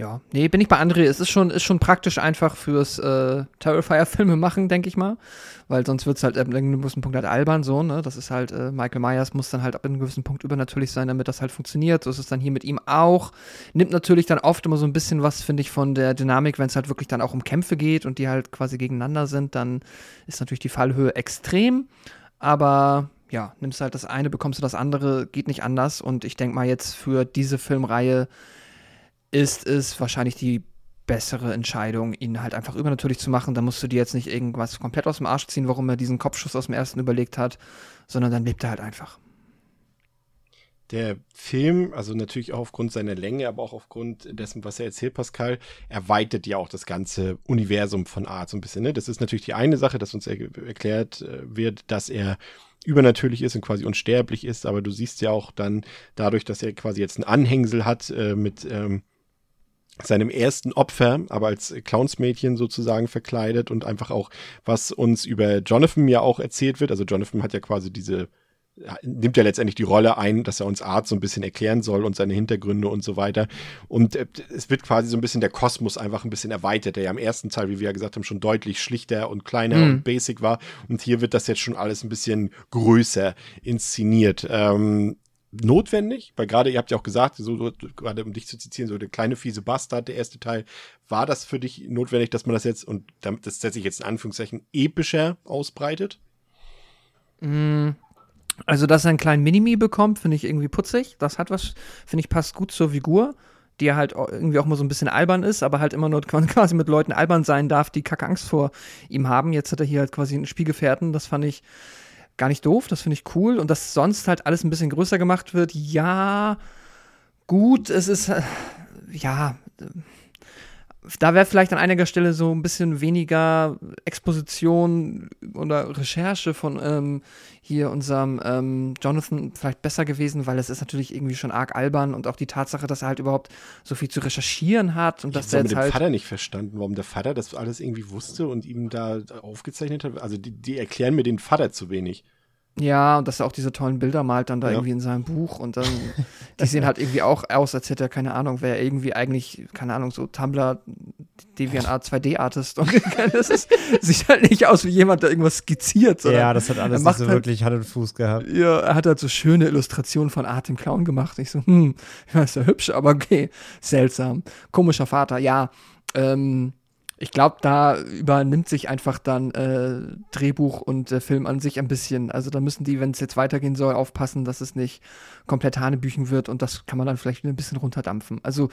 ja, nee, bin ich bei André. Es ist schon, ist schon praktisch einfach fürs äh, Terrifier-Filme machen, denke ich mal. Weil sonst wird es halt ab einem gewissen Punkt halt albern, so, ne? Das ist halt, äh, Michael Myers muss dann halt ab einem gewissen Punkt übernatürlich sein, damit das halt funktioniert. So ist es dann hier mit ihm auch. Nimmt natürlich dann oft immer so ein bisschen was, finde ich, von der Dynamik, wenn es halt wirklich dann auch um Kämpfe geht und die halt quasi gegeneinander sind, dann ist natürlich die Fallhöhe extrem. Aber ja, nimmst halt das eine, bekommst du das andere, geht nicht anders. Und ich denke mal jetzt für diese Filmreihe ist es wahrscheinlich die bessere Entscheidung, ihn halt einfach übernatürlich zu machen. Da musst du dir jetzt nicht irgendwas komplett aus dem Arsch ziehen, warum er diesen Kopfschuss aus dem ersten überlegt hat, sondern dann lebt er halt einfach. Der Film, also natürlich auch aufgrund seiner Länge, aber auch aufgrund dessen, was er erzählt, Pascal, erweitert ja auch das ganze Universum von Art so ein bisschen. Ne? Das ist natürlich die eine Sache, dass uns er erklärt äh, wird, dass er übernatürlich ist und quasi unsterblich ist, aber du siehst ja auch dann dadurch, dass er quasi jetzt ein Anhängsel hat äh, mit ähm, seinem ersten Opfer, aber als Clownsmädchen sozusagen verkleidet und einfach auch, was uns über Jonathan ja auch erzählt wird. Also Jonathan hat ja quasi diese nimmt ja letztendlich die Rolle ein, dass er uns Art so ein bisschen erklären soll und seine Hintergründe und so weiter. Und äh, es wird quasi so ein bisschen der Kosmos einfach ein bisschen erweitert, der ja im ersten Teil, wie wir ja gesagt haben, schon deutlich schlichter und kleiner mhm. und basic war. Und hier wird das jetzt schon alles ein bisschen größer inszeniert. Ähm, notwendig, weil gerade ihr habt ja auch gesagt, so gerade um dich zu zitieren, so der kleine fiese Bastard, der erste Teil, war das für dich notwendig, dass man das jetzt und damit das setze ich jetzt in Anführungszeichen epischer ausbreitet? Mm, also, dass er einen kleinen Minimi bekommt, finde ich irgendwie putzig. Das hat was, finde ich, passt gut zur Figur, die halt irgendwie auch mal so ein bisschen albern ist, aber halt immer nur quasi mit Leuten albern sein darf, die kacke Angst vor ihm haben. Jetzt hat er hier halt quasi einen Spielgefährten, das fand ich gar nicht doof, das finde ich cool. Und dass sonst halt alles ein bisschen größer gemacht wird, ja, gut, es ist, äh, ja, da wäre vielleicht an einiger Stelle so ein bisschen weniger Exposition oder Recherche von ähm, hier unserem ähm, Jonathan vielleicht besser gewesen, weil es ist natürlich irgendwie schon arg albern und auch die Tatsache, dass er halt überhaupt so viel zu recherchieren hat und ich dass der jetzt mit halt dem Vater nicht verstanden, warum der Vater das alles irgendwie wusste und ihm da aufgezeichnet hat. Also die, die erklären mir den Vater zu wenig. Ja, und dass er auch diese tollen Bilder malt dann da ja. irgendwie in seinem Buch und dann, die sehen halt irgendwie auch aus, als hätte er, keine Ahnung, wäre irgendwie eigentlich, keine Ahnung, so Tumblr, DeviantArt 2D-Artist und das ist, sieht halt nicht aus wie jemand, der irgendwas skizziert. Ja, das hat alles nicht so halt, wirklich Hand und Fuß gehabt. Ja, er hat halt so schöne Illustrationen von Art im Clown gemacht. Ich so, hm, ja, ist ja hübsch, aber okay, seltsam. Komischer Vater, ja, ähm, ich glaube, da übernimmt sich einfach dann äh, Drehbuch und äh, Film an sich ein bisschen. Also da müssen die, wenn es jetzt weitergehen soll, aufpassen, dass es nicht komplett Hanebüchen wird und das kann man dann vielleicht ein bisschen runterdampfen. Also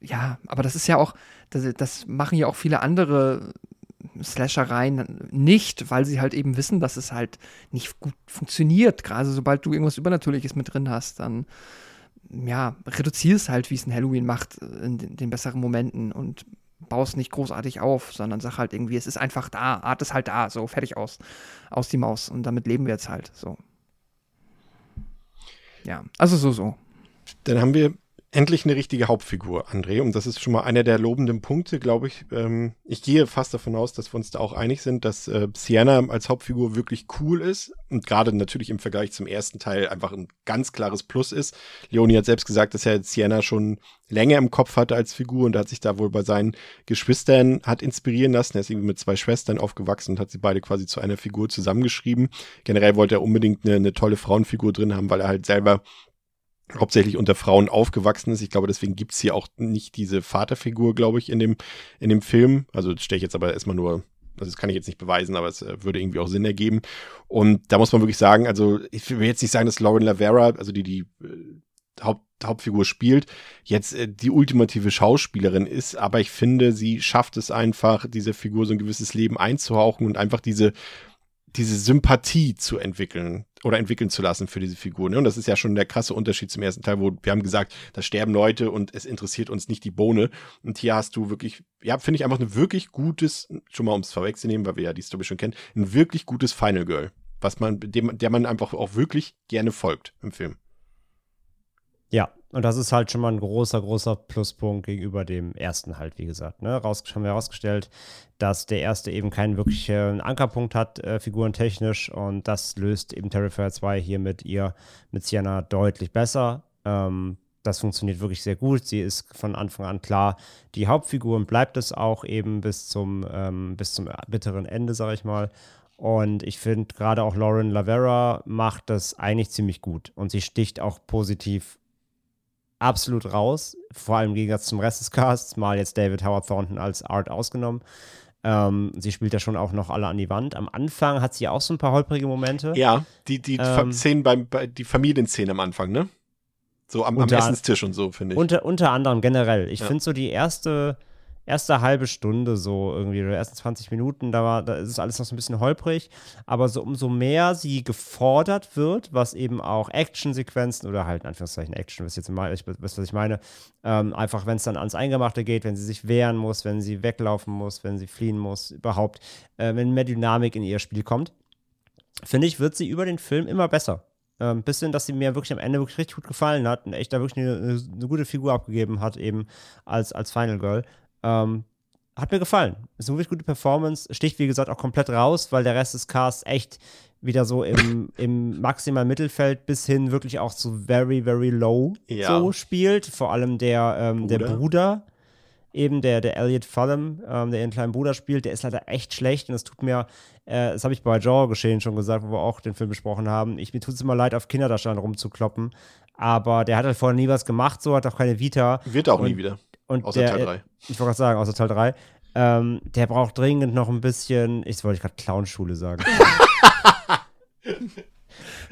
ja, aber das ist ja auch, das, das machen ja auch viele andere Slashereien nicht, weil sie halt eben wissen, dass es halt nicht gut funktioniert. Gerade sobald du irgendwas Übernatürliches mit drin hast, dann ja, reduzierst halt, wie es ein Halloween macht, in den, den besseren Momenten und baust nicht großartig auf, sondern sag halt irgendwie, es ist einfach da, Art ist halt da, so fertig aus, aus die Maus und damit leben wir jetzt halt, so. Ja, also so, so. Dann haben wir endlich eine richtige Hauptfigur, André. Und das ist schon mal einer der lobenden Punkte, glaube ich. Ähm, ich gehe fast davon aus, dass wir uns da auch einig sind, dass äh, Sienna als Hauptfigur wirklich cool ist und gerade natürlich im Vergleich zum ersten Teil einfach ein ganz klares Plus ist. Leonie hat selbst gesagt, dass er Sienna schon länger im Kopf hatte als Figur und hat sich da wohl bei seinen Geschwistern hat inspirieren lassen. Er ist irgendwie mit zwei Schwestern aufgewachsen und hat sie beide quasi zu einer Figur zusammengeschrieben. Generell wollte er unbedingt eine, eine tolle Frauenfigur drin haben, weil er halt selber hauptsächlich unter Frauen aufgewachsen ist. Ich glaube, deswegen gibt's hier auch nicht diese Vaterfigur, glaube ich, in dem, in dem Film. Also das stelle ich jetzt aber erstmal nur, also das kann ich jetzt nicht beweisen, aber es äh, würde irgendwie auch Sinn ergeben. Und da muss man wirklich sagen, also ich will jetzt nicht sagen, dass Lauren Lavera, also die die äh, Haupt, Hauptfigur spielt, jetzt äh, die ultimative Schauspielerin ist, aber ich finde, sie schafft es einfach, dieser Figur so ein gewisses Leben einzuhauchen und einfach diese diese Sympathie zu entwickeln oder entwickeln zu lassen für diese Figur. Ne? Und das ist ja schon der krasse Unterschied zum ersten Teil, wo wir haben gesagt, da sterben Leute und es interessiert uns nicht die Bohne. Und hier hast du wirklich, ja, finde ich einfach ein wirklich gutes, schon mal um es vorwegzunehmen, weil wir ja die Story schon kennen, ein wirklich gutes Final Girl, was man, dem, der man einfach auch wirklich gerne folgt im Film. Ja, und das ist halt schon mal ein großer, großer Pluspunkt gegenüber dem ersten halt, wie gesagt. Ne? Raus, haben wir herausgestellt, dass der erste eben keinen wirklichen Ankerpunkt hat, äh, figurentechnisch. Und das löst eben Terrifier 2 hier mit ihr, mit Sienna, deutlich besser. Ähm, das funktioniert wirklich sehr gut. Sie ist von Anfang an klar die Hauptfigur und bleibt es auch eben bis zum, ähm, bis zum bitteren Ende, sag ich mal. Und ich finde gerade auch Lauren Lavera macht das eigentlich ziemlich gut. Und sie sticht auch positiv absolut raus, vor allem im Gegensatz zum Rest des Casts, mal jetzt David Howard Thornton als Art ausgenommen. Ähm, sie spielt ja schon auch noch alle an die Wand. Am Anfang hat sie auch so ein paar holprige Momente. Ja, die, die ähm, Szenen beim, bei, die Familienszenen am Anfang, ne? So am, am Essenstisch und so, finde ich. Unter, unter anderem generell. Ich ja. finde so die erste erste halbe Stunde so irgendwie, oder ersten 20 Minuten, da, war, da ist es alles noch so ein bisschen holprig. Aber so umso mehr sie gefordert wird, was eben auch Actionsequenzen oder halt in Anführungszeichen Action, was jetzt was, was ich meine, ähm, einfach wenn es dann ans Eingemachte geht, wenn sie sich wehren muss, wenn sie weglaufen muss, wenn sie fliehen muss, überhaupt, äh, wenn mehr Dynamik in ihr Spiel kommt finde ich, wird sie über den Film immer besser. Ähm, bis hin, dass sie mir wirklich am Ende wirklich richtig gut gefallen hat und echt da wirklich eine, eine, eine gute Figur abgegeben hat, eben als, als Final Girl. Ähm, hat mir gefallen. Ist eine wirklich gute Performance. Sticht, wie gesagt, auch komplett raus, weil der Rest des Casts echt wieder so im, im maximalen Mittelfeld bis hin wirklich auch zu very, very low Ja. so spielt. Vor allem der, ähm, der Bruder. Bruder, eben der, der Elliot Fulham, ähm, der ihren kleinen Bruder spielt, der ist leider echt schlecht und es tut mir, äh, das habe ich bei Jaw geschehen schon gesagt, wo wir auch den Film besprochen haben. Ich, mir tut es immer leid, auf Kinderdarstellern rumzukloppen. Aber der hat halt vorher nie was gemacht, so hat auch keine Vita. Wird auch Und- nie wieder. Und Außer der, Teil 3. Ich wollte gerade sagen, außer Teil 3. Ähm, der braucht dringend noch ein bisschen, ich wollte gerade Clownschule sagen.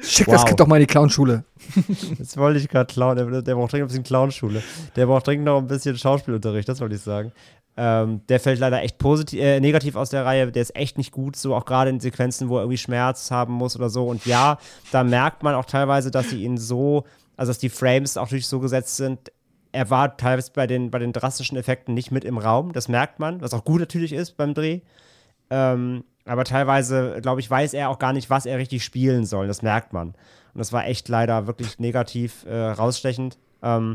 Schick das Wow. Kind doch mal in die Clownschule. Das wollte ich gerade klauen. Der, der braucht dringend ein bisschen Clownschule. Der braucht dringend noch ein bisschen Schauspielunterricht, das wollte ich sagen. Ähm, der fällt leider echt positiv, äh, negativ aus der Reihe. Der ist echt nicht gut, so auch gerade in Sequenzen, wo er irgendwie Schmerz haben muss oder so. Und ja, da merkt man auch teilweise, dass sie ihn so, also dass die Frames auch durch so gesetzt sind. Er war teilweise bei den, bei den drastischen Effekten nicht mit im Raum. Das merkt man, was auch gut natürlich ist beim Dreh. Ähm, aber teilweise, glaube ich, weiß er auch gar nicht, was er richtig spielen soll. Das merkt man. Und das war echt leider wirklich negativ äh, rausstechend. Ähm,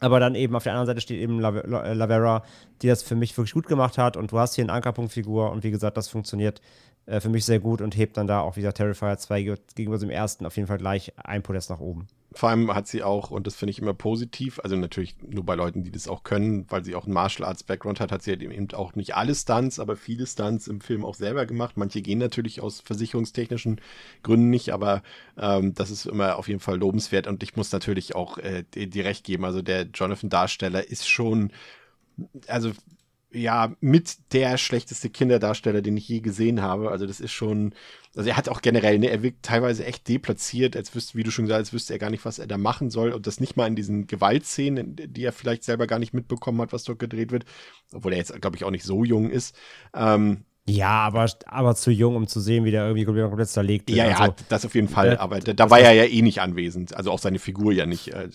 aber dann eben auf der anderen Seite steht eben La- äh, Lavera, die das für mich wirklich gut gemacht hat. Und du hast hier eine Ankerpunktfigur. Und wie gesagt, das funktioniert äh, für mich sehr gut und hebt dann da auch wieder Terrifier 2 ge- gegenüber dem ersten auf jeden Fall gleich ein Podest nach oben. Vor allem hat sie auch, und das finde ich immer positiv, also natürlich nur bei Leuten, die das auch können, weil sie auch einen Martial Arts Background hat, hat sie halt eben auch nicht alle Stunts, aber viele Stunts im Film auch selber gemacht. Manche gehen natürlich aus versicherungstechnischen Gründen nicht, aber ähm, das ist immer auf jeden Fall lobenswert und ich muss natürlich auch äh, dir, recht geben. Also der Jonathan Darsteller ist schon, also ja, mit der schlechteste Kinderdarsteller, den ich je gesehen habe. Also das ist schon, also er hat auch generell, ne, er wirkt teilweise echt deplatziert, als wüsste, wie du schon gesagt hast, wüsste er gar nicht, was er da machen soll und das nicht mal in diesen Gewaltszenen, die er vielleicht selber gar nicht mitbekommen hat, was dort gedreht wird, obwohl er jetzt, glaube ich, auch nicht so jung ist. Ähm, Ja, aber, aber zu jung, um zu sehen, wie der irgendwie komplett, zerlegt wird. ja, ja, Also, das auf jeden Fall, äh, aber da, da war er ja eh nicht anwesend, also auch seine Figur ja nicht. Äh,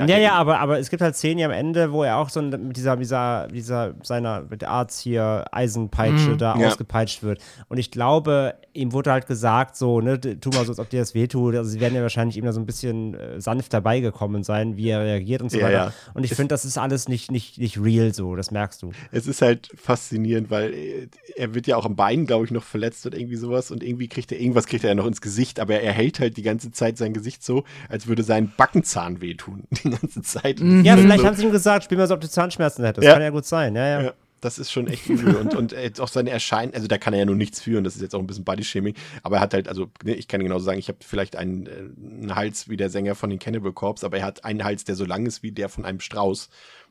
hat Ja, ja, aber, aber es gibt halt Szenen hier am Ende, wo er auch so mit dieser, dieser, dieser, seiner, mit der Arzt hier, Eisenpeitsche Mhm. da Ja. ausgepeitscht wird. Und ich glaube, ihm wurde halt gesagt, so, ne, tu mal so, als ob dir das wehtut. Also sie werden ja wahrscheinlich ihm da so ein bisschen äh, sanft dabei gekommen sein, wie er reagiert und so Ja, weiter. ja. Und ich finde, das ist alles nicht, nicht, nicht real so, das merkst du. Es ist halt faszinierend, weil äh, er wird ja auch am Bein, glaube ich, noch verletzt oder irgendwie sowas und irgendwie kriegt er, irgendwas kriegt er ja noch ins Gesicht, aber er hält halt die ganze Zeit sein Gesicht so, als würde sein Backenzahn wehtun. Die ganze Zeit. Das Ja, vielleicht so, haben sie ihm gesagt, spiel mal so, ob du Zahnschmerzen hättest. Ja. Kann ja gut sein, ja, ja. Ja, das ist schon echt übel. und, und jetzt auch seine Erscheinung, also da kann er ja nur nichts führen, das ist jetzt auch ein bisschen Bodyshaming, aber er hat halt, also ne, ich kann genauso sagen, ich habe vielleicht einen, äh, einen Hals wie der Sänger von den Cannibal Corpse, aber er hat einen Hals, der so lang ist wie der von einem Strauß.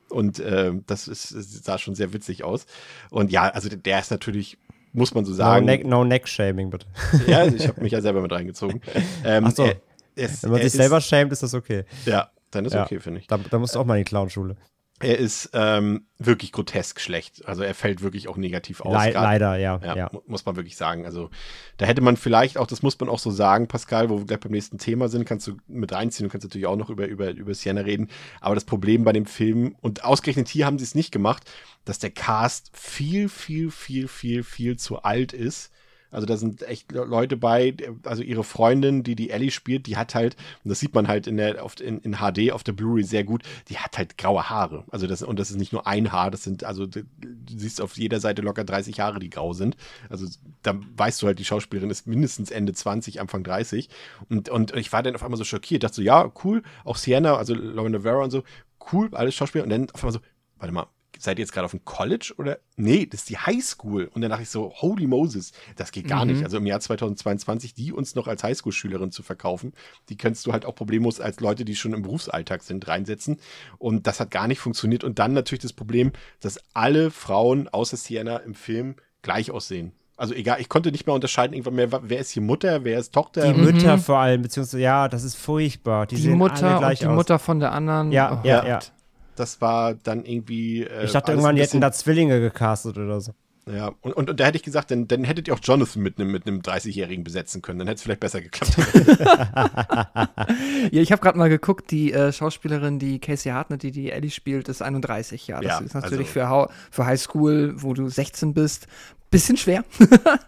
Und äh, das, ist, sah schon sehr witzig aus. Und ja, also der ist natürlich, muss man so No, sagen. neck, no Neck-Shaming, bitte. Ja, also ich habe mich ja selber mit reingezogen. Ähm, Ach so. er- es- Wenn man sich selber schämt, ist das okay. Ja, dann ist Ja. okay, finde ich. Da, da musst du auch mal in die Clownschule. Er ist ähm, wirklich grotesk schlecht. Also er fällt wirklich auch negativ aus. Le Grad- leider, ja. Ja, ja. mu- muss man wirklich sagen. Also da hätte man vielleicht auch, das muss man auch so sagen, Pascal, wo wir gleich beim nächsten Thema sind, kannst du mit reinziehen. Du kannst natürlich auch noch über, über, über Sienna reden. Aber das Problem bei dem Film, und ausgerechnet hier haben sie es nicht gemacht, dass der Cast viel, viel, viel, viel, viel zu alt ist. Also da sind echt Le- Leute bei, also ihre Freundin, die die Ellie spielt, die hat halt, und das sieht man halt in der auf, in, in HD auf der Blu-ray sehr gut, die hat halt graue Haare. Also das und das ist nicht nur ein Haar, das sind also du siehst auf jeder Seite locker 30 Haare, die grau sind. Also da weißt du halt, die Schauspielerin ist mindestens Ende 20, Anfang 30 und und ich war dann auf einmal so schockiert, dachte so, ja, cool, auch Sienna, also Lauren Navarro und so, cool, alles Schauspieler und dann auf einmal so, warte mal, seid ihr jetzt gerade auf dem College oder? Nee, das ist die Highschool. Und dann dachte ich so, holy Moses, das geht gar Mhm. nicht. Also im Jahr 2022, die uns noch als Highschool-Schülerin zu verkaufen, die kannst du halt auch problemlos als Leute, die schon im Berufsalltag sind, reinsetzen. Und das hat gar nicht funktioniert. Und dann natürlich das Problem, dass alle Frauen außer Sienna im Film gleich aussehen. Also egal, ich konnte nicht mehr unterscheiden, irgendwann mehr, wer ist hier Mutter, wer ist Tochter. Die Mütter vor allem, beziehungsweise, ja, das ist furchtbar. Die, Die sehen alle Mutter gleich und die aus. Mutter von der anderen. Ja, Oh ja, ja. Das war dann irgendwie. Äh, Ich dachte irgendwann, die hätten da Zwillinge gecastet oder so. Ja, und, und, und da hätte ich gesagt, dann, dann hättet ihr auch Jonathan mit einem mit einem 30-Jährigen besetzen können. Dann hätte es vielleicht besser geklappt. Ja, ich habe gerade mal geguckt, die äh, Schauspielerin, die Casey Hartnett, die die Ellie spielt, ist 31 Jahre. Das Ja, ist natürlich also- für, Hau- für Highschool, wo du 16 bist, bisschen schwer.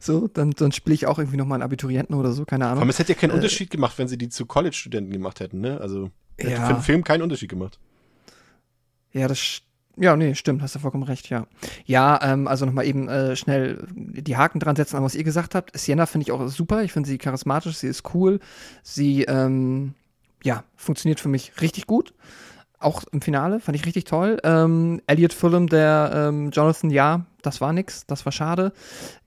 So, dann, dann spiele ich auch irgendwie noch mal einen Abiturienten oder so, keine Ahnung. Aber es hätte ja keinen Äh, Unterschied gemacht, wenn sie die zu College-Studenten gemacht hätten, ne? Also, hätte Ja. für den Film keinen Unterschied gemacht. Ja, das ja, nee, stimmt, hast du vollkommen recht, ja. Ja, ähm, also nochmal eben äh, schnell die Haken dran setzen an was ihr gesagt habt. Sienna finde ich auch super. Ich finde sie charismatisch, sie ist cool. Sie, ähm, ja, funktioniert für mich richtig gut. Auch im Finale fand ich richtig toll. Ähm, Elliot Fulham, der ähm, Jonathan, ja, das war nix, das war schade.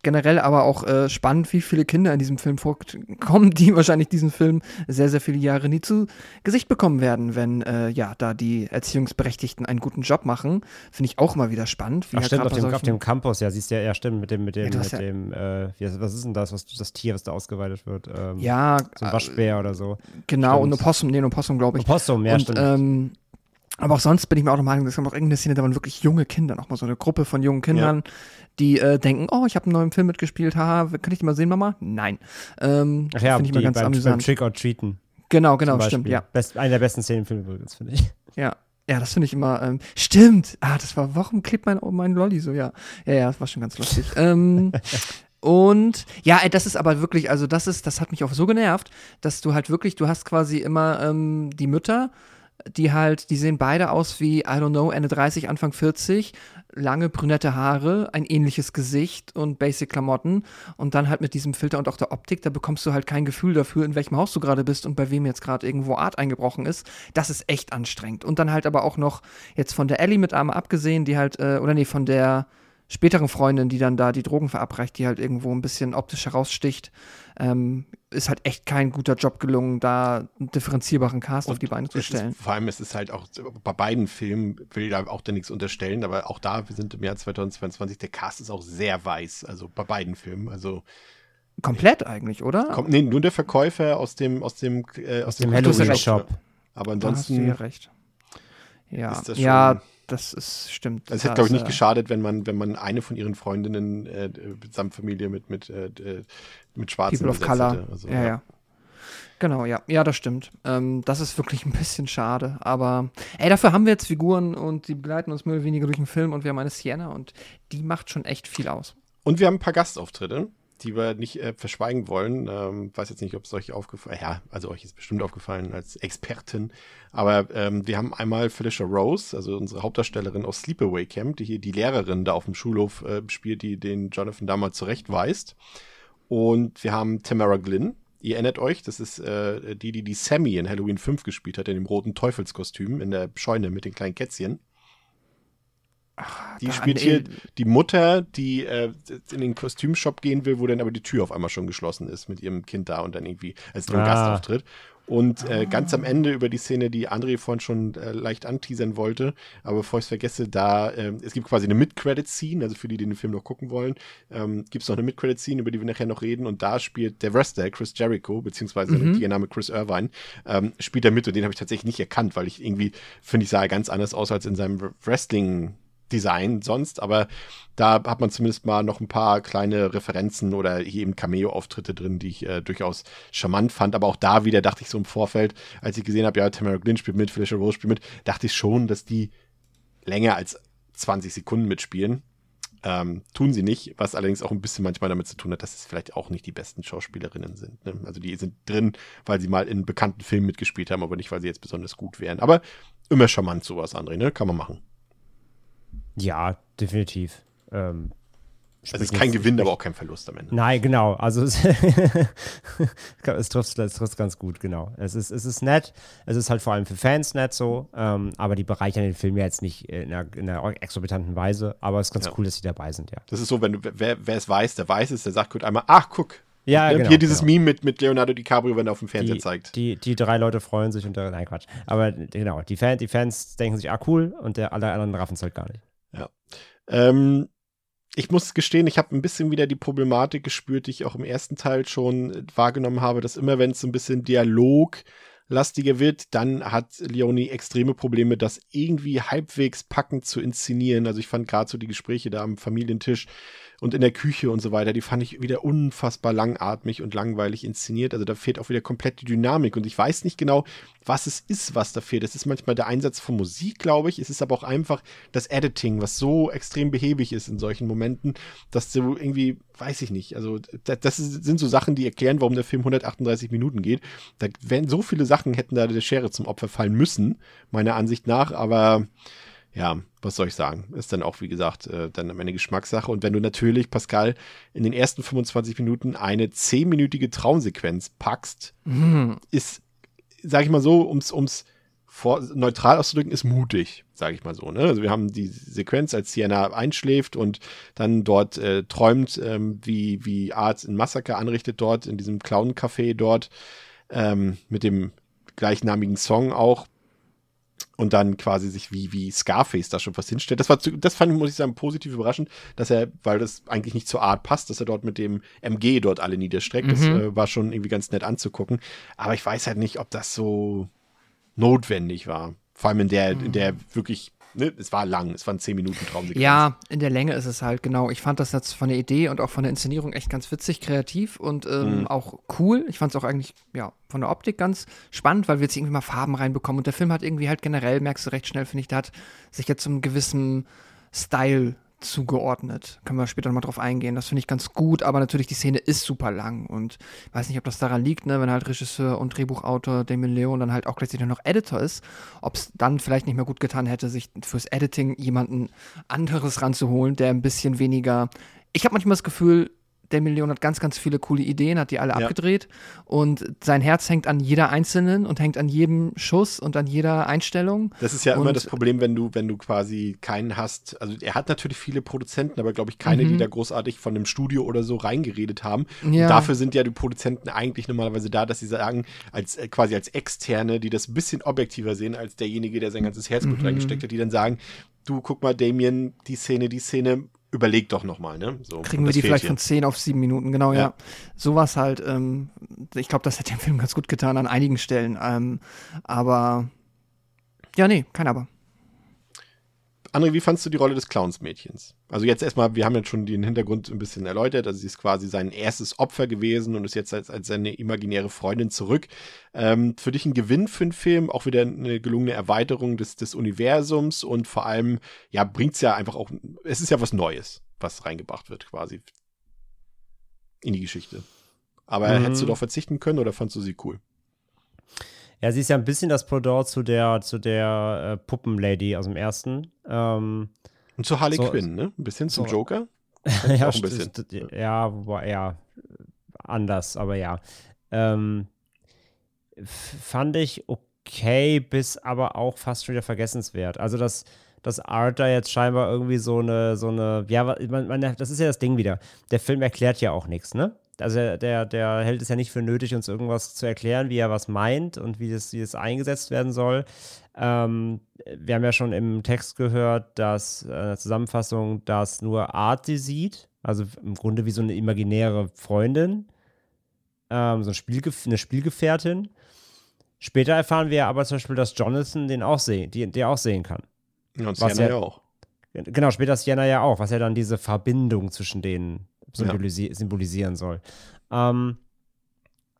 Generell aber auch äh, spannend, wie viele Kinder in diesem Film vorkommen, die wahrscheinlich diesen Film sehr, sehr viele Jahre nie zu Gesicht bekommen werden, wenn äh, ja da die Erziehungsberechtigten einen guten Job machen. Finde ich auch mal wieder spannend. wie Ach stimmt, auf dem, auf dem Campus, ja, siehst du ja, ja, stimmt, mit dem, mit dem, Ja, mit ja- dem, äh, was ist denn das, was, das Tier, was da ausgeweitet wird? Ähm, ja, So ein äh, Waschbär oder so. genau, und ein stimmt. Opossum, nee, ein Opossum, glaube ich. Opossum, ja, und, stimmt. ähm, aber auch sonst bin ich mir auch der Meinung, es kommt auch irgendeine Szene, da waren wirklich junge Kinder, nochmal so eine Gruppe von jungen Kindern, die äh, denken, oh, ich habe einen neuen Film mitgespielt, haha, kann ich die mal sehen, Mama? Nein. Ähm, Ach ja, finde ich mal ganz beim, beim amüsant. Trick or Treaten. Genau, genau, stimmt, ja. Best, eine der besten Szenen im Film übrigens, finde ich. Ja. Ja, das finde ich immer, ähm, stimmt. Ah, das war, warum klebt mein, mein Lolli so, ja. Ja, ja, das war schon ganz lustig. ähm, und ja, ey, das ist aber wirklich, also das ist, das hat mich auch so genervt, dass du halt wirklich, du hast quasi immer ähm, die Mütter, die halt, die sehen beide aus wie, I don't know, Ende 30, Anfang 40, lange brünette Haare, ein ähnliches Gesicht und basic Klamotten und dann halt mit diesem Filter und auch der Optik, da bekommst du halt kein Gefühl dafür, in welchem Haus du gerade bist und bei wem jetzt gerade irgendwo Art eingebrochen ist. Das ist echt anstrengend. Und dann halt aber auch noch jetzt von der Ellie mit einmal abgesehen, die halt, äh, oder nee, von der späteren Freundin, die dann da die Drogen verabreicht, die halt irgendwo ein bisschen optisch heraussticht, ähm, ist halt echt kein guter Job gelungen, da einen differenzierbaren Cast auf die Beine zu stellen. Ist, vor allem ist es halt auch bei beiden Filmen, will da auch da nichts unterstellen, aber auch da, wir sind im Jahr 2022, der Cast ist auch sehr weiß, also bei beiden Filmen. Also Komplett eigentlich, oder? kommt nee, nur der Verkäufer aus dem, aus dem, äh, aus Dem ja Halloween-Shop. Aber Da hast du ja ansonsten, recht. Ja, ist das ja, schon- das ist stimmt. es hätte, glaube ich, nicht geschadet, wenn man, wenn man eine von ihren Freundinnen äh, samt Familie mit, mit, äh, mit Schwarzen People of Color. Also, ja, ja. Genau, ja. Ja, das stimmt. Ähm, das ist wirklich ein bisschen schade. Aber ey, dafür haben wir jetzt Figuren und die begleiten uns mehr oder weniger durch den Film und wir haben eine Sienna und die macht schon echt viel aus. Und wir haben ein paar Gastauftritte, die wir nicht äh, verschweigen wollen. Ähm, weiß jetzt nicht, ob es euch aufgefallen Ja, also euch ist bestimmt aufgefallen als Expertin. Aber ähm, wir haben einmal Felicia Rose, also unsere Hauptdarstellerin aus Sleepaway Camp, die hier die Lehrerin da auf dem Schulhof äh, spielt, die den Jonathan damals zurechtweist. Und wir haben Tamara Glynn. Ihr erinnert euch, das ist äh, die, die die Sammy in Halloween 5 gespielt hat, in dem roten Teufelskostüm in der Scheune mit den kleinen Kätzchen. Die spielt hier die Mutter, die äh, in den Kostümshop gehen will, wo dann aber die Tür auf einmal schon geschlossen ist mit ihrem Kind da und dann irgendwie als Ah. Gastauftritt. Und äh, ganz am Ende über die Szene, die André vorhin schon äh, leicht anteasern wollte, aber bevor ich es vergesse, da, ähm, es gibt quasi eine Mid-Credit-Scene, also für die, die den Film noch gucken wollen, ähm, gibt es noch eine Mid-Credit-Scene, über die wir nachher noch reden und da spielt der Wrestler, Chris Jericho, beziehungsweise Mhm. der Name Chris Irvine, ähm, spielt da mit und den habe ich tatsächlich nicht erkannt, weil ich irgendwie, finde ich, sah er ganz anders aus als in seinem Wrestling- Design sonst, aber da hat man zumindest mal noch ein paar kleine Referenzen oder hier eben Cameo-Auftritte drin, die ich äh, durchaus charmant fand. Aber auch da wieder dachte ich so im Vorfeld, als ich gesehen habe, ja, Tamara Glynn spielt mit, Felicia Rose spielt mit, dachte ich schon, dass die länger als 20 Sekunden mitspielen. Ähm, tun sie nicht, was allerdings auch ein bisschen manchmal damit zu tun hat, dass es vielleicht auch nicht die besten Schauspielerinnen sind. Ne? Also die sind drin, weil sie mal in bekannten Filmen mitgespielt haben, aber nicht, weil sie jetzt besonders gut wären. Aber immer charmant sowas, André, ne? Kann man machen. Ja, definitiv. Also Ähm, es spricht ist kein Gewinn, aber auch kein Verlust am Ende. Nein, genau. Also es, es, trifft, es trifft ganz gut, genau. Es ist, es ist nett. Es ist halt vor allem für Fans nett so. Ähm, aber die bereichern den Film ja jetzt nicht in einer, in einer exorbitanten Weise. Aber es ist ganz Ja. cool, dass sie dabei sind, ja. Das ist so, wenn du, wer, wer es weiß, der weiß es, der sagt gut einmal, ach, guck. Ja, genau, Hier dieses genau. Meme mit, mit Leonardo DiCaprio, wenn er auf dem Fernseher die, zeigt. Die, die drei Leute freuen sich und der, nein, Quatsch. Aber genau, die, Fan, die Fans denken sich, ah, cool, und der, alle anderen raffen es halt gar nicht. Ähm, ich muss gestehen, ich habe ein bisschen wieder die Problematik gespürt, die ich auch im ersten Teil schon äh, wahrgenommen habe, dass immer wenn es ein bisschen Dialog lastiger wird, dann hat Leonie extreme Probleme, das irgendwie halbwegs packend zu inszenieren. Also ich fand gerade so die Gespräche da am Familientisch und in der Küche und so weiter, die fand ich wieder unfassbar langatmig und langweilig inszeniert. Also da fehlt auch wieder komplett die Dynamik und ich weiß nicht genau, was es ist, was da fehlt. Es ist manchmal der Einsatz von Musik, glaube ich. Es ist aber auch einfach das Editing, was so extrem behäbig ist in solchen Momenten, dass du irgendwie, weiß ich nicht, also das, das sind so Sachen, die erklären, warum der Film 138 Minuten geht. Da wären so viele Sachen hätten da der Schere zum Opfer fallen müssen, meiner Ansicht nach, aber ja, was soll ich sagen? Ist dann auch, wie gesagt, äh, dann am Ende Geschmackssache. Und wenn du natürlich, Pascal, in den ersten 25 Minuten eine 10-minütige Traumsequenz packst, mhm. ist, sag ich mal so, ums, ums vor, neutral auszudrücken, ist mutig, sage ich mal so. Ne? Also wir haben die Sequenz, als Sienna einschläft und dann dort äh, träumt, ähm, wie, wie Art ein Massaker anrichtet dort in diesem Clown-Café dort ähm, mit dem gleichnamigen Song auch und dann quasi sich wie, wie Scarface da schon was hinstellt. Das war, zu, das fand ich, muss ich sagen, positiv überraschend, dass er, weil das eigentlich nicht zur Art passt, dass er dort mit dem MG dort alle niederstreckt. Mhm. Das äh, war schon irgendwie ganz nett anzugucken. Aber ich weiß halt nicht, ob das so notwendig war. Vor allem in der, in der wirklich ne, es war lang, es waren zehn Minuten Traumsequenz. Ja, in der Länge ist es halt, genau. Ich fand das jetzt von der Idee und auch von der Inszenierung echt ganz witzig, kreativ und ähm, mhm. auch cool. Ich fand es auch eigentlich, ja, von der Optik ganz spannend, weil wir jetzt irgendwie mal Farben reinbekommen. Und der Film hat irgendwie halt generell, merkst du recht schnell, finde ich, da hat sich jetzt einen gewissen Style zugeordnet. Können wir später nochmal drauf eingehen. Das finde ich ganz gut, aber natürlich die Szene ist super lang und weiß nicht, ob das daran liegt, ne, wenn halt Regisseur und Drehbuchautor Damien Leon dann halt auch gleichzeitig noch Editor ist, ob es dann vielleicht nicht mehr gut getan hätte, sich fürs Editing jemanden anderes ranzuholen, der ein bisschen weniger. Ich habe manchmal das Gefühl, der Million hat ganz, ganz viele coole Ideen, hat die alle ja. abgedreht und sein Herz hängt an jeder einzelnen und hängt an jedem Schuss und an jeder Einstellung. Das ist ja und immer das Problem, wenn du, wenn du quasi keinen hast. Also er hat natürlich viele Produzenten, aber glaube ich keine, mhm. die da großartig von einem Studio oder so reingeredet haben. Ja. Und dafür sind ja die Produzenten eigentlich normalerweise da, dass sie sagen, als äh, quasi als Externe, die das ein bisschen objektiver sehen als derjenige, der sein ganzes Herzblut mhm. reingesteckt hat, die dann sagen, du guck mal, Damien, die Szene, die Szene, überleg doch nochmal, ne? So, Kriegen wir die vielleicht hier. von 10 auf 7 Minuten, genau, ja. ja. Sowas halt, ähm, ich glaube, das hätte dem Film ganz gut getan an einigen Stellen. Ähm, aber ja, nee, kein Aber. André, wie fandst du die Rolle des Clownsmädchens? Also jetzt erstmal, wir haben jetzt schon den Hintergrund ein bisschen erläutert. Also sie ist quasi sein erstes Opfer gewesen und ist jetzt als, als seine imaginäre Freundin zurück. Ähm, für dich ein Gewinn für den Film, auch wieder eine gelungene Erweiterung des, des Universums und vor allem, ja, bringt es ja einfach auch, es ist ja was Neues, was reingebracht wird quasi in die Geschichte. Aber mhm. hättest du doch verzichten können oder fandst du sie cool? Ja, sie ist ja ein bisschen das Pendant zu der, zu der äh, Puppenlady aus dem ersten. Ähm, Und zu Harley so, Quinn, ne? Ein bisschen zum so, Joker? ja, auch ein bisschen. Ja, wobei, ja, anders, aber ja. Ähm, fand ich okay, bis aber auch fast schon wieder vergessenswert. Also, dass, dass Art da jetzt scheinbar irgendwie so eine, so eine, ja, man, man, das ist ja das Ding wieder. Der Film erklärt ja auch nichts, ne? Also der, der hält es ja nicht für nötig, uns irgendwas zu erklären, wie er was meint und wie es, wie es eingesetzt werden soll. Ähm, wir haben ja schon im Text gehört, dass äh, Zusammenfassung, dass nur Art sie sieht, also im Grunde wie so eine imaginäre Freundin, ähm, so ein Spielgef eine Spielgefährtin. Später erfahren wir aber zum Beispiel, dass Jonathan den auch sehen, die, der auch sehen kann. Und Sienna ja auch. Genau, später Sienna ja auch, was ja dann diese Verbindung zwischen denen symbolisi ja. symbolisieren soll. Ähm,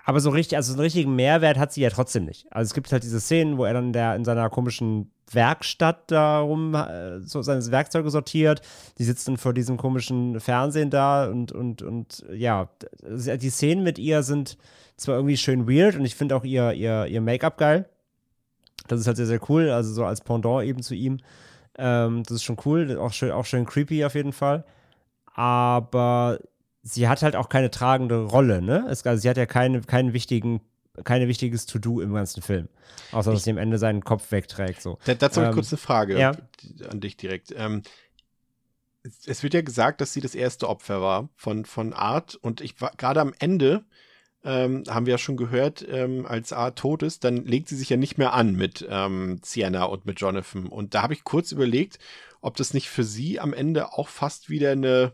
aber so richtig, also so einen richtigen Mehrwert hat sie ja trotzdem nicht. Also es gibt halt diese Szenen, wo er dann der in seiner komischen Werkstatt darum äh, so seine Werkzeuge sortiert. Die sitzen vor diesem komischen Fernsehen da und, und, und ja, die Szenen mit ihr sind zwar irgendwie schön weird und ich finde auch ihr, ihr, ihr Make-up geil. Das ist halt sehr, sehr cool. Also so als Pendant eben zu ihm. Ähm, das ist schon cool. Auch schön, auch schön creepy auf jeden Fall aber sie hat halt auch keine tragende Rolle, ne? Es, also sie hat ja keine, keinen wichtigen keine wichtiges To-Do im ganzen Film. Außer, dass sie am Ende seinen Kopf wegträgt. So. dazu ähm, habe ich kurz eine Frage ja. an dich direkt. Ähm, es wird ja gesagt, dass sie das erste Opfer war von, von Art und ich war gerade am Ende, ähm, haben wir ja schon gehört, ähm, als Art tot ist, dann legt sie sich ja nicht mehr an mit ähm, Sienna und mit Jonathan. Und da habe ich kurz überlegt, ob das nicht für sie am Ende auch fast wieder eine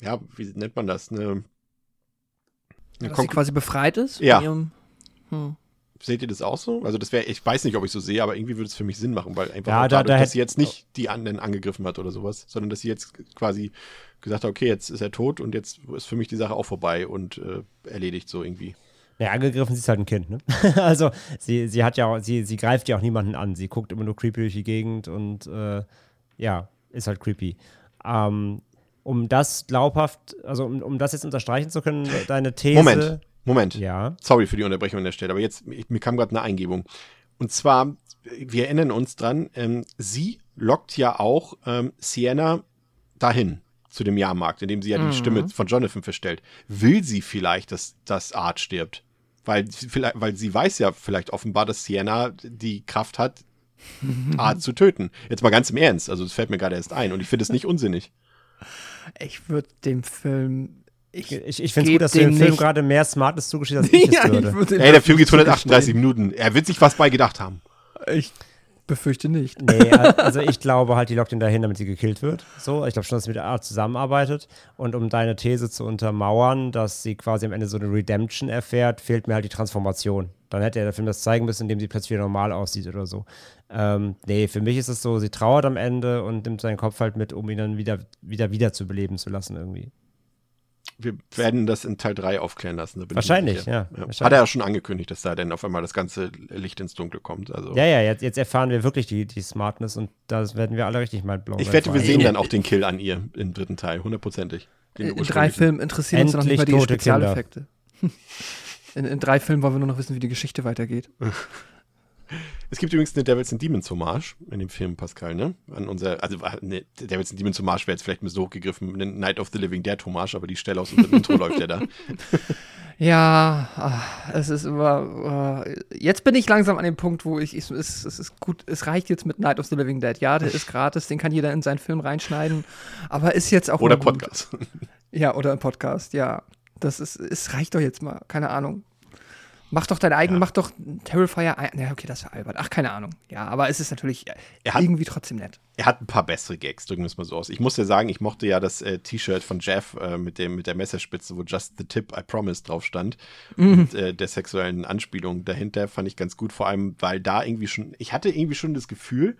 ja, wie nennt man das? Eine, eine Dass sie quasi befreit ist? Ja. Ihrem, hm. Seht ihr das auch so? Also das wäre, ich weiß nicht, ob ich so sehe, aber irgendwie würde es für mich Sinn machen, weil einfach Ja, da- dadurch, da dass sie jetzt nicht die anderen angegriffen hat oder sowas, sondern dass sie jetzt quasi gesagt hat, okay, jetzt ist er tot und jetzt ist für mich die Sache auch vorbei und äh, erledigt so irgendwie. Ja, angegriffen, sie ist halt ein Kind, ne? also, sie, sie hat ja auch, sie, sie greift ja auch niemanden an. Sie guckt immer nur creepy durch die Gegend und äh, ja, ist halt creepy. Ähm, um das glaubhaft, also um, um das jetzt unterstreichen zu können, deine These. Moment, Moment. Ja. Sorry für die Unterbrechung an der Stelle, aber jetzt, mir kam gerade eine Eingebung. Und zwar, wir erinnern uns dran, ähm, sie lockt ja auch ähm, Sienna dahin, zu dem Jahrmarkt, in dem sie ja die Stimme von Jonathan verstellt. Will sie vielleicht, dass das Art stirbt? Weil, vielleicht, weil sie weiß ja vielleicht offenbar, dass Sienna die Kraft hat, Art zu töten. Jetzt mal ganz im Ernst, also das fällt mir gerade erst ein und ich finde es nicht unsinnig. Ich würde dem Film. Ich, Ich, ich finde es gut, dass du dem Film nicht- gerade mehr Smartes zugestehst, als ich ja, es würde. ich Ey, der Film geht nicht 138 Minuten. Er wird sich was bei gedacht haben. Ich befürchte nicht. Nee, also ich glaube halt, die lockt ihn dahin, damit sie gekillt wird. So, ich glaube schon, dass sie mit der Art zusammenarbeitet. Und um deine These zu untermauern, dass sie quasi am Ende so eine Redemption erfährt, fehlt mir halt die Transformation. Dann hätte der Film das zeigen müssen, indem sie plötzlich wieder normal aussieht oder so. Ähm, nee, für mich ist es so, sie trauert am Ende und nimmt seinen Kopf halt mit, um ihn dann wieder, wieder, wieder zu beleben zu lassen irgendwie. Wir werden das in Teil 3 aufklären lassen. Wahrscheinlich, sicher. ja, wahrscheinlich. Hat er ja schon angekündigt, dass da dann auf einmal das ganze Licht ins Dunkle kommt. Also. Ja, ja, jetzt, jetzt erfahren wir wirklich die, die Smartness und das werden wir alle richtig mal blown. ich wette, wir sehen dann auch den Kill an ihr im dritten Teil, hundertprozentig. Den In drei. Filmen interessieren uns noch nicht Endlich mal die Spezialeffekte. In, in drei Filmen wollen wir nur noch wissen, wie die Geschichte weitergeht. Es gibt übrigens eine Devils and Demons Hommage in dem Film, Pascal, ne? An unser, also ne, Devils and Demons Hommage wäre jetzt vielleicht ein bisschen hochgegriffen, eine Night of the Living Dead Hommage, aber die Stelle aus unserem Intro läuft ja da. Ja, ah, es ist immer. äh, jetzt bin ich langsam an dem Punkt, wo ich. ich es, es ist gut, es reicht jetzt mit Night of the Living Dead. Ja, der ist gratis, den kann jeder in seinen Film reinschneiden. Aber ist jetzt auch. Oder mal gut. Podcast. Ja, oder im Podcast, ja. Das ist, es reicht doch jetzt mal, keine Ahnung. Mach doch dein eigenen, Ja. mach doch Terrifier. Ja, okay, das war albert. Ach, keine Ahnung. Ja, aber es ist natürlich Er hat- irgendwie trotzdem nett. Er hat ein paar bessere Gags, drücken wir es mal so aus. Ich muss ja sagen, ich mochte ja das äh, T-Shirt von Jeff äh, mit, dem, mit der Messerspitze, wo Just the Tip I Promise drauf stand. Und äh, der sexuellen Anspielung dahinter fand ich ganz gut, vor allem, weil da irgendwie schon, ich hatte irgendwie schon das Gefühl,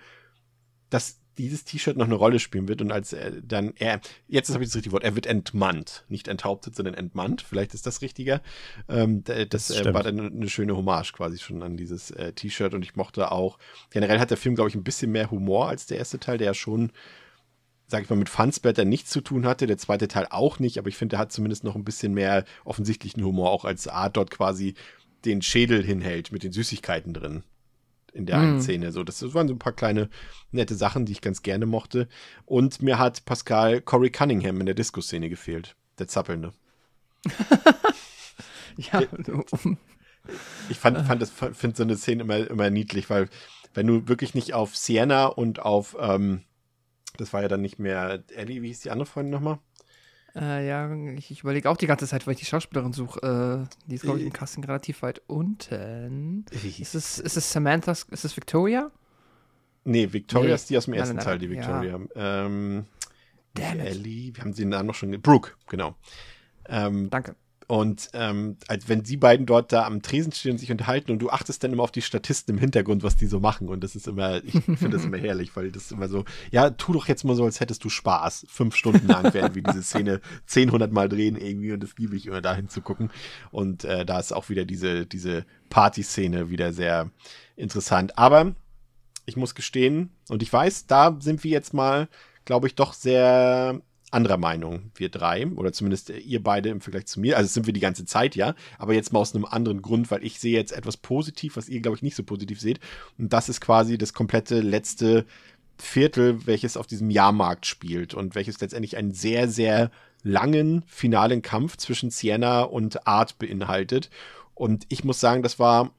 dass dieses T-Shirt noch eine Rolle spielen wird und als er dann, er, jetzt habe ich das richtige Wort, er wird entmannt, nicht enthauptet, sondern entmannt, vielleicht ist das richtiger. Ähm, das äh, war dann eine schöne Hommage quasi schon an dieses äh, T-Shirt und ich mochte auch, generell hat der Film, glaube ich, ein bisschen mehr Humor als der erste Teil, der ja schon, sag ich mal, mit Fansblätter nichts zu tun hatte, der zweite Teil auch nicht, aber ich finde, der hat zumindest noch ein bisschen mehr offensichtlichen Humor, auch als Art dort quasi den Schädel hinhält mit den Süßigkeiten drin in der einen Mhm. Szene. So, das waren so ein paar kleine nette Sachen, die ich ganz gerne mochte. Und mir hat Pascal Corey Cunningham in der Disco-Szene gefehlt. Der Zappelnde. Ja, Ich fand, fand das, finde so eine Szene immer, immer niedlich, weil wenn du wirklich nicht auf Sienna und auf, ähm, das war ja dann nicht mehr Ellie, wie hieß die andere Freundin nochmal? Äh, ja, ich, ich überlege auch die ganze Zeit, weil ich die Schauspielerin suche. Äh, die ist, glaube ich, im Casting relativ weit unten. Ist es, ist es Samantha, ist es Victoria? Nee, Victoria Nee. ist die aus dem ersten nein, Teil, nein, die ja. Victoria. Ähm, Damn. Ellie, wir haben sie den Namen noch schon. Brooke, genau. Ähm, Danke. Und ähm, als wenn die beiden dort da am Tresen stehen und sich unterhalten und du achtest dann immer auf die Statisten im Hintergrund, was die so machen. Und das ist immer, ich finde das immer herrlich, weil das immer so, ja, tu doch jetzt mal so, als hättest du Spaß. Fünf Stunden lang werden wir diese Szene 10, 100 Mal drehen irgendwie und das liebe ich immer dahin zu gucken. Und äh, da ist auch wieder diese, diese Party-Szene wieder sehr interessant. Aber ich muss gestehen, und ich weiß, da sind wir jetzt mal, glaube ich, doch sehr anderer Meinung, wir drei, oder zumindest ihr beide im Vergleich zu mir. Also sind wir die ganze Zeit, ja, aber jetzt mal aus einem anderen Grund, weil ich sehe jetzt etwas positiv, was ihr, glaube ich, nicht so positiv seht. Und das ist quasi das komplette letzte Viertel, welches auf diesem Jahrmarkt spielt und welches letztendlich einen sehr, sehr langen finalen Kampf zwischen Sienna und Art beinhaltet. Und ich muss sagen, das war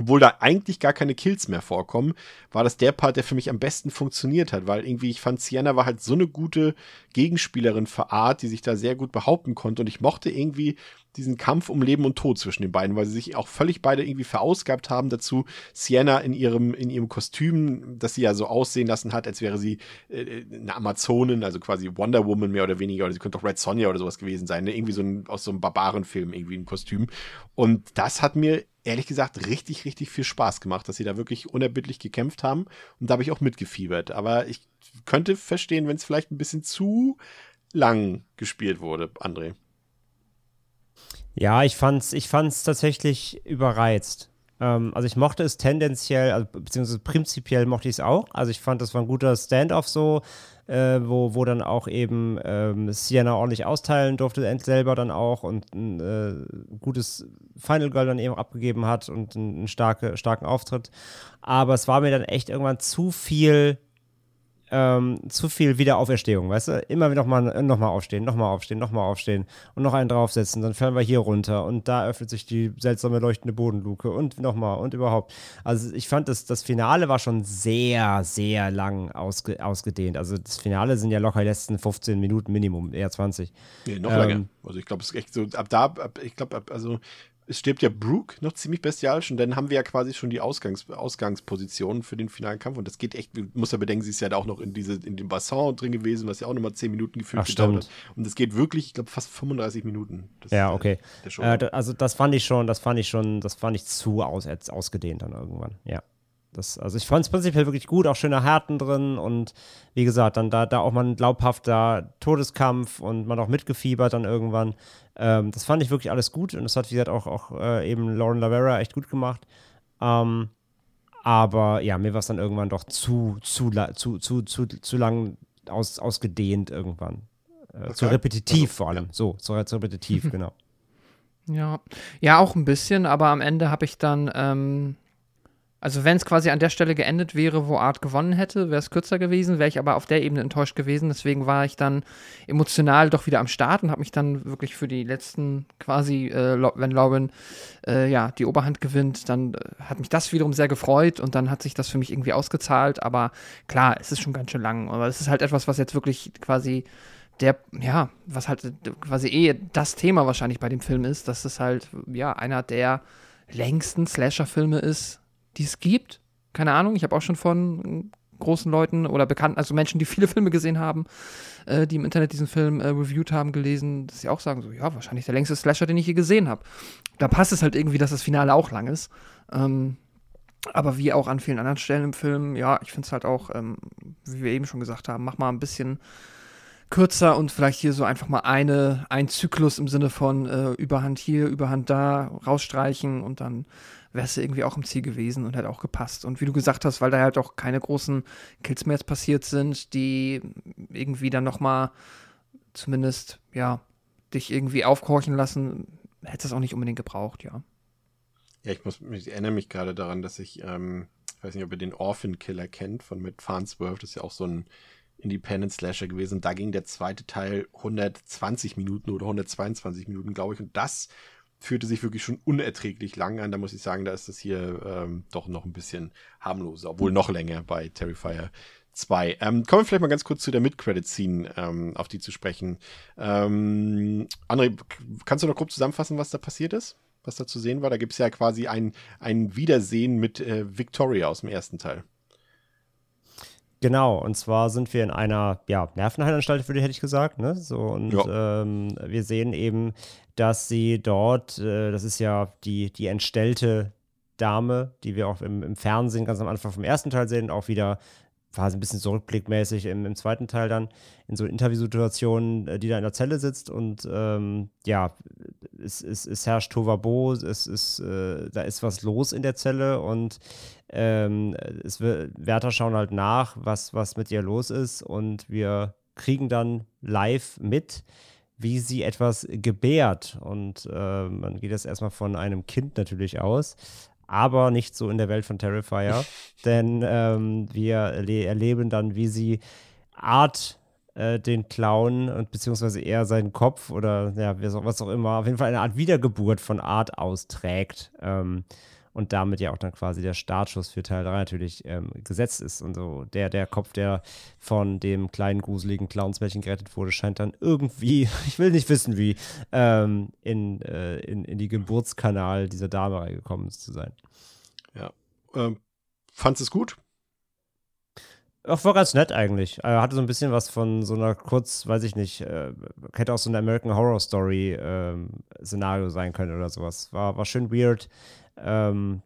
obwohl da eigentlich gar keine Kills mehr vorkommen, war das der Part, der für mich am besten funktioniert hat, weil irgendwie ich fand, Sienna war halt so eine gute Gegenspielerin für Art, die sich da sehr gut behaupten konnte und ich mochte irgendwie diesen Kampf um Leben und Tod zwischen den beiden, weil sie sich auch völlig beide irgendwie verausgabt haben dazu. Sienna in ihrem, in ihrem Kostüm, das sie ja so aussehen lassen hat, als wäre sie äh, eine Amazonin, also quasi Wonder Woman mehr oder weniger, oder sie könnte auch Red Sonja oder sowas gewesen sein, ne? irgendwie so ein, aus so einem Barbarenfilm irgendwie ein Kostüm. Und das hat mir ehrlich gesagt richtig, richtig viel Spaß gemacht, dass sie da wirklich unerbittlich gekämpft haben. Und da habe ich auch mitgefiebert. Aber ich könnte verstehen, wenn es vielleicht ein bisschen zu lang gespielt wurde, André. Ja, ich fand's, ich fand's tatsächlich überreizt. Ähm, also ich mochte es tendenziell, also, beziehungsweise prinzipiell mochte ich es auch. Also ich fand, das war ein guter Standoff so, äh, wo, wo dann auch eben ähm, Sienna ordentlich austeilen durfte, selber dann auch und ein äh, gutes Final Girl dann eben abgegeben hat und einen starke, starken Auftritt. Aber es war mir dann echt irgendwann zu viel ähm, zu viel Wiederauferstehung, weißt du? Immer noch mal, noch mal aufstehen, noch mal aufstehen, noch mal aufstehen und noch einen draufsetzen, dann fallen wir hier runter und da öffnet sich die seltsame leuchtende Bodenluke und noch mal und überhaupt. Also ich fand, das, das Finale war schon sehr, sehr lang ausge, ausgedehnt. Also das Finale sind ja locker die letzten 15 Minuten Minimum, eher 20. Nee, noch ähm, länger. Also ich glaube, es ist echt so, ab da, ab, ich glaube, also es stirbt ja Brooke noch ziemlich bestialisch und dann haben wir ja quasi schon die Ausgangs Ausgangsposition für den finalen Kampf und das geht echt, muss ja bedenken, sie ist ja da auch noch in diese in dem Bassin drin gewesen, was ja auch nochmal 10 Minuten gefühlt Ach, gedauert hat. Und das geht wirklich, ich glaube, fast 35 Minuten. Das ja, okay. Äh, also das fand ich schon, das fand ich schon, das fand ich zu aus, ausgedehnt dann irgendwann, ja. Das, also ich fand es prinzipiell wirklich gut, auch schöne Härten drin und wie gesagt, dann da, da auch mal ein glaubhafter Todeskampf und man auch mitgefiebert dann irgendwann. Ähm, das fand ich wirklich alles gut und das hat, wie gesagt, auch, auch äh, eben Lauren Lavera echt gut gemacht. Ähm, aber ja, mir war es dann irgendwann doch zu, zu, zu, zu, zu, zu lang aus, ausgedehnt irgendwann. Äh, okay. Zu repetitiv also, vor allem. Ja. So, zu, zu repetitiv, genau. Ja. ja, auch ein bisschen, aber am Ende habe ich dann ähm, also wenn es quasi an der Stelle geendet wäre, wo Art gewonnen hätte, wäre es kürzer gewesen, wäre ich aber auf der Ebene enttäuscht gewesen. Deswegen war ich dann emotional doch wieder am Start und habe mich dann wirklich für die letzten quasi, äh, wenn Lauren äh, ja die Oberhand gewinnt, dann äh, hat mich das wiederum sehr gefreut und dann hat sich das für mich irgendwie ausgezahlt. Aber klar, es ist schon ganz schön lang. Aber es ist halt etwas, was jetzt wirklich quasi der, ja, was halt quasi eh das Thema wahrscheinlich bei dem Film ist, dass es halt ja einer der längsten Slasher-Filme ist die es gibt. Keine Ahnung, ich habe auch schon von großen Leuten oder Bekannten, also Menschen, die viele Filme gesehen haben, äh, die im Internet diesen Film äh, reviewed haben, gelesen, dass sie auch sagen, so, ja, wahrscheinlich der längste Slasher, den ich je gesehen habe. Da passt es halt irgendwie, dass das Finale auch lang ist. Ähm, aber wie auch an vielen anderen Stellen im Film, ja, ich finde es halt auch, ähm, wie wir eben schon gesagt haben, mach mal ein bisschen kürzer und vielleicht hier so einfach mal eine, ein Zyklus im Sinne von äh, Überhand hier, Überhand da, rausstreichen und dann wärst du irgendwie auch im Ziel gewesen und hätte auch gepasst. Und wie du gesagt hast, weil da halt auch keine großen Kills mehr jetzt passiert sind, die irgendwie dann nochmal zumindest, ja, dich irgendwie aufhorchen lassen, hättest du das auch nicht unbedingt gebraucht, ja. Ja, ich muss, ich erinnere mich gerade daran, dass ich, ähm, ich weiß nicht, ob ihr den Orphan Killer kennt von Matt Farnsworth, das ist ja auch so ein Independent Slasher gewesen. Da ging der zweite Teil 120 Minuten oder 122 Minuten, glaube ich. Und das fühlte sich wirklich schon unerträglich lang an. Da muss ich sagen, da ist das hier ähm, doch noch ein bisschen harmloser, obwohl noch länger bei Terrifier 2. Ähm, kommen wir vielleicht mal ganz kurz zu der Mid-Credit-Scene, ähm, auf die zu sprechen. Ähm, André, kannst du noch grob zusammenfassen, was da passiert ist? Was da zu sehen war? Da gibt es ja quasi ein, ein Wiedersehen mit äh, Victoria aus dem ersten Teil. Genau, und zwar sind wir in einer ja, Nervenheilanstalt, hätte ich gesagt. Ne? So, und ja. ähm, wir sehen eben, dass sie dort, äh, das ist ja die, die entstellte Dame, die wir auch im, im, Fernsehen ganz am Anfang vom ersten Teil sehen, auch wieder quasi ein bisschen zurückblickmäßig im, im zweiten Teil dann, in so Interviewsituationen, äh, die da in der Zelle sitzt und ähm, ja, es, es, es herrscht Tovabo, es ist, äh, da ist was los in der Zelle und ähm, es wird, Wärter schauen halt nach, was, was mit ihr los ist und wir kriegen dann live mit, wie sie etwas gebärt. Und äh, man geht jetzt erstmal von einem Kind natürlich aus, aber nicht so in der Welt von Terrifier, denn ähm, wir erle erleben dann, wie sie Art äh, den Clown und beziehungsweise eher seinen Kopf oder ja, was auch immer, auf jeden Fall eine Art Wiedergeburt von Art austrägt. Ähm, und damit ja auch dann quasi der Startschuss für Teil 3 natürlich ähm, gesetzt ist. Und so der, der Kopf, der von dem kleinen, gruseligen Clownsmädchen gerettet wurde, scheint dann irgendwie, ich will nicht wissen wie, ähm, in, äh, in, in die Geburtskanal dieser Dame reingekommen zu sein. Ja. Ähm, fandest du es gut? Auch war ganz nett eigentlich. Er hatte so ein bisschen was von so einer kurz, weiß ich nicht, äh, hätte auch so eine American Horror Story ähm, Szenario sein können oder sowas. War, war schön weird, ähm,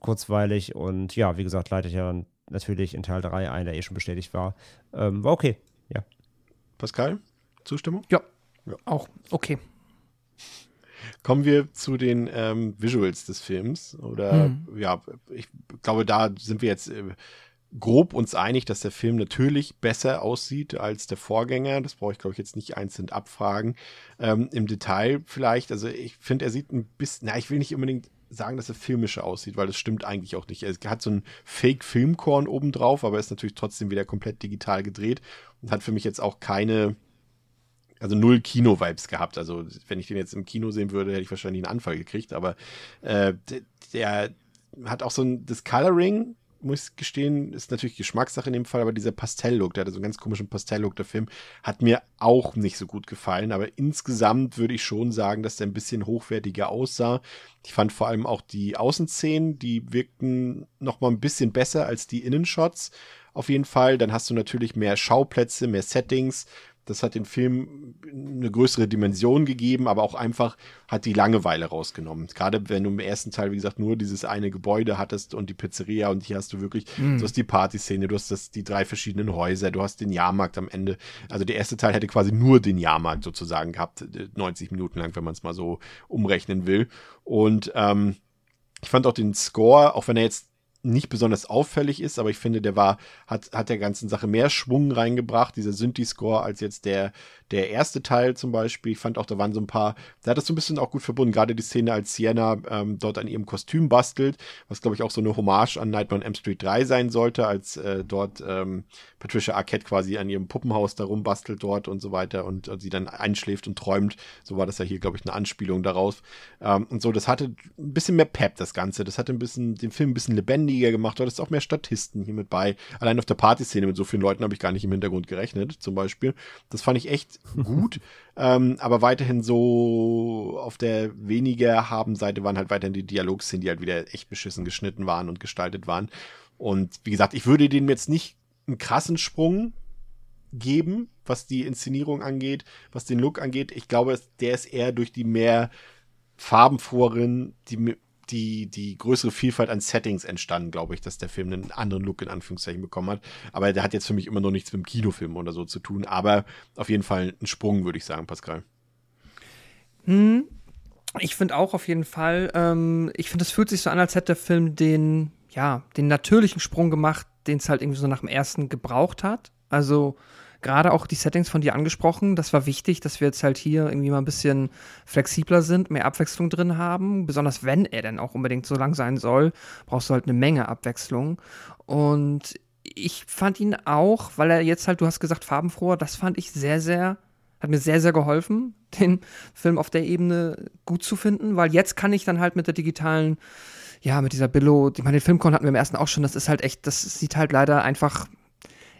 kurzweilig und ja, wie gesagt, leite ich ja natürlich in Teil 3 ein, der eh schon bestätigt war. Ähm, war okay, ja. Pascal, Zustimmung? Ja, ja. auch okay. Kommen wir zu den ähm, Visuals des Films. Oder hm. ja, ich glaube, da sind wir jetzt äh, grob uns einig, dass der Film natürlich besser aussieht als der Vorgänger. Das brauche ich, glaube ich, jetzt nicht einzeln abfragen. Ähm, Im Detail vielleicht, also ich finde, er sieht ein bisschen, na, ich will nicht unbedingt sagen, dass er filmischer aussieht, weil das stimmt eigentlich auch nicht. Er hat so ein Fake-Filmkorn obendrauf, aber ist natürlich trotzdem wieder komplett digital gedreht und hat für mich jetzt auch keine, also null Kino-Vibes gehabt. Also wenn ich den jetzt im Kino sehen würde, hätte ich wahrscheinlich einen Anfall gekriegt, aber äh, der hat auch so ein, das Coloring muss ich gestehen, ist natürlich Geschmackssache in dem Fall, aber dieser Pastell-Look, der hatte so einen ganz komischen Pastell-Look, der Film, hat mir auch nicht so gut gefallen. Aber insgesamt würde ich schon sagen, dass der ein bisschen hochwertiger aussah. Ich fand vor allem auch die Außenszenen, die wirkten noch mal ein bisschen besser als die Innenshots. Auf jeden Fall. Dann hast du natürlich mehr Schauplätze, mehr Settings, das hat den Film eine größere Dimension gegeben, aber auch einfach hat die Langeweile rausgenommen. Gerade wenn du im ersten Teil, wie gesagt, nur dieses eine Gebäude hattest und die Pizzeria und hier hast du wirklich, mhm. du hast die Partyszene, du hast das, die drei verschiedenen Häuser, du hast den Jahrmarkt am Ende. Also der erste Teil hätte quasi nur den Jahrmarkt sozusagen gehabt, 90 äh, Minuten lang, wenn man es mal so umrechnen will. Und ähm, ich fand auch den Score, auch wenn er jetzt nicht besonders auffällig ist, aber ich finde, der war, hat, hat der ganzen Sache mehr Schwung reingebracht, dieser Synthi-Score, als jetzt der, der erste Teil zum Beispiel. Ich fand auch, da waren so ein paar, da hat das so ein bisschen auch gut verbunden, gerade die Szene, als Sienna ähm, dort an ihrem Kostüm bastelt, was glaube ich auch so eine Hommage an Nightmare on M Street 3 sein sollte, als äh, dort ähm, Patricia Arquette quasi an ihrem Puppenhaus darum bastelt dort und so weiter und, und sie dann einschläft und träumt. So war das ja hier, glaube ich, eine Anspielung daraus. Ähm, und so, das hatte ein bisschen mehr Pep, das Ganze. Das hatte ein bisschen, den Film ein bisschen lebendiger gemacht. Du hattest auch mehr Statisten hier mit bei. Allein auf der Partyszene mit so vielen Leuten habe ich gar nicht im Hintergrund gerechnet, zum Beispiel. Das fand ich echt gut. ähm, aber weiterhin so auf der weniger haben Seite waren halt weiterhin die Dialogszenen, die halt wieder echt beschissen geschnitten waren und gestaltet waren. Und wie gesagt, ich würde denen jetzt nicht einen krassen Sprung geben, was die Inszenierung angeht, was den Look angeht. Ich glaube, der ist eher durch die mehr farbenfroheren, die die, die größere Vielfalt an Settings entstanden, glaube ich, dass der Film einen anderen Look in Anführungszeichen bekommen hat. Aber der hat jetzt für mich immer noch nichts mit dem Kinofilm oder so zu tun. Aber auf jeden Fall ein Sprung, würde ich sagen, Pascal. Hm, ich finde auch auf jeden Fall, ähm, ich finde, es fühlt sich so an, als hätte der Film den, ja, den natürlichen Sprung gemacht, den es halt irgendwie so nach dem ersten gebraucht hat. Also, gerade auch die Settings von dir angesprochen. Das war wichtig, dass wir jetzt halt hier irgendwie mal ein bisschen flexibler sind, mehr Abwechslung drin haben. Besonders wenn er denn auch unbedingt so lang sein soll, brauchst du halt eine Menge Abwechslung. Und ich fand ihn auch, weil er jetzt halt, du hast gesagt, farbenfroher, das fand ich sehr, sehr, hat mir sehr, sehr geholfen, den Film auf der Ebene gut zu finden, weil jetzt kann ich dann halt mit der digitalen, ja, mit dieser Billo, ich meine, den Filmkorn hatten wir im ersten auch schon, das ist halt echt, das sieht halt leider einfach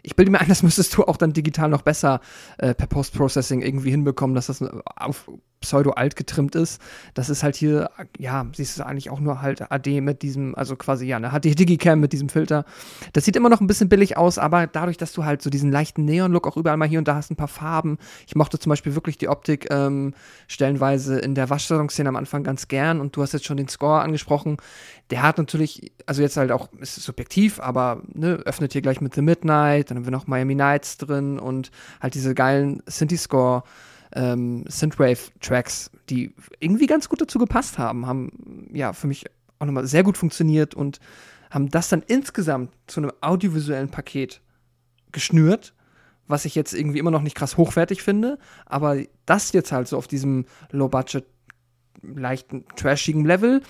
ich bilde mir ein, das müsstest du auch dann digital noch besser äh, per Post-Processing irgendwie hinbekommen, dass das auf pseudo-alt getrimmt ist. Das ist halt hier, ja, siehst du eigentlich auch nur halt AD mit diesem, also quasi, ja, eine HD-Digicam mit diesem Filter. Das sieht immer noch ein bisschen billig aus, aber dadurch, dass du halt so diesen leichten Neon-Look auch überall mal hier und da hast, ein paar Farben. Ich mochte zum Beispiel wirklich die Optik ähm, stellenweise in der Waschsalon-Szene am Anfang ganz gern und du hast jetzt schon den Score angesprochen. Der hat natürlich, also jetzt halt auch, ist subjektiv, aber ne, öffnet hier gleich mit The Midnight, dann haben wir noch Miami Nights drin und halt diese geilen Synthi-Score- ähm, Synthwave-Tracks, die irgendwie ganz gut dazu gepasst haben, haben ja für mich auch nochmal sehr gut funktioniert und haben das dann insgesamt zu einem audiovisuellen Paket geschnürt, was ich jetzt irgendwie immer noch nicht krass hochwertig finde, aber das jetzt halt so auf diesem Low-Budget, leichten, trashigen Level,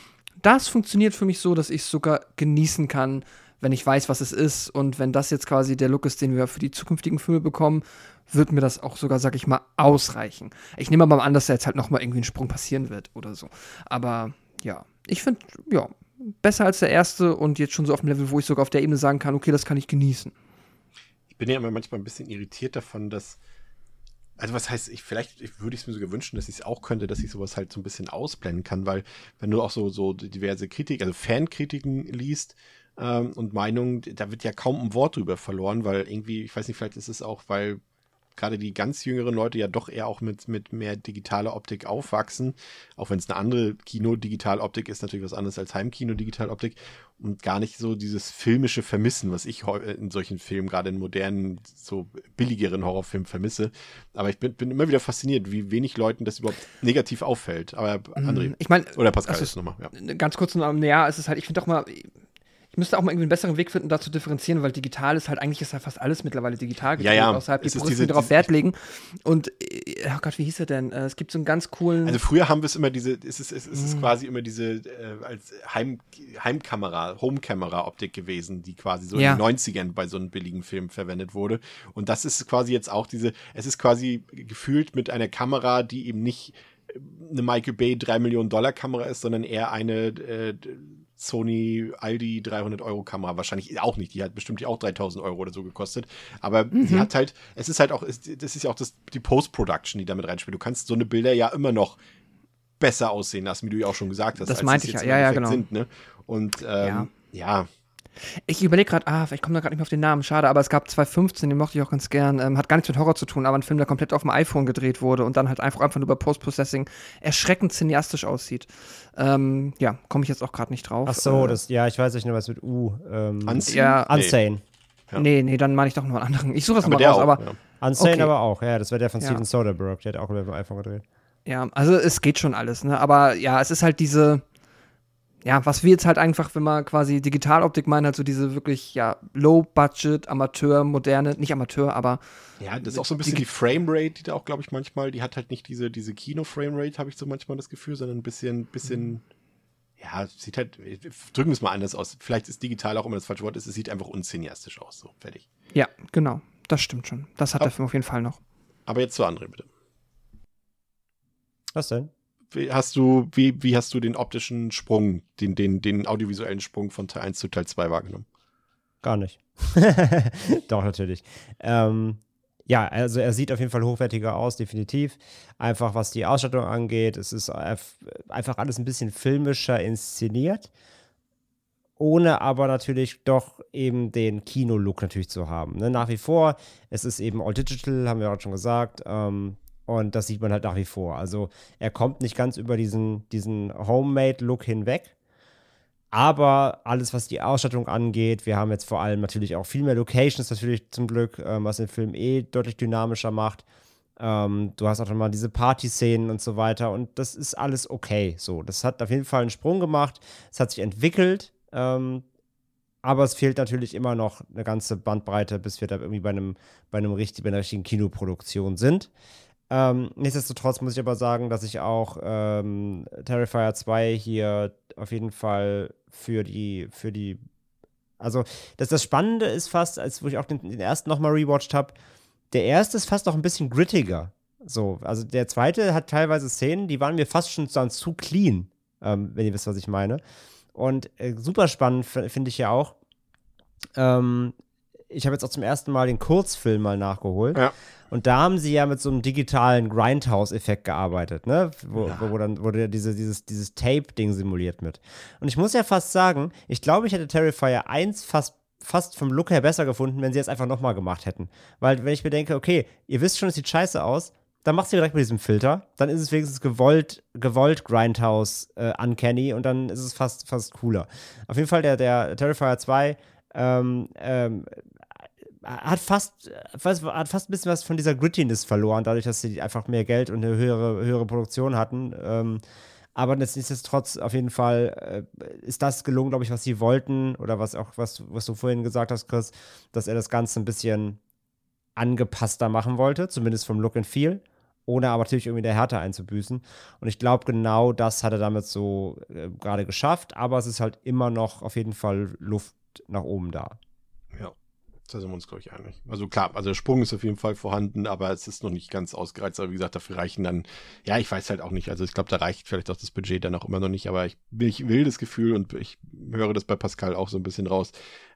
das funktioniert für mich so, dass ich es sogar genießen kann, wenn ich weiß, was es ist und wenn das jetzt quasi der Look ist, den wir für die zukünftigen Filme bekommen, wird mir das auch sogar, sag ich mal, ausreichen. Ich nehme aber mal an, dass da jetzt halt nochmal irgendwie ein Sprung passieren wird oder so. Aber ja, ich finde, ja, besser als der erste und jetzt schon so auf dem Level, wo ich sogar auf der Ebene sagen kann, okay, das kann ich genießen. Ich bin ja immer manchmal ein bisschen irritiert davon, dass also was heißt, ich vielleicht ich würde ich es mir sogar wünschen, dass ich es auch könnte, dass ich sowas halt so ein bisschen ausblenden kann, weil wenn du auch so, so diverse Kritik, also Fankritiken liest ähm, und Meinungen, da wird ja kaum ein Wort drüber verloren, weil irgendwie, ich weiß nicht, vielleicht ist es auch, weil gerade die ganz jüngeren Leute ja doch eher auch mit, mit mehr digitaler Optik aufwachsen. Auch wenn es eine andere Kino-Digitaloptik ist, natürlich was anderes als Heimkino-Digitaloptik. Und gar nicht so dieses filmische Vermissen, was ich in solchen Filmen, gerade in modernen, so billigeren Horrorfilmen vermisse. Aber ich bin, bin immer wieder fasziniert, wie wenig Leuten das überhaupt negativ auffällt. Aber André, ich mein, oder Pascal also ist nochmal. Ja. Ganz kurz, ja, es ist halt, ich finde doch mal, ich müsste auch mal irgendwie einen besseren Weg finden, da zu differenzieren, weil digital ist halt, eigentlich ist ja fast alles mittlerweile digital ja, ja. außerhalb die Puristen, diese- darauf Wert legen. Und, äh, oh Gott, wie hieß er denn? Äh, Es gibt so einen ganz coolen. Also früher haben wir es immer diese, es ist, es ist quasi immer diese äh, als Heim, Heimkamera, Homekamera-Optik gewesen, die quasi so Ja. in den 90ern bei so einem billigen Film verwendet wurde. Und das ist quasi jetzt auch diese, es ist quasi gefühlt mit einer Kamera, die eben nicht eine Michael Bay 3 Millionen Dollar Kamera ist, sondern eher eine äh, Sony Aldi 300 Euro Kamera. Wahrscheinlich auch nicht. Die hat bestimmt auch 3000 Euro oder so gekostet. Aber Mhm. sie hat halt, es ist halt auch, das ist ja auch das, die Post-Production, die damit reinspielt. Du kannst so eine Bilder ja immer noch besser aussehen lassen, wie du ja auch schon gesagt hast. Das meinte ich ja. Ja, ja, genau. Sind, ne? Und ähm, ja. Ich überlege gerade, ah, ich komme da gerade nicht mehr auf den Namen, schade, aber es gab 2015, den mochte ich auch ganz gern. Ähm, hat gar nichts mit Horror zu tun, aber ein Film, der komplett auf dem iPhone gedreht wurde und dann halt einfach, einfach nur über Post-Processing erschreckend cineastisch aussieht. Ähm, ja, komme ich jetzt auch gerade nicht drauf. Ach so, Äh, das, ja, ich weiß nicht mehr, was mit U. Ähm, Unsane? Ja, Nee. Unsane. ja. Nee, nee, dann meine ich doch noch einen anderen. Ich suche das Aber mal der raus, auch, aber ja. Unsane Okay. aber auch, ja, das wäre der von Ja. Steven Soderbergh, der hat auch über dem iPhone gedreht. Ja, also es geht schon alles, ne? Aber ja, es ist halt diese, ja, was wir jetzt halt einfach, wenn wir quasi Digitaloptik meinen, halt so diese wirklich, ja, Low-Budget, Amateur, moderne, nicht Amateur, aber Ja, das ist auch so ein bisschen die Framerate, die da auch, glaube ich, manchmal, die hat halt nicht diese, diese Kino-Framerate, habe ich so manchmal das Gefühl, sondern ein bisschen, bisschen, ja, sieht halt, drücken wir es mal anders aus. Vielleicht ist digital auch immer das falsche Wort, ist, es sieht einfach unzeniastisch aus, so, fertig. ja, genau, das stimmt schon. Das hat Ab- der Film auf jeden Fall noch. Aber jetzt zu André, bitte. Was denn? Hast du, wie, wie hast du den optischen Sprung, den, den, den audiovisuellen Sprung von Teil 1 zu Teil 2 wahrgenommen? Gar nicht. Doch, natürlich. Ähm, ja, also er sieht auf jeden Fall hochwertiger aus, definitiv. Einfach was die Ausstattung angeht. Es ist einfach alles ein bisschen filmischer inszeniert. Ohne aber natürlich doch eben den Kino-Look natürlich zu haben. Ne? Nach wie vor, es ist eben all digital, haben wir auch schon gesagt. Ähm, und das sieht man halt nach wie vor. Also er kommt nicht ganz über diesen, diesen Homemade-Look hinweg. Aber alles, was die Ausstattung angeht, wir haben jetzt vor allem natürlich auch viel mehr Locations, natürlich zum Glück, ähm, was den Film eh deutlich dynamischer macht. Ähm, du hast auch noch mal diese Party-Szenen und so weiter und das ist alles okay. So, das hat auf jeden Fall einen Sprung gemacht. Es hat sich entwickelt, ähm, aber es fehlt natürlich immer noch eine ganze Bandbreite, bis wir da irgendwie bei einem, bei einem richtig, bei einer richtigen Kinoproduktion sind. Ähm, nichtsdestotrotz muss ich aber sagen, dass ich auch ähm, Terrifier 2 hier auf jeden Fall für die, für die, also das, das Spannende ist fast, als wo ich auch den, den ersten nochmal rewatcht habe, der erste ist fast noch ein bisschen grittiger. So, also der zweite hat teilweise Szenen, die waren mir fast schon dann zu clean, ähm, wenn ihr wisst, was ich meine. Und äh, super spannend finde ich ja auch. Ähm, ich habe jetzt auch zum ersten Mal den Kurzfilm mal nachgeholt. Ja. Und da haben sie ja mit so einem digitalen Grindhouse-Effekt gearbeitet, ne? Wo, wo, wo dann wurde ja diese, dieses, dieses Tape-Ding simuliert mit. Und ich muss ja fast sagen, ich glaube, ich hätte Terrifier 1 fast, fast vom Look her besser gefunden, wenn sie es einfach nochmal gemacht hätten. Weil, wenn ich mir denke, okay, ihr wisst schon, es sieht scheiße aus, dann machst du direkt mit diesem Filter. Dann ist es wenigstens gewollt, gewollt Grindhouse äh, uncanny und dann ist es fast, fast cooler. Auf jeden Fall der, der Terrifier 2 ähm, ähm, hat fast, fast, hat fast ein bisschen was von dieser Grittiness verloren, dadurch, dass sie einfach mehr Geld und eine höhere, höhere Produktion hatten. Ähm, aber nichtsdestotrotz, auf jeden Fall äh, ist das gelungen, glaube ich, was sie wollten, oder was auch, was, was du vorhin gesagt hast, Chris, dass er das Ganze ein bisschen angepasster machen wollte, zumindest vom Look and Feel, ohne aber natürlich irgendwie der Härte einzubüßen. Und ich glaube, genau das hat er damit so äh, gerade geschafft, aber es ist halt immer noch auf jeden Fall Luft nach oben da. Da sind wir uns, glaube ich, einig. Also klar, also der Sprung ist auf jeden Fall vorhanden, aber es ist noch nicht ganz ausgereizt. Aber wie gesagt, dafür reichen dann, ja, ich weiß halt auch nicht. Also ich glaube, da reicht vielleicht auch das Budget dann auch immer noch nicht, aber ich, ich will das Gefühl und ich höre das bei Pascal auch so ein bisschen raus,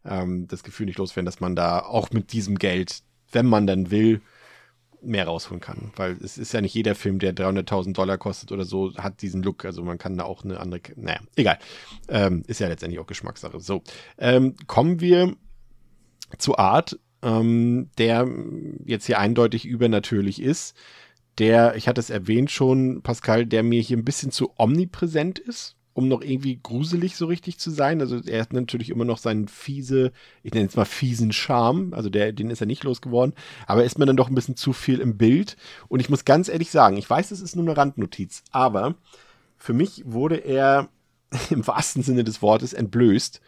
ähm, das Gefühl nicht loswerden, dass man da auch mit diesem Geld, wenn man dann will, mehr rausholen kann. Weil es ist ja nicht jeder Film, der 300.000 Dollar kostet oder so, hat diesen Look. Also man kann da auch eine andere, naja, egal. Ähm, ist ja letztendlich auch Geschmackssache. So, ähm, kommen wir zu Art, ähm, der jetzt hier eindeutig übernatürlich ist. Der, ich hatte es erwähnt schon, Pascal, der mir hier ein bisschen zu omnipräsent ist um noch irgendwie gruselig so richtig zu sein. Also er hat natürlich immer noch seinen fiese, ich nenne es mal fiesen Charme, also der, den ist er nicht losgeworden, aber er ist mir dann doch ein bisschen zu viel im Bild. Und ich muss ganz ehrlich sagen, ich weiß, es ist nur eine Randnotiz, aber für mich wurde er im wahrsten Sinne des Wortes entblößt,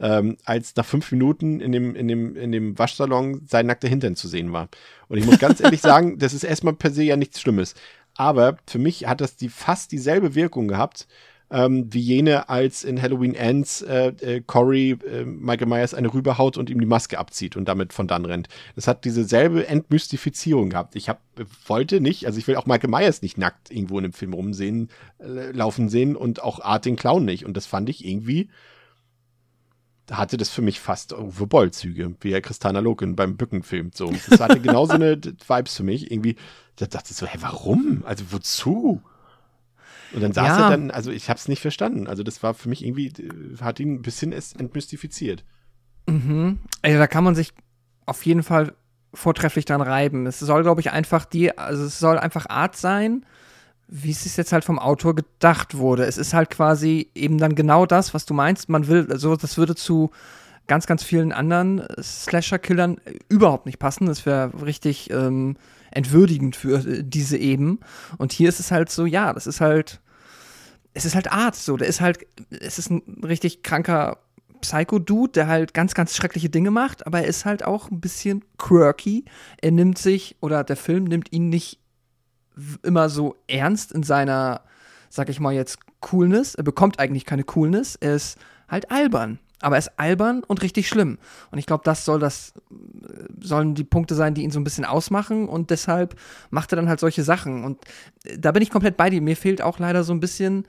ähm, als nach fünf Minuten in dem, in dem, in dem Waschsalon sein nackter Hintern zu sehen war. Und ich muss ganz ehrlich sagen, das ist erstmal per se ja nichts Schlimmes. Aber für mich hat das die fast dieselbe Wirkung gehabt, ähm, wie jene, als in Halloween Ends äh, äh, Corey äh, Michael Myers eine rüberhaut und ihm die Maske abzieht und damit von dann rennt. Das hat dieselbe Entmystifizierung gehabt. Ich hab, wollte nicht, also ich will auch Michael Myers nicht nackt irgendwo in einem Film rumsehen, äh, laufen sehen und auch Art den Clown nicht. Und das fand ich irgendwie hatte das für mich fast Uwe Boll-Züge, wie er Christina Loken beim Bücken filmt. So. Das hatte genauso eine Vibes für mich. Irgendwie, da dachte ich so, hä, warum? Also wozu? Und dann saß ja. er dann, also ich habe es nicht verstanden. Also das war für mich irgendwie, äh, hat ihn ein bisschen entmystifiziert. Mhm. Also da kann man sich auf jeden Fall vortrefflich dran reiben. Es soll, glaube ich, einfach die, also es soll einfach Art sein, wie es jetzt halt vom Autor gedacht wurde. Es ist halt quasi eben dann genau das, was du meinst. Man will, also das würde zu ganz, ganz vielen anderen Slasher-Killern überhaupt nicht passen. Das wäre richtig ähm, entwürdigend für äh, diese eben. Und hier ist es halt so, ja, das ist halt, es ist halt Art, so, der ist halt, es ist ein richtig kranker Psycho-Dude, der halt ganz, ganz schreckliche Dinge macht, aber er ist halt auch ein bisschen quirky. Er nimmt sich, oder der Film nimmt ihn nicht immer so ernst in seiner, sag ich mal jetzt, Coolness. Er bekommt eigentlich keine Coolness. Er ist halt albern. Aber er ist albern und richtig schlimm. Und ich glaube, das soll das, sollen die Punkte sein, die ihn so ein bisschen ausmachen. Und deshalb macht er dann halt solche Sachen. Und da bin ich komplett bei dir. Mir fehlt auch leider so ein bisschen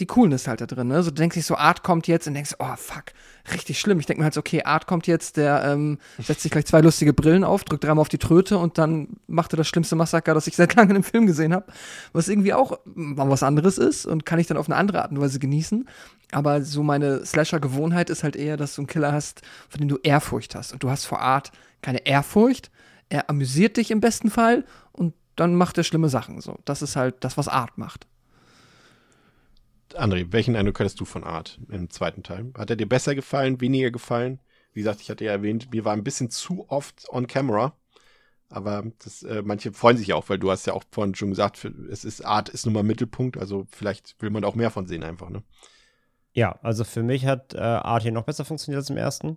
die Coolness halt da drin. Ne? So, du denkst dich so, Art kommt jetzt und denkst, oh fuck, richtig schlimm. Ich denke mir halt so, okay, Art kommt jetzt, der ähm, setzt sich gleich zwei lustige Brillen auf, drückt dreimal auf die Tröte und dann macht er das schlimmste Massaker, das ich seit langem im Film gesehen habe. Was irgendwie auch mal was anderes ist und kann ich dann auf eine andere Art und Weise genießen. Aber so meine Slasher-Gewohnheit ist halt eher, dass du einen Killer hast, von dem du Ehrfurcht hast. Und du hast vor Art keine Ehrfurcht. Er amüsiert dich im besten Fall und dann macht er schlimme Sachen. So, das ist halt das, was Art macht. André, welchen Eindruck hattest du von Art im zweiten Teil? Hat er dir besser gefallen, weniger gefallen? Wie gesagt, ich hatte ja erwähnt, mir war ein bisschen zu oft on camera. Aber das, äh, manche freuen sich ja auch, weil du hast ja auch vorhin schon gesagt, für, es ist Art ist nun mal Mittelpunkt, also vielleicht will man auch mehr von sehen einfach, ne? Ja, also für mich hat äh, Art hier noch besser funktioniert als im ersten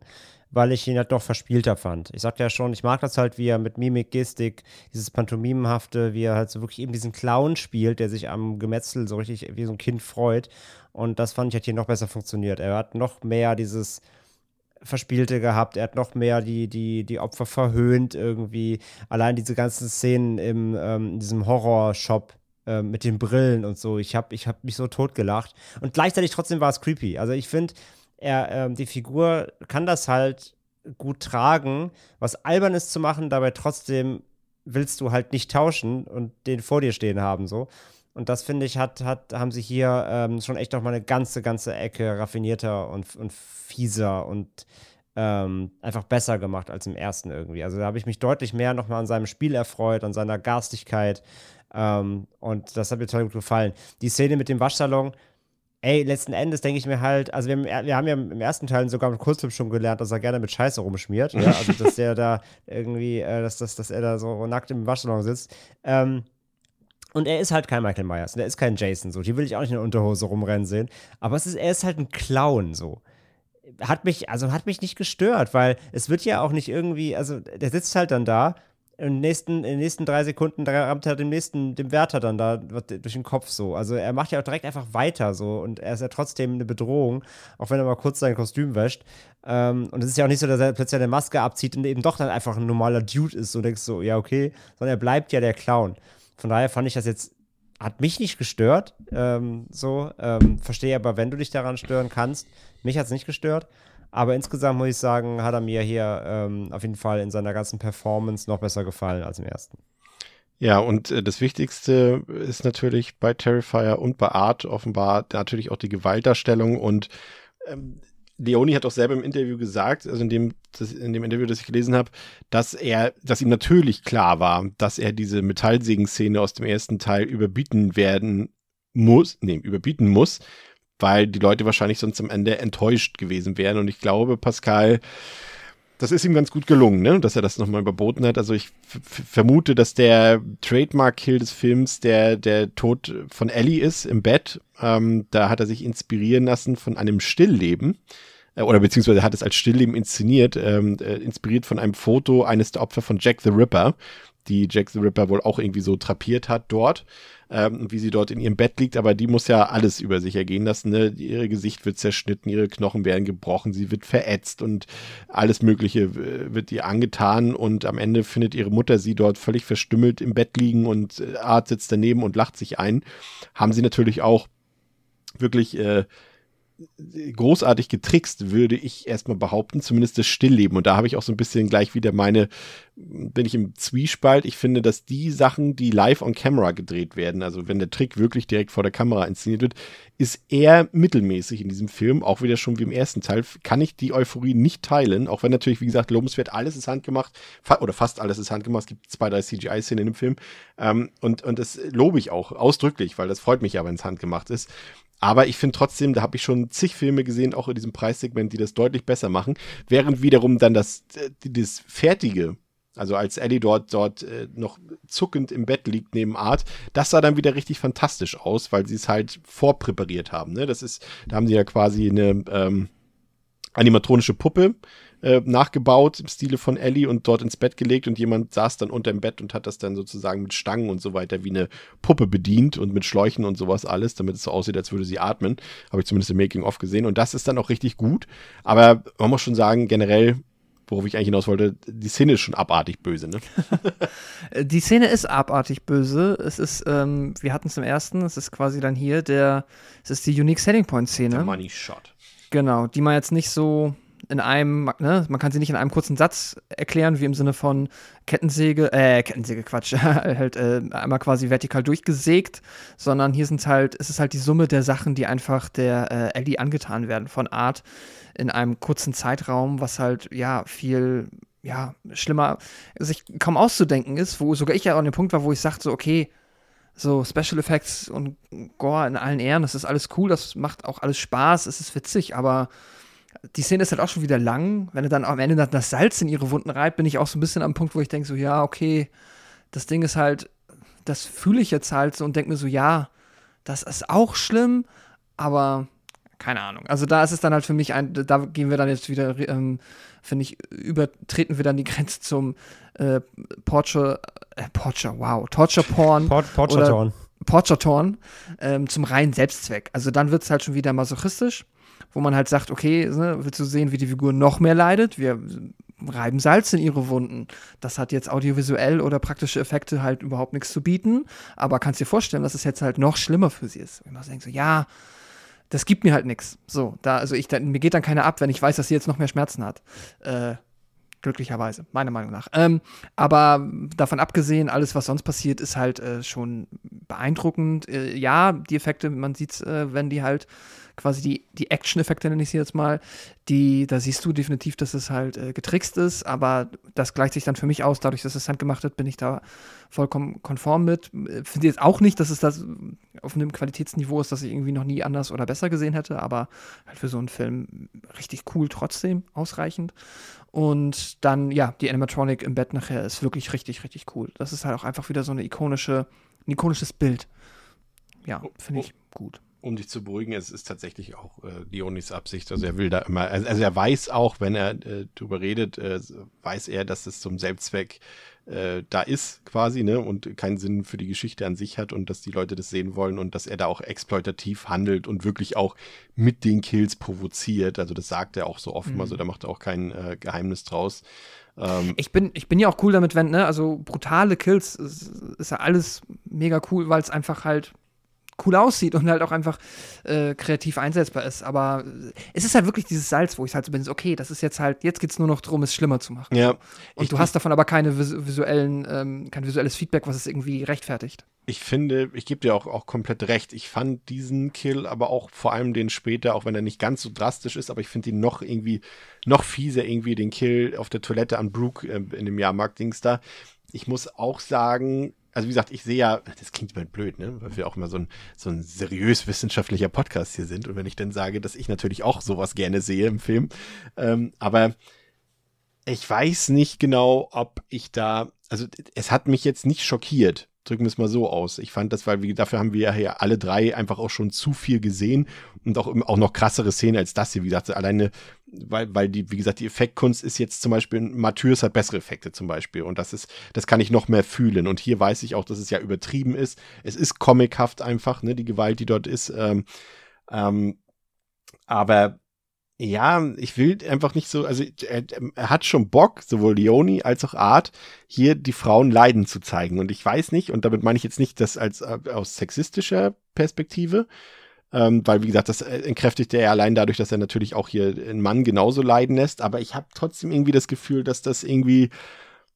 weil ich ihn halt doch verspielter fand. Ich sagte ja schon, ich mag das halt, wie er mit Mimik, Gestik, dieses Pantomimenhafte, wie er halt so wirklich eben diesen Clown spielt, der sich am Gemetzel so richtig wie so ein Kind freut. Und das fand ich hat hier noch besser funktioniert. Er hat noch mehr dieses Verspielte gehabt, er hat noch mehr die, die, die Opfer verhöhnt irgendwie. Allein diese ganzen Szenen im, ähm, in diesem Horror-Shop ähm, mit den Brillen und so. Ich habe ich hab mich so totgelacht. Und gleichzeitig trotzdem war es creepy. Also ich finde, ähm, die Figur kann das halt gut tragen, was albern ist zu machen, dabei trotzdem willst du halt nicht tauschen und den vor dir stehen haben, so. Und das finde ich, hat, hat, haben sie hier ähm, schon echt nochmal eine ganze, ganze Ecke raffinierter und, und fieser und ähm, einfach besser gemacht als im ersten irgendwie. Also da habe ich mich deutlich mehr nochmal an seinem Spiel erfreut, an seiner Garstigkeit. Ähm, und das hat mir total gut gefallen. Die Szene mit dem Waschsalon, ey, letzten Endes denke ich mir halt, also wir haben, wir haben ja im ersten Teil sogar mit Kurzfilm schon gelernt, dass er gerne mit Scheiße rumschmiert. ja? Also, dass der da irgendwie, äh, dass, dass, dass er da so nackt im Waschsalon sitzt. Ähm, und er ist halt kein Michael Myers und er ist kein Jason, so. Die will ich auch nicht in der Unterhose rumrennen sehen. Aber es ist, er ist halt ein Clown, so. Hat mich, also hat mich nicht gestört, weil es wird ja auch nicht irgendwie, also der sitzt halt dann da im nächsten, in den nächsten drei Sekunden rammt er dem nächsten, dem Wärter dann da durch den Kopf so. Also er macht ja auch direkt einfach weiter so und er ist ja trotzdem eine Bedrohung, auch wenn er mal kurz sein Kostüm wäscht. Ähm, und es ist ja auch nicht so, dass er plötzlich eine Maske abzieht und eben doch dann einfach ein normaler Dude ist, so denkst du, ja, okay, sondern er bleibt ja der Clown. Von daher fand ich das jetzt, hat mich nicht gestört, ähm, so, ähm, verstehe aber, wenn du dich daran stören kannst, mich hat es nicht gestört. Aber insgesamt muss ich sagen, hat er mir hier ähm, auf jeden Fall in seiner ganzen Performance noch besser gefallen als im ersten. Ja, und äh, das Wichtigste ist natürlich bei Terrifier und bei Art offenbar natürlich auch die Gewaltdarstellung und ähm, Leoni hat auch selber im Interview gesagt, also in dem, das, in dem Interview, das ich gelesen habe, dass er, dass ihm natürlich klar war, dass er diese Metallsägen-Szene aus dem ersten Teil überbieten werden muss, nee, überbieten muss, weil die Leute wahrscheinlich sonst am Ende enttäuscht gewesen wären. Und ich glaube, Pascal, das ist ihm ganz gut gelungen, ne? dass er das nochmal überboten hat. Also ich vermute, dass der Trademark-Kill des Films der, der Tod von Ellie ist im Bett. Ähm, da hat er sich inspirieren lassen von einem Stillleben. Äh, oder beziehungsweise hat es als Stillleben inszeniert, ähm, äh, inspiriert von einem Foto eines der Opfer von Jack the Ripper, die Jack the Ripper wohl auch irgendwie so trapiert hat dort ähm, wie sie dort in ihrem Bett liegt, aber die muss ja alles über sich ergehen lassen. Ne? Ihr Gesicht wird zerschnitten, ihre Knochen werden gebrochen, sie wird verätzt und alles Mögliche wird ihr angetan und am Ende findet ihre Mutter sie dort völlig verstümmelt im Bett liegen und äh, Art sitzt daneben und lacht sich ein. Haben sie natürlich auch wirklich äh, großartig getrickst, würde ich erstmal behaupten, zumindest das Stillleben. Und da habe ich auch so ein bisschen gleich wieder meine, bin ich im Zwiespalt. Ich finde, dass die Sachen, die live on camera gedreht werden, also wenn der Trick wirklich direkt vor der Kamera inszeniert wird, ist eher mittelmäßig in diesem Film, auch wieder schon wie im ersten Teil, kann ich die Euphorie nicht teilen, auch wenn natürlich, wie gesagt, lobenswert alles ist handgemacht, oder fast alles ist handgemacht, es gibt zwei, drei CGI-Szenen dem Film, ähm, und, und das lobe ich auch ausdrücklich, weil das freut mich ja, wenn es handgemacht ist. Aber ich finde trotzdem, da habe ich schon zig Filme gesehen, auch in diesem Preissegment, die das deutlich besser machen. Während wiederum dann das, äh, das Fertige, also als Ellie dort, dort äh, noch zuckend im Bett liegt neben Art, das sah dann wieder richtig fantastisch aus, weil sie es halt vorpräpariert haben. Ne? Das ist, da haben sie ja quasi eine ähm, animatronische Puppe äh, nachgebaut im Stile von Ellie und dort ins Bett gelegt und jemand saß dann unter dem Bett und hat das dann sozusagen mit Stangen und so weiter wie eine Puppe bedient und mit Schläuchen und sowas alles, damit es so aussieht, als würde sie atmen. Habe ich zumindest im Making-of gesehen und das ist dann auch richtig gut. Aber man muss schon sagen, generell worauf ich eigentlich hinaus wollte, die Szene ist schon abartig böse, ne? die Szene ist abartig böse. Es ist, ähm, wir hatten es im ersten, es ist quasi dann hier der, es ist die Unique Selling Point Szene. Der Money Shot. Genau, die man jetzt nicht so in einem, ne, man kann sie nicht in einem kurzen Satz erklären, wie im Sinne von Kettensäge, äh, Kettensäge, Quatsch, halt äh, einmal quasi vertikal durchgesägt, sondern hier sind halt, es ist halt die Summe der Sachen, die einfach der äh, Ellie angetan werden von Art in einem kurzen Zeitraum, was halt, ja, viel, ja, schlimmer, sich kaum auszudenken ist, wo sogar ich ja an dem Punkt war, wo ich sagte, so, okay, so Special Effects und Gore in allen Ehren, das ist alles cool, das macht auch alles Spaß, es ist witzig, aber die Szene ist halt auch schon wieder lang. Wenn er dann am Ende das Salz in ihre Wunden reibt, bin ich auch so ein bisschen am Punkt, wo ich denke so, ja, okay, das Ding ist halt, das fühle ich jetzt halt so und denke mir so, ja, das ist auch schlimm, aber keine Ahnung. Also da ist es dann halt für mich ein, da gehen wir dann jetzt wieder, ähm, finde ich, übertreten wir dann die Grenze zum äh, Porcher, äh, Porcher, wow, Torture Porn. Port Porcher Torn. Porcher Torn, ähm, zum reinen Selbstzweck. Also dann wird es halt schon wieder masochistisch wo man halt sagt, okay, ne, willst du sehen, wie die Figur noch mehr leidet? Wir reiben Salz in ihre Wunden. Das hat jetzt audiovisuell oder praktische Effekte halt überhaupt nichts zu bieten, aber kannst dir vorstellen, dass es jetzt halt noch schlimmer für sie ist. Und man denkt so, ja, das gibt mir halt nichts. So, da, also ich, da, mir geht dann keiner ab, wenn ich weiß, dass sie jetzt noch mehr Schmerzen hat. Äh, glücklicherweise, meiner Meinung nach. Ähm, aber davon abgesehen, alles, was sonst passiert, ist halt äh, schon beeindruckend. Äh, ja, die Effekte, man sieht äh, wenn die halt quasi die, die Action-Effekte, nenne ich sie jetzt mal, die, da siehst du definitiv, dass es halt äh, getrickst ist, aber das gleicht sich dann für mich aus, dadurch, dass es handgemacht wird, bin ich da vollkommen konform mit. Finde jetzt auch nicht, dass es das auf einem Qualitätsniveau ist, das ich irgendwie noch nie anders oder besser gesehen hätte, aber halt für so einen Film richtig cool trotzdem, ausreichend. Und dann, ja, die Animatronic im Bett nachher ist wirklich richtig, richtig cool. Das ist halt auch einfach wieder so eine ikonische, ein ikonisches Bild. Ja, finde ich gut um dich zu beruhigen, es ist tatsächlich auch äh, Leonis Absicht. Also er will da immer, also, also er weiß auch, wenn er äh, drüber redet, äh, weiß er, dass es zum Selbstzweck äh, da ist quasi, ne, und keinen Sinn für die Geschichte an sich hat und dass die Leute das sehen wollen und dass er da auch exploitativ handelt und wirklich auch mit den Kills provoziert. Also das sagt er auch so oft mhm. so da macht er auch kein äh, Geheimnis draus. Ähm, ich, bin, ich bin ja auch cool damit, wenn, ne, also brutale Kills ist, ist ja alles mega cool, weil es einfach halt cool aussieht und halt auch einfach äh, kreativ einsetzbar ist. Aber äh, es ist halt wirklich dieses Salz, wo ich halt so bin, okay, das ist jetzt halt, jetzt geht es nur noch darum, es schlimmer zu machen. Ja. Und Ich- du hast davon aber keine vis visuellen, ähm, kein visuelles Feedback, was es irgendwie rechtfertigt. Ich finde, ich gebe dir auch, auch komplett recht. Ich fand diesen Kill, aber auch vor allem den später, auch wenn er nicht ganz so drastisch ist, aber ich finde ihn noch irgendwie, noch fieser irgendwie, den Kill auf der Toilette an Brooke äh, in dem Jahrmarkt-Dings da. Ich muss auch sagen, also wie gesagt, ich sehe ja, das klingt immer blöd, ne? Weil wir auch immer so ein, so ein seriös wissenschaftlicher Podcast hier sind. Und wenn ich dann sage, dass ich natürlich auch sowas gerne sehe im Film, ähm, aber ich weiß nicht genau, ob ich da, also es hat mich jetzt nicht schockiert. Drücken wir es mal so aus. Ich fand das, weil wir, dafür haben wir ja alle drei einfach auch schon zu viel gesehen und auch, auch noch krassere Szenen als das hier. Wie gesagt, alleine, weil, weil die, wie gesagt, die Effektkunst ist jetzt zum Beispiel, Matthäus hat bessere Effekte zum Beispiel und das ist, das kann ich noch mehr fühlen. Und hier weiß ich auch, dass es ja übertrieben ist. Es ist comichaft einfach, ne, die Gewalt, die dort ist. Ähm, ähm, aber ja, ich will einfach nicht so, also er, er hat schon Bock, sowohl Leoni als auch Art, hier die Frauen leiden zu zeigen. Und ich weiß nicht, und damit meine ich jetzt nicht das als äh, aus sexistischer Perspektive, ähm, weil wie gesagt, das äh, entkräftigt er allein dadurch, dass er natürlich auch hier einen Mann genauso leiden lässt. Aber ich habe trotzdem irgendwie das Gefühl, dass das irgendwie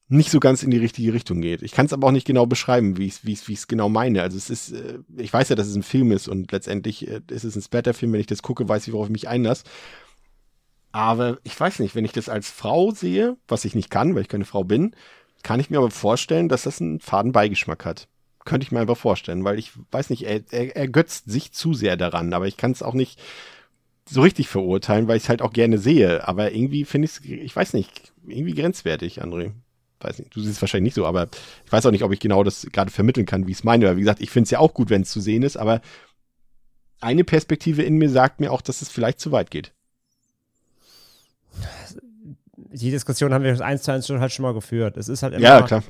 nicht so ganz in die richtige Richtung geht. Ich kann es aber auch nicht genau beschreiben, wie ich es wie ich's- wie ich's genau meine. Also es ist, äh, ich weiß ja, dass es ein Film ist und letztendlich äh, ist es ein Splatter-Film. Wenn ich das gucke, weiß ich, worauf ich mich einlasse. Aber ich weiß nicht, wenn ich das als Frau sehe, was ich nicht kann, weil ich keine Frau bin, kann ich mir aber vorstellen, dass das einen faden Beigeschmack hat. Könnte ich mir einfach vorstellen, weil ich weiß nicht, er, er ergötzt sich zu sehr daran, aber ich kann es auch nicht so richtig verurteilen, weil ich es halt auch gerne sehe. Aber irgendwie finde ich es, ich weiß nicht, irgendwie grenzwertig, André. Weiß nicht, du siehst es wahrscheinlich nicht so, aber ich weiß auch nicht, ob ich genau das gerade vermitteln kann, wie ich es meine. Weil wie gesagt, ich finde es ja auch gut, wenn es zu sehen ist, aber eine Perspektive in mir sagt mir auch, dass es vielleicht zu weit geht. Die Diskussion haben wir eins zu eins schon halt schon mal geführt. Es ist halt immer, Ja, klar.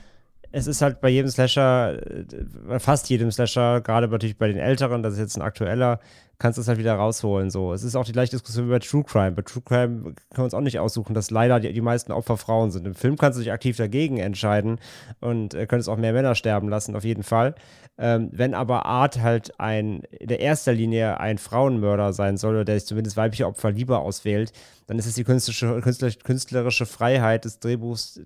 es ist halt bei jedem Slasher, äh, bei fast jedem Slasher, gerade natürlich bei den älteren, das ist jetzt ein aktueller, kannst du es halt wieder rausholen. So. Es ist auch die gleiche Diskussion wie bei True Crime. Bei True Crime können wir uns auch nicht aussuchen, dass leider die, die meisten Opfer Frauen sind. Im Film kannst du dich aktiv dagegen entscheiden und äh, könntest auch mehr Männer sterben lassen, auf jeden Fall. Ähm, wenn aber Art halt ein, in der erster Linie ein Frauenmörder sein soll oder der sich zumindest weibliche Opfer lieber auswählt, dann ist es die künstlerische, künstler- künstlerische Freiheit des Drehbuchs,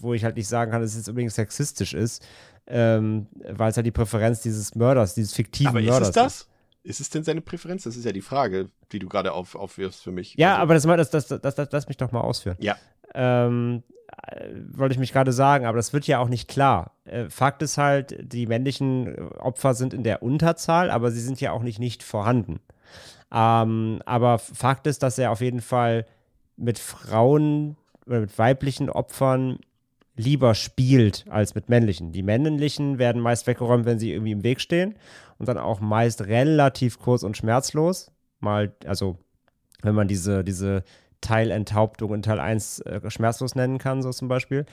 wo ich halt nicht sagen kann, dass es jetzt unbedingt sexistisch ist, ähm, weil es halt die Präferenz dieses Mörders, dieses fiktiven Aber ist Mörders es das? Ist es denn seine Präferenz? Das ist ja die Frage, die du gerade auf, aufwirfst für mich. Ja, Also- aber das, das, das, das, das, lass mich doch mal ausführen. Ja. Ähm, äh, wollte ich mich gerade sagen, aber das wird ja auch nicht klar. Äh, Fakt ist halt, die männlichen äh, Opfer sind in der Unterzahl, aber sie sind ja auch nicht nicht vorhanden. Ähm, aber Fakt ist, dass er auf jeden Fall mit Frauen oder mit weiblichen Opfern lieber spielt als mit männlichen. Die männlichen werden meist weggeräumt, wenn sie irgendwie im Weg stehen und dann auch meist relativ kurz und schmerzlos. Mal, also wenn man diese, diese Teilenthauptung in Teil 1 äh, schmerzlos nennen kann, so zum Beispiel.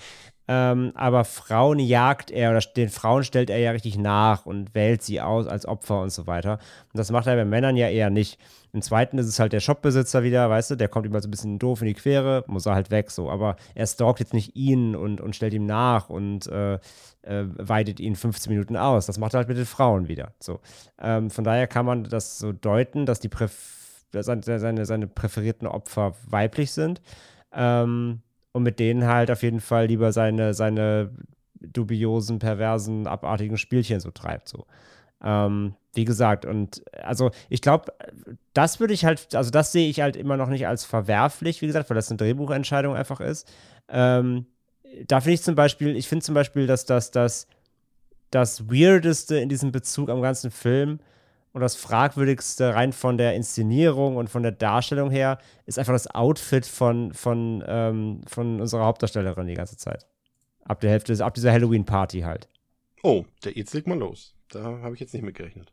Ähm, aber Frauen jagt er oder den Frauen stellt er ja richtig nach und wählt sie aus als Opfer und so weiter. Und das macht er bei Männern ja eher nicht. Im zweiten ist es halt der Shopbesitzer wieder, weißt du, der kommt immer so ein bisschen doof in die Quere, muss er halt weg, so. Aber er stalkt jetzt nicht ihn und, und stellt ihm nach und äh, äh, weidet ihn 15 Minuten aus. Das macht er halt mit den Frauen wieder. So. Ähm, von daher kann man das so deuten, dass die Präf seine, seine, seine präferierten Opfer weiblich sind. Ähm, und mit denen halt auf jeden Fall lieber seine, seine dubiosen, perversen, abartigen Spielchen so treibt. So. Ähm, wie gesagt, und also ich glaube, das würde ich halt, also das sehe ich halt immer noch nicht als verwerflich, wie gesagt, weil das eine Drehbuchentscheidung einfach ist. Ähm, da finde ich zum Beispiel, ich finde zum Beispiel, dass das, das das Weirdeste in diesem Bezug am ganzen Film und das Fragwürdigste rein von der Inszenierung und von der Darstellung her ist einfach das Outfit von, von, ähm, von unserer Hauptdarstellerin die ganze Zeit. Ab der Hälfte, ab dieser Halloween-Party halt. Oh, der, jetzt leg mal los. Da habe ich jetzt nicht mitgerechnet.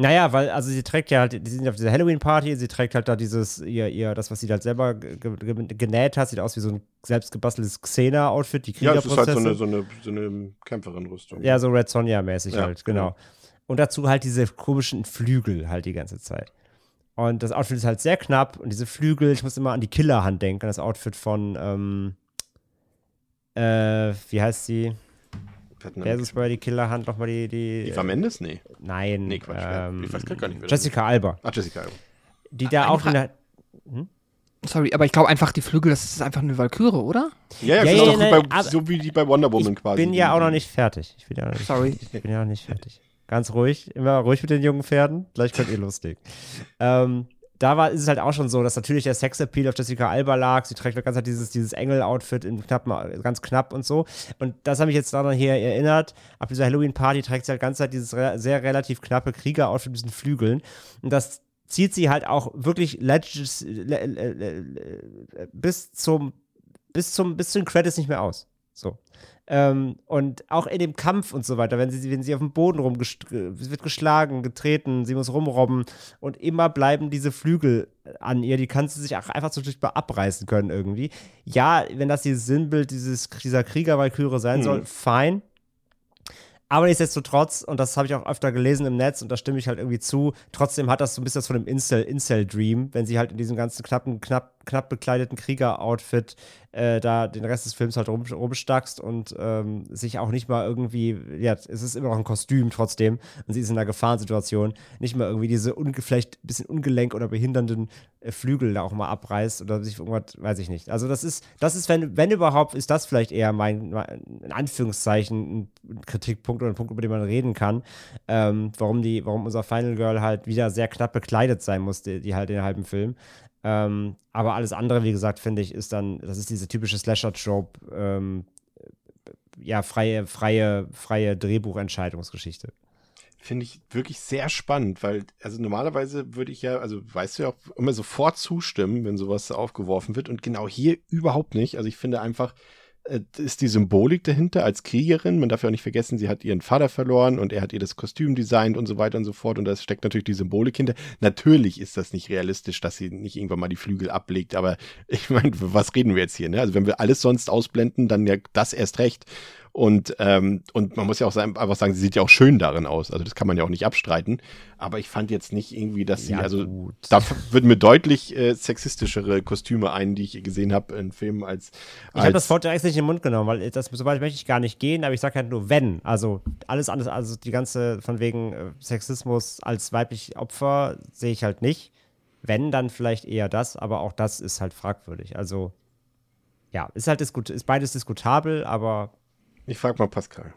Naja, weil, also sie trägt ja halt, die sind auf dieser Halloween-Party, sie trägt halt da dieses, ihr, ihr, das, was sie halt selber ge ge genäht hat, sieht aus wie so ein selbstgebasteltes Xena-Outfit, die Ja, es ist halt so Kriegerprozesse. eine, so eine, so eine Kämpferin-Rüstung. Ja, so Red Sonja-mäßig Ja, halt, genau. Und dazu halt diese komischen Flügel halt die ganze Zeit. Und das Outfit ist halt sehr knapp und diese Flügel, ich muss immer an die Killerhand denken, das Outfit von, ähm, äh, wie heißt sie? Wer ist es bei die Killerhand nochmal die, die. Eva Mendes? Nee. Nein. Nee, Quatsch. Ähm, ich weiß gar nicht. wer das Jessica Alba. Ach, Jessica. Alba. Die da auch in der. Sorry, aber ich glaube einfach, die Flügel, das ist einfach eine Walküre, oder? Ja, ja, Ja, genau, ja, doch nee, bei, so wie die bei Wonder Woman Ich quasi. bin ja auch noch nicht fertig. Ich bin ja noch nicht, Sorry. Ich bin ja noch nicht fertig. Ganz ruhig, immer ruhig mit den jungen Pferden. Gleich könnt ihr loslegen. ähm, da war, ist es halt auch schon so, dass natürlich der Sexappeal auf Jessica Alba lag. Sie trägt die ganze Zeit dieses, dieses Engel-Outfit in ganz knapp und so. Und das habe ich jetzt daran hier erinnert. Auf dieser Halloween-Party trägt sie halt die ganze Zeit dieses re sehr relativ knappe Krieger-Outfit mit diesen Flügeln. Und das zieht sie halt auch wirklich legis, le, le, le, le, bis zum bis zum bis zu den Credits nicht mehr aus. So. Ähm, und auch in dem Kampf und so weiter, wenn sie, wenn sie auf dem Boden sie wird geschlagen, getreten, sie muss rumrobben und immer bleiben diese Flügel an ihr, die kann sie sich auch einfach so mal abreißen können irgendwie. Ja, wenn das dieses Sinnbild dieses, dieser Kriegerwalküre sein Mhm. soll, fein. Aber nichtsdestotrotz, und das habe ich auch öfter gelesen im Netz und da stimme ich halt irgendwie zu, trotzdem hat das so ein bisschen was von dem Incel- Incel-Dream, wenn sie halt in diesem ganzen knappen, knapp, knapp bekleideten Krieger-Outfit äh, da den Rest des Films halt rum, rumstackst und ähm, sich auch nicht mal irgendwie, ja, es ist immer noch ein Kostüm trotzdem und sie ist in einer Gefahrensituation, nicht mal irgendwie diese vielleicht ein bisschen ungelenk oder behindernden äh, Flügel da auch mal abreißt oder sich irgendwas, weiß ich nicht. Also das ist, das ist, wenn, wenn überhaupt, ist das vielleicht eher mein, mein in Anführungszeichen, ein Kritikpunkt oder ein Punkt, über den man reden kann, ähm, warum die, warum unser Final Girl halt wieder sehr knapp bekleidet sein musste, die halt den halben Film. Ähm, aber alles andere, wie gesagt, finde ich, ist dann, das ist diese typische Slasher-Trope, ähm, ja, freie, freie, freie Drehbuchentscheidungsgeschichte. Finde ich wirklich sehr spannend, weil, also normalerweise würde ich ja, also weißt du ja auch immer sofort zustimmen, wenn sowas aufgeworfen wird und genau hier überhaupt nicht. Also ich finde einfach, ist die Symbolik dahinter als Kriegerin. Man darf ja auch nicht vergessen, sie hat ihren Vater verloren und er hat ihr das Kostüm designt und so weiter und so fort. Und da steckt natürlich die Symbolik hinter. Natürlich ist das nicht realistisch, dass sie nicht irgendwann mal die Flügel ablegt. Aber ich meine, was reden wir jetzt hier? Ne? Also wenn wir alles sonst ausblenden, dann ja das erst recht. Und, ähm, und man muss ja auch einfach sagen, sie sieht ja auch schön darin aus. Also das kann man ja auch nicht abstreiten. Aber ich fand jetzt nicht irgendwie, dass sie, Ja, also gut. da würden mir deutlich äh, sexistischere Kostüme ein, die ich gesehen habe in Filmen als. Ich habe das als Wort direkt nicht in den Mund genommen, weil das, so weit möchte ich gar nicht gehen, aber ich sage halt nur wenn. Also alles andere, also die ganze von wegen äh, Sexismus als weiblich Opfer sehe ich halt nicht. Wenn, dann vielleicht eher das, aber auch das ist halt fragwürdig. Also ja, ist halt diskut ist beides diskutabel, aber ich frage mal Pascal.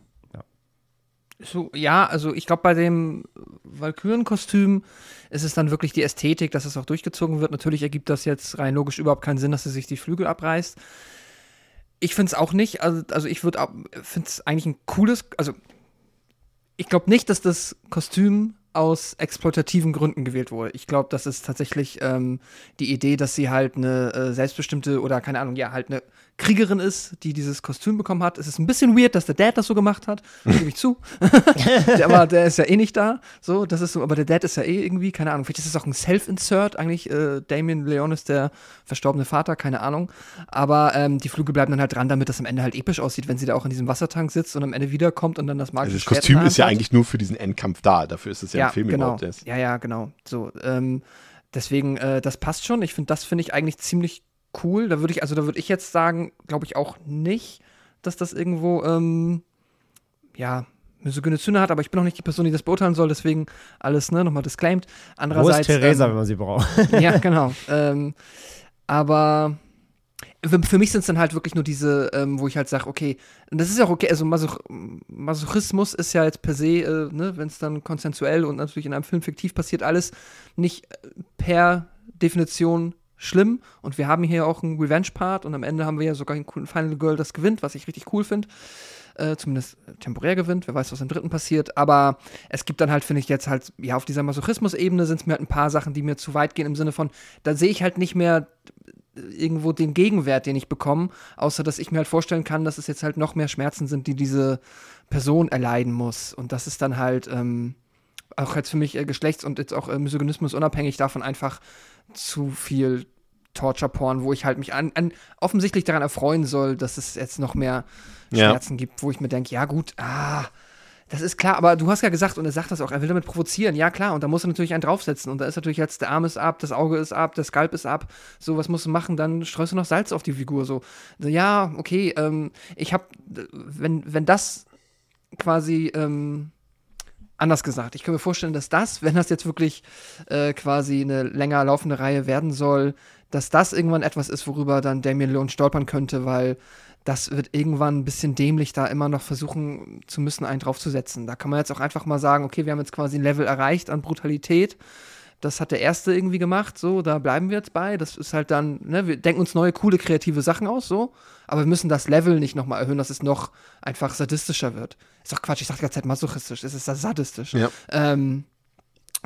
So, ja, also ich glaube, bei dem Valkyrenkostüm ist es dann wirklich die Ästhetik, dass es auch durchgezogen wird. Natürlich ergibt das jetzt rein logisch überhaupt keinen Sinn, dass sie sich die Flügel abreißt. Ich finde es auch nicht, also, also ich würde finde es eigentlich ein cooles, also ich glaube nicht, dass das Kostüm aus exploitativen Gründen gewählt wurde. Ich glaube, das ist tatsächlich ähm, die Idee, dass sie halt eine äh, selbstbestimmte oder keine Ahnung, ja, halt eine Kriegerin ist, die dieses Kostüm bekommen hat. Es ist ein bisschen weird, dass der Dad das so gemacht hat, gebe ich zu. der, aber der ist ja eh nicht da. So, das ist so, aber der Dad ist ja eh irgendwie, keine Ahnung, vielleicht ist es auch ein Self-Insert, eigentlich. Äh, Damien Leon ist der verstorbene Vater, keine Ahnung. Aber ähm, die Flügel bleiben dann halt dran, damit das am Ende halt episch aussieht, wenn sie da auch in diesem Wassertank sitzt und am Ende wiederkommt und dann das magische Also das Kostüm ist ja hat. eigentlich nur für diesen Endkampf da. Dafür ist es ja, im Film genau. überhaupt erst. Ja, ja, genau. So, ähm, deswegen, äh, das passt schon. Ich finde, das finde ich eigentlich ziemlich cool. Da würde ich, also da würde ich jetzt sagen, glaube ich auch nicht, dass das irgendwo, ähm, ja, misogyne Zünder hat, aber ich bin auch nicht die Person, die das beurteilen soll, deswegen alles, ne, nochmal disclaimed. wo ist Andererseits. Theresa, ähm, wenn man sie braucht? ja, genau. ähm, aber für, mich sind es dann halt wirklich nur diese, ähm, wo ich halt sage, okay, das ist ja auch okay, also Masoch Masochismus ist ja jetzt per se, äh, ne, wenn es dann konsensuell und natürlich in einem Film fiktiv passiert, alles nicht äh, per Definition schlimm. Und wir haben hier auch einen Revenge-Part und am Ende haben wir ja sogar einen coolen Final Girl, das gewinnt, was ich richtig cool finde. Äh, zumindest temporär gewinnt, wer weiß, was im dritten passiert. Aber es gibt dann halt, finde ich, jetzt halt, ja, auf dieser Masochismus-Ebene sind es mir halt ein paar Sachen, die mir zu weit gehen, im Sinne von, da sehe ich halt nicht mehr irgendwo den Gegenwert, den ich bekomme, außer dass ich mir halt vorstellen kann, dass es jetzt halt noch mehr Schmerzen sind, die diese Person erleiden muss. Und das ist dann halt ähm, auch jetzt für mich äh, Geschlechts- und jetzt auch äh, Misogynismus unabhängig davon einfach zu viel Torture-Porn, wo ich halt mich an, an offensichtlich daran erfreuen soll, dass es jetzt noch mehr Ja. Schmerzen gibt, wo ich mir denke, ja gut, ah, das ist klar, aber du hast ja gesagt, und er sagt das auch, er will damit provozieren, ja klar, und da muss er natürlich einen draufsetzen. Und da ist natürlich jetzt, der Arm ist ab, das Auge ist ab, der Skalp ist ab, so, was musst du machen? Dann streust du noch Salz auf die Figur, so. ja, okay, ähm, ich hab, wenn, wenn das quasi ähm, anders gesagt. Ich kann mir vorstellen, dass das, wenn das jetzt wirklich äh, quasi eine länger laufende Reihe werden soll, dass das irgendwann etwas ist, worüber dann Damien Leone stolpern könnte, weil das wird irgendwann ein bisschen dämlich, da immer noch versuchen zu müssen, einen draufzusetzen. Da kann man jetzt auch einfach mal sagen, okay, wir haben jetzt quasi ein Level erreicht an Brutalität. Das hat der erste irgendwie gemacht, so, da bleiben wir jetzt bei. Das ist halt dann, ne, wir denken uns neue, coole, kreative Sachen aus, so, aber wir müssen das Level nicht nochmal erhöhen, dass es noch einfach sadistischer wird. Ist doch Quatsch, ich sag die ganze Zeit masochistisch, es ist sadistisch. Ja. Ähm,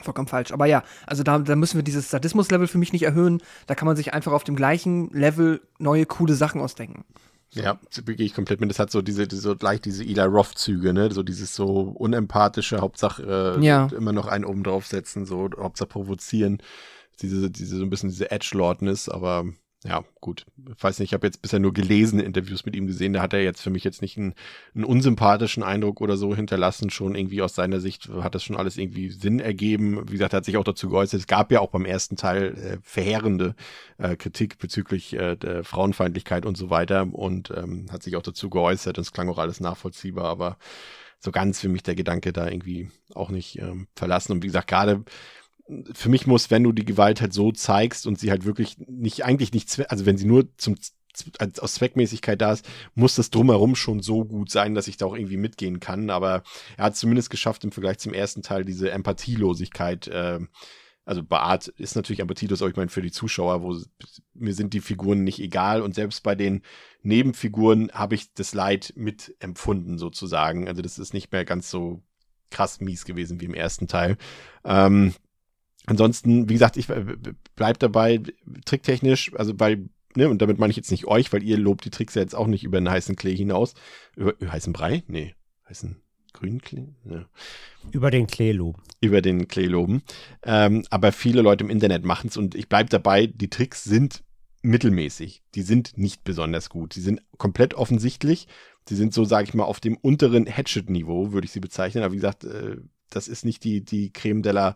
vollkommen falsch. Aber ja, also da, da müssen wir dieses Sadismus-Level für mich nicht erhöhen. Da kann man sich einfach auf dem gleichen Level neue, coole Sachen ausdenken. Ja, gehe ich komplett mit. Das hat so diese, diese leicht diese Eli Roth-Züge, ne? So dieses so unempathische, Hauptsache äh, Ja. immer noch einen oben draufsetzen, so Hauptsache provozieren. Diese, diese, so ein bisschen diese Edgelordness, aber ja, gut. Ich weiß nicht, ich habe jetzt bisher nur gelesene Interviews mit ihm gesehen. Da hat er jetzt für mich jetzt nicht einen, einen unsympathischen Eindruck oder so hinterlassen. Schon irgendwie aus seiner Sicht hat das schon alles irgendwie Sinn ergeben. Wie gesagt, er hat sich auch dazu geäußert. Es gab ja auch beim ersten Teil äh, verheerende äh, Kritik bezüglich äh, der Frauenfeindlichkeit und so weiter und ähm, hat sich auch dazu geäußert. Und es klang auch alles nachvollziehbar, aber so ganz für mich der Gedanke da irgendwie auch nicht ähm, verlassen. Und wie gesagt, gerade für mich muss, wenn du die Gewalt halt so zeigst und sie halt wirklich nicht, eigentlich nicht, also wenn sie nur zum aus Zweckmäßigkeit da ist, muss das drumherum schon so gut sein, dass ich da auch irgendwie mitgehen kann. Aber er hat zumindest geschafft, im Vergleich zum ersten Teil diese Empathielosigkeit, äh, also bei Art ist natürlich empathielos, aber ich meine für die Zuschauer, wo mir sind die Figuren nicht egal und selbst bei den Nebenfiguren habe ich das Leid mitempfunden sozusagen. Also das ist nicht mehr ganz so krass mies gewesen wie im ersten Teil. Ähm, ansonsten, wie gesagt, ich äh, bleib dabei, tricktechnisch, also bei, ne, und damit meine ich jetzt nicht euch, weil ihr lobt die Tricks ja jetzt auch nicht über einen heißen Klee hinaus. Über, über heißen Brei? Nee, heißen grünen Klee? Ja Über den Kleelob. über den Klee loben. Ähm, aber viele Leute im Internet machen es und ich bleibe dabei, die Tricks sind mittelmäßig. Die sind nicht besonders gut. Die sind komplett offensichtlich. Die sind so, sage ich mal, auf dem unteren Hatchet-Niveau, würde ich sie bezeichnen. Aber wie gesagt, äh, das ist nicht die, die Creme de la,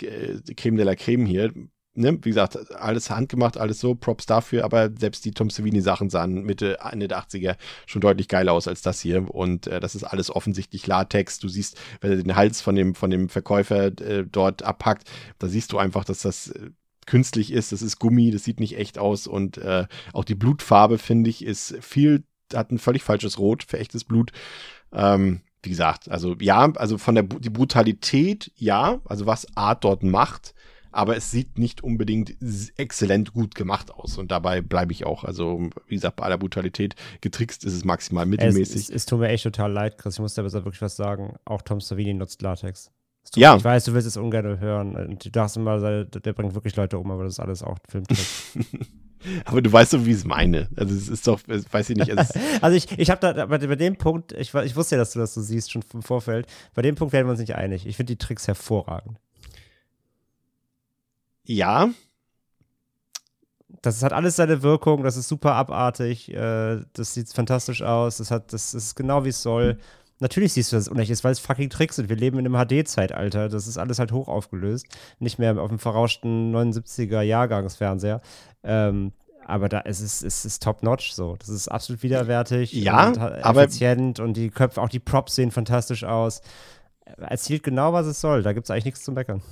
Creme de la Creme hier. Ne? Wie gesagt, alles handgemacht, alles so, Props dafür, aber selbst die Tom Savini-Sachen sahen Mitte, Ende der 80er schon deutlich geiler aus als das hier. Und äh, das ist alles offensichtlich Latex. Du siehst, wenn er den Hals von dem, von dem Verkäufer äh, dort abpackt, da siehst du einfach, dass das äh, künstlich ist. Das ist Gummi, das sieht nicht echt aus. Und äh, auch die Blutfarbe, finde ich, ist viel, hat ein völlig falsches Rot für echtes Blut. Ähm, wie gesagt, also ja, also von der die Brutalität, ja, also was Art dort macht, aber es sieht nicht unbedingt exzellent gut gemacht aus. Und dabei bleibe ich auch. Also, wie gesagt, bei aller Brutalität getrickst ist es maximal Es, mittelmäßig. es, es tut mir echt total leid, Chris. Ich muss dir aber wirklich was sagen. Auch Tom Savini nutzt Latex. Es Ja. Ich weiß, du willst es ungern hören. Und du dachtest immer, der, der bringt wirklich Leute um, aber das ist alles auch Filmtrick. aber du weißt doch, wie ich es meine. Also es ist doch, weiß ich nicht, ist, also ich, ich habe da bei, bei dem Punkt, ich, ich wusste ja, dass du das so siehst, schon im Vorfeld. Bei dem Punkt werden wir uns nicht einig. Ich finde die Tricks hervorragend. ja, Das hat alles seine Wirkung, das ist super abartig, äh, das sieht fantastisch aus, das, hat, das ist genau wie es soll. Natürlich siehst du, dass es unecht ist, weil es fucking Tricks sind. Wir leben in einem HD-Zeitalter, das ist alles halt hoch aufgelöst. Nicht mehr auf dem verrauschten 79er-Jahrgangsfernseher. Ähm, aber da es ist es ist top-notch so. Das ist absolut widerwärtig Ja, und aber- effizient und die Köpfe, auch die Props sehen fantastisch aus. Erzielt genau, was es soll. Da gibt es eigentlich nichts zu meckern.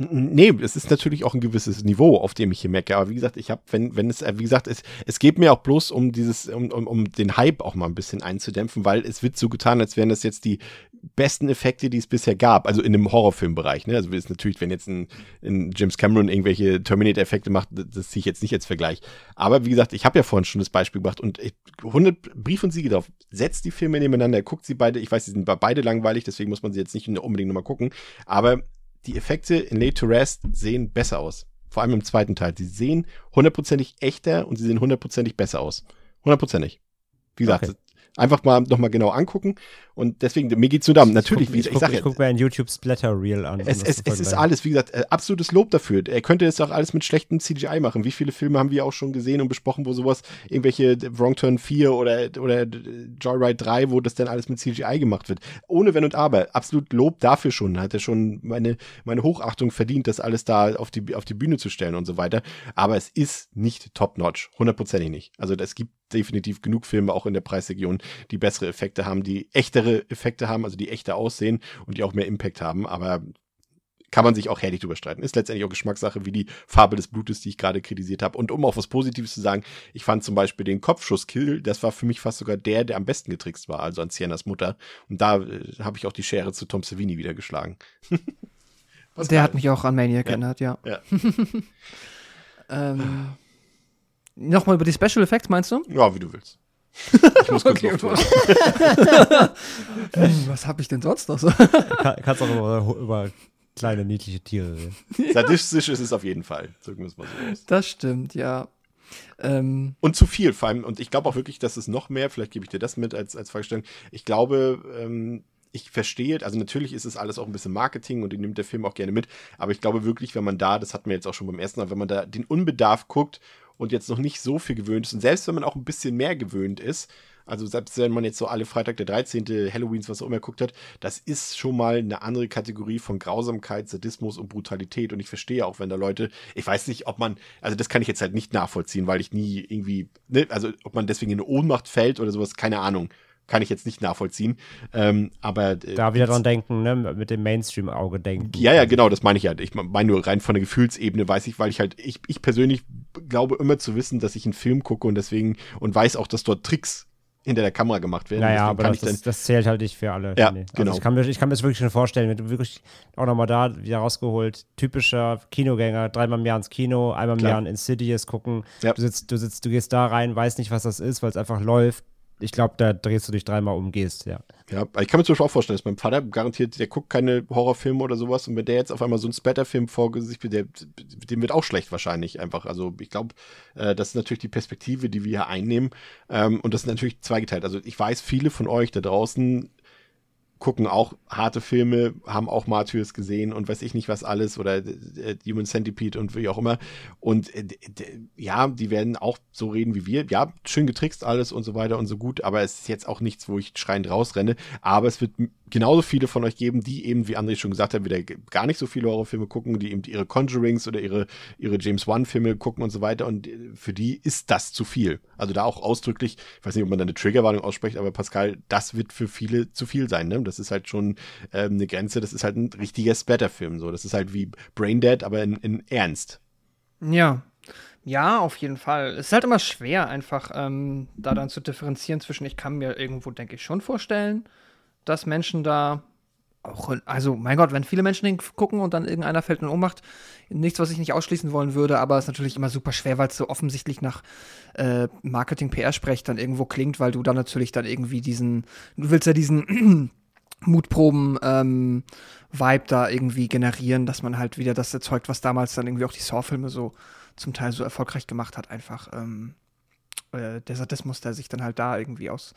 Nee, es ist natürlich auch ein gewisses Niveau, auf dem ich hier mecke. Aber wie gesagt, ich habe, wenn, wenn es, äh, wie gesagt, es, es geht mir auch bloß um dieses, um, um, um den Hype auch mal ein bisschen einzudämpfen, weil es wird so getan, als wären das jetzt die besten Effekte, die es bisher gab. Also in dem Horrorfilmbereich. Ne? Also ist natürlich, wenn jetzt ein, ein James Cameron irgendwelche Terminator-Effekte macht, das, ziehe ich jetzt nicht als Vergleich. Aber wie gesagt, ich habe ja vorhin schon das Beispiel gebracht und ich, 100 Brief und Siege drauf. Setzt die Filme nebeneinander, guckt sie beide. Ich weiß, sie sind bei beide langweilig, deswegen muss man sie jetzt nicht unbedingt nochmal gucken. Aber die Effekte in Late to Rest sehen besser aus. Vor allem im zweiten Teil. Die sehen hundertprozentig echter und sie sehen hundertprozentig besser aus. Hundertprozentig. Wie gesagt, Okay. Einfach mal nochmal genau angucken. Und deswegen, mir geht's nur darum, natürlich, ich wie ich, ich, sag guck, ja, ich guck mir ein YouTube Splatter Reel an. es, es, es ist alles, wie gesagt, äh, absolutes Lob dafür. Er könnte es auch alles mit schlechtem CGI machen. Wie viele Filme haben wir auch schon gesehen und besprochen, wo sowas, irgendwelche Wrong Turn 4 oder, oder Joyride 3, wo das dann alles mit CGI gemacht wird. Ohne Wenn und Aber. Absolut Lob dafür schon. Hat er schon meine, meine Hochachtung verdient, das alles da auf die, auf die Bühne zu stellen und so weiter. Aber es ist nicht top-notch. Hundertprozentig nicht. Also es gibt definitiv genug Filme auch in der Preisregion, die bessere Effekte haben, die echtere Effekte haben, also die echter aussehen und die auch mehr Impact haben. Aber kann man sich auch herrlich drüber streiten. Ist letztendlich auch Geschmackssache, wie die Farbe des Blutes, die ich gerade kritisiert habe. Und um auch was Positives zu sagen, ich fand zum Beispiel den Kopfschusskill, das war für mich fast sogar der, der am besten getrickst war, also an Siennas Mutter. Und da äh, habe ich auch die Schere zu Tom Savini wieder geschlagen. der hat mich auch an Maniac Ja. erinnert, ja. Ja. ähm, Nochmal über die Special Effects, meinst du? ja, wie du willst. Ich muss kurz Okay. Hm, Was habe ich denn sonst noch so? Kann, kannst auch über, über kleine niedliche Tiere reden. Sadistisch ist es auf jeden Fall. Drücken wir es mal so aus. Das stimmt, ja. Ähm, Und zu viel, vor allem, und ich glaube auch wirklich, dass es noch mehr, vielleicht gebe ich dir das mit als, als Fragestellung. Ich glaube, ähm, ich verstehe, also natürlich ist es alles auch ein bisschen Marketing und die nimmt der Film auch gerne mit, aber ich glaube wirklich, wenn man da, das hatten wir jetzt auch schon beim ersten Mal, wenn man da den Unbedarf guckt und jetzt noch nicht so viel gewöhnt ist und selbst wenn man auch ein bisschen mehr gewöhnt ist, also selbst wenn man jetzt so alle Freitag der 13. Halloweens, was auch immer guckt hat, das ist schon mal eine andere Kategorie von Grausamkeit, Sadismus und Brutalität. Und ich verstehe auch, wenn da Leute, ich weiß nicht, ob man, also das kann ich jetzt halt nicht nachvollziehen, weil ich nie irgendwie, ne, also ob man deswegen in eine Ohnmacht fällt oder sowas, keine Ahnung. Kann ich jetzt nicht nachvollziehen. Ähm, aber äh, Da wieder dran denken, ne? mit dem Mainstream-Auge denken. ja, ja, genau, das meine ich halt. Ich meine nur rein von der Gefühlsebene weiß ich, weil ich halt, ich, ich persönlich glaube immer zu wissen, dass ich einen Film gucke und deswegen und weiß auch, dass dort Tricks hinter der Kamera gemacht werden. Naja, aber das, das, das zählt halt nicht für alle. Ja, finde ich. genau. Also ich, kann mir, ich kann mir das wirklich schon vorstellen, wenn du wirklich auch nochmal da wieder rausgeholt, typischer Kinogänger, dreimal im Jahr ins Kino, einmal im Klar. Jahr in Insidious gucken. Ja. Du, sitzt, du sitzt, du gehst da rein, weißt nicht, was das ist, weil es einfach läuft. Ich glaube, da drehst du dich dreimal um, gehst, ja. ja, ich kann mir zum Beispiel auch vorstellen, dass mein Vater garantiert, der guckt keine Horrorfilme oder sowas und wenn der jetzt auf einmal so einen Splatter-Film vor sich, der, dem wird auch schlecht wahrscheinlich einfach. Also ich glaube, äh, das ist natürlich die Perspektive, die wir hier einnehmen ähm, und das ist natürlich zweigeteilt. Also ich weiß, viele von euch da draußen gucken auch harte Filme, haben auch Martyrs gesehen und weiß ich nicht was alles oder äh, Human Centipede und wie auch immer. Und äh, ja, die werden auch so reden wie wir. Ja, schön getrickst alles und so weiter und so gut, aber es ist jetzt auch nichts, wo ich schreiend rausrenne. Aber es wird genauso viele von euch geben, die eben, wie André schon gesagt hat, wieder gar nicht so viele Horrorfilme gucken, die eben ihre Conjurings oder ihre, ihre James Wan-Filme gucken und so weiter. Und äh, für die ist das zu viel. Also da auch ausdrücklich, ich weiß nicht, ob man da eine Triggerwarnung ausspricht, aber Pascal, das wird für viele zu viel sein. Ne? Das ist halt schon ähm, eine Grenze, das ist halt ein richtiger Splatter-Film. So. Das ist halt wie Braindead, aber in, in Ernst. Ja. Ja, auf jeden Fall. Es ist halt immer schwer, einfach ähm, da dann zu differenzieren zwischen, ich kann mir irgendwo, denke ich, schon vorstellen, dass Menschen da auch, also mein Gott, wenn viele Menschen hingucken und dann irgendeiner fällt in Ohnmacht, nichts, was ich nicht ausschließen wollen würde, aber es ist natürlich immer super schwer, weil es so offensichtlich nach äh, Marketing-PR-Sprech dann irgendwo klingt, weil du dann natürlich dann irgendwie diesen, du willst ja diesen Mutproben ähm, da irgendwie generieren, dass man halt wieder das erzeugt, was damals dann irgendwie auch die Saw-Filme so zum Teil so erfolgreich gemacht hat, einfach ähm, äh, der Sadismus, der sich dann halt da irgendwie aus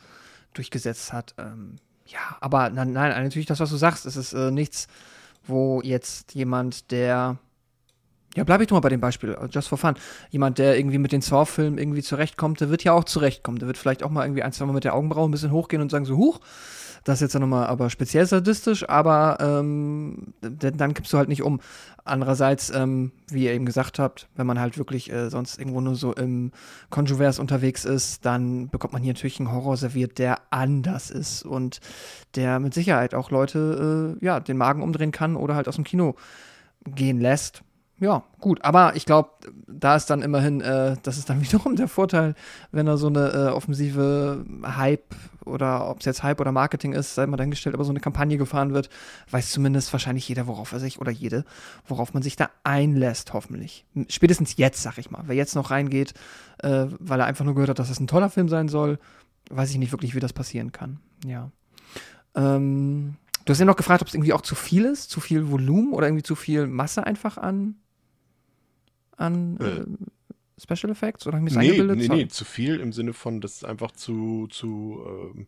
durchgesetzt hat. Ähm, ja, aber nein, nein, natürlich das, was du sagst, es ist äh, nichts, wo jetzt jemand, der ja, bleibe ich doch mal bei dem Beispiel, äh, just for fun. Jemand, der irgendwie mit den Saw-Filmen irgendwie zurechtkommt, der wird ja auch zurechtkommen. Der wird vielleicht auch mal irgendwie ein, zwei Mal mit der Augenbraue ein bisschen hochgehen und sagen so, huch, das ist jetzt nochmal aber speziell sadistisch, aber ähm, dann kippst du halt nicht um. Andererseits, ähm, wie ihr eben gesagt habt, wenn man halt wirklich äh, sonst irgendwo nur so im Conjuvers unterwegs ist, dann bekommt man hier natürlich einen Horror serviert, der anders ist und der mit Sicherheit auch Leute äh, ja, den Magen umdrehen kann oder halt aus dem Kino gehen lässt. Ja, gut, aber ich glaube, da ist dann immerhin, äh, das ist dann wiederum der Vorteil, wenn da so eine äh, offensive Hype oder ob es jetzt Hype oder Marketing ist, sei mal dahingestellt, aber so eine Kampagne gefahren wird, weiß zumindest wahrscheinlich jeder, worauf er sich oder jede, worauf man sich da einlässt, hoffentlich. Spätestens jetzt, sag ich mal. Wer jetzt noch reingeht, äh, weil er einfach nur gehört hat, dass es ein toller Film sein soll, weiß ich nicht wirklich, wie das passieren kann. Ja. Ähm, du hast ja noch gefragt, ob es irgendwie auch zu viel ist, zu viel Volumen oder irgendwie zu viel Masse einfach an, an Äh. Special Effects oder hab ich mir das Nee, eingebildet? nee, nee, zu viel im Sinne von, das ist einfach zu, zu, ähm,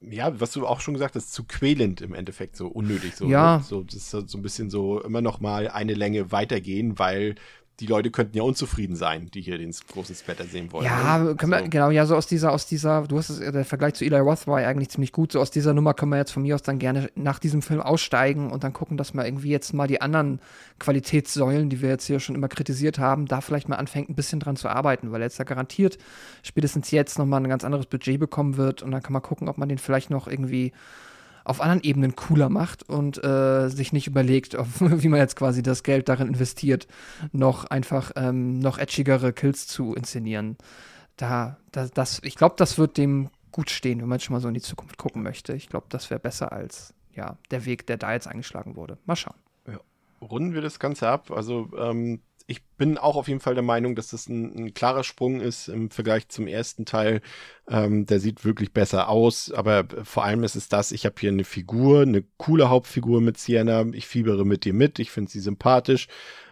ja, was du auch schon gesagt hast, zu quälend im Endeffekt, so unnötig. So, Ja. ne? So, das ist so so ein bisschen so immer noch mal eine Länge weitergehen, weil die Leute könnten ja unzufrieden sein, die hier den großen Splatter sehen wollen. Ja, ne? können wir, Also- genau, ja, so aus dieser, aus dieser, du hast es, der Vergleich zu Eli Roth war ja eigentlich ziemlich gut. So aus dieser Nummer können wir jetzt von mir aus dann gerne nach diesem Film aussteigen und dann gucken, dass man irgendwie jetzt mal die anderen Qualitätssäulen, die wir jetzt hier schon immer kritisiert haben, da vielleicht mal anfängt, ein bisschen dran zu arbeiten, weil er jetzt ja garantiert spätestens jetzt nochmal ein ganz anderes Budget bekommen wird und dann kann man gucken, ob man den vielleicht noch irgendwie auf anderen Ebenen cooler macht und äh, sich nicht überlegt, auf, wie man jetzt quasi das Geld darin investiert, noch einfach ähm, noch edgigere Kills zu inszenieren. Da, da das, ich glaube, das wird dem gut stehen, wenn man schon mal so in die Zukunft gucken möchte. Ich glaube, das wäre besser als ja der Weg, der da jetzt eingeschlagen wurde. Mal schauen. runden wir das Ganze ab. Also ähm, ich bin auch auf jeden Fall der Meinung, dass das ein, ein klarer Sprung ist im Vergleich zum ersten Teil. Ähm, der sieht wirklich besser aus, aber vor allem ist es das, ich habe hier eine Figur, eine coole Hauptfigur mit Sienna. Ich fiebere mit ihr mit, ich finde sie sympathisch.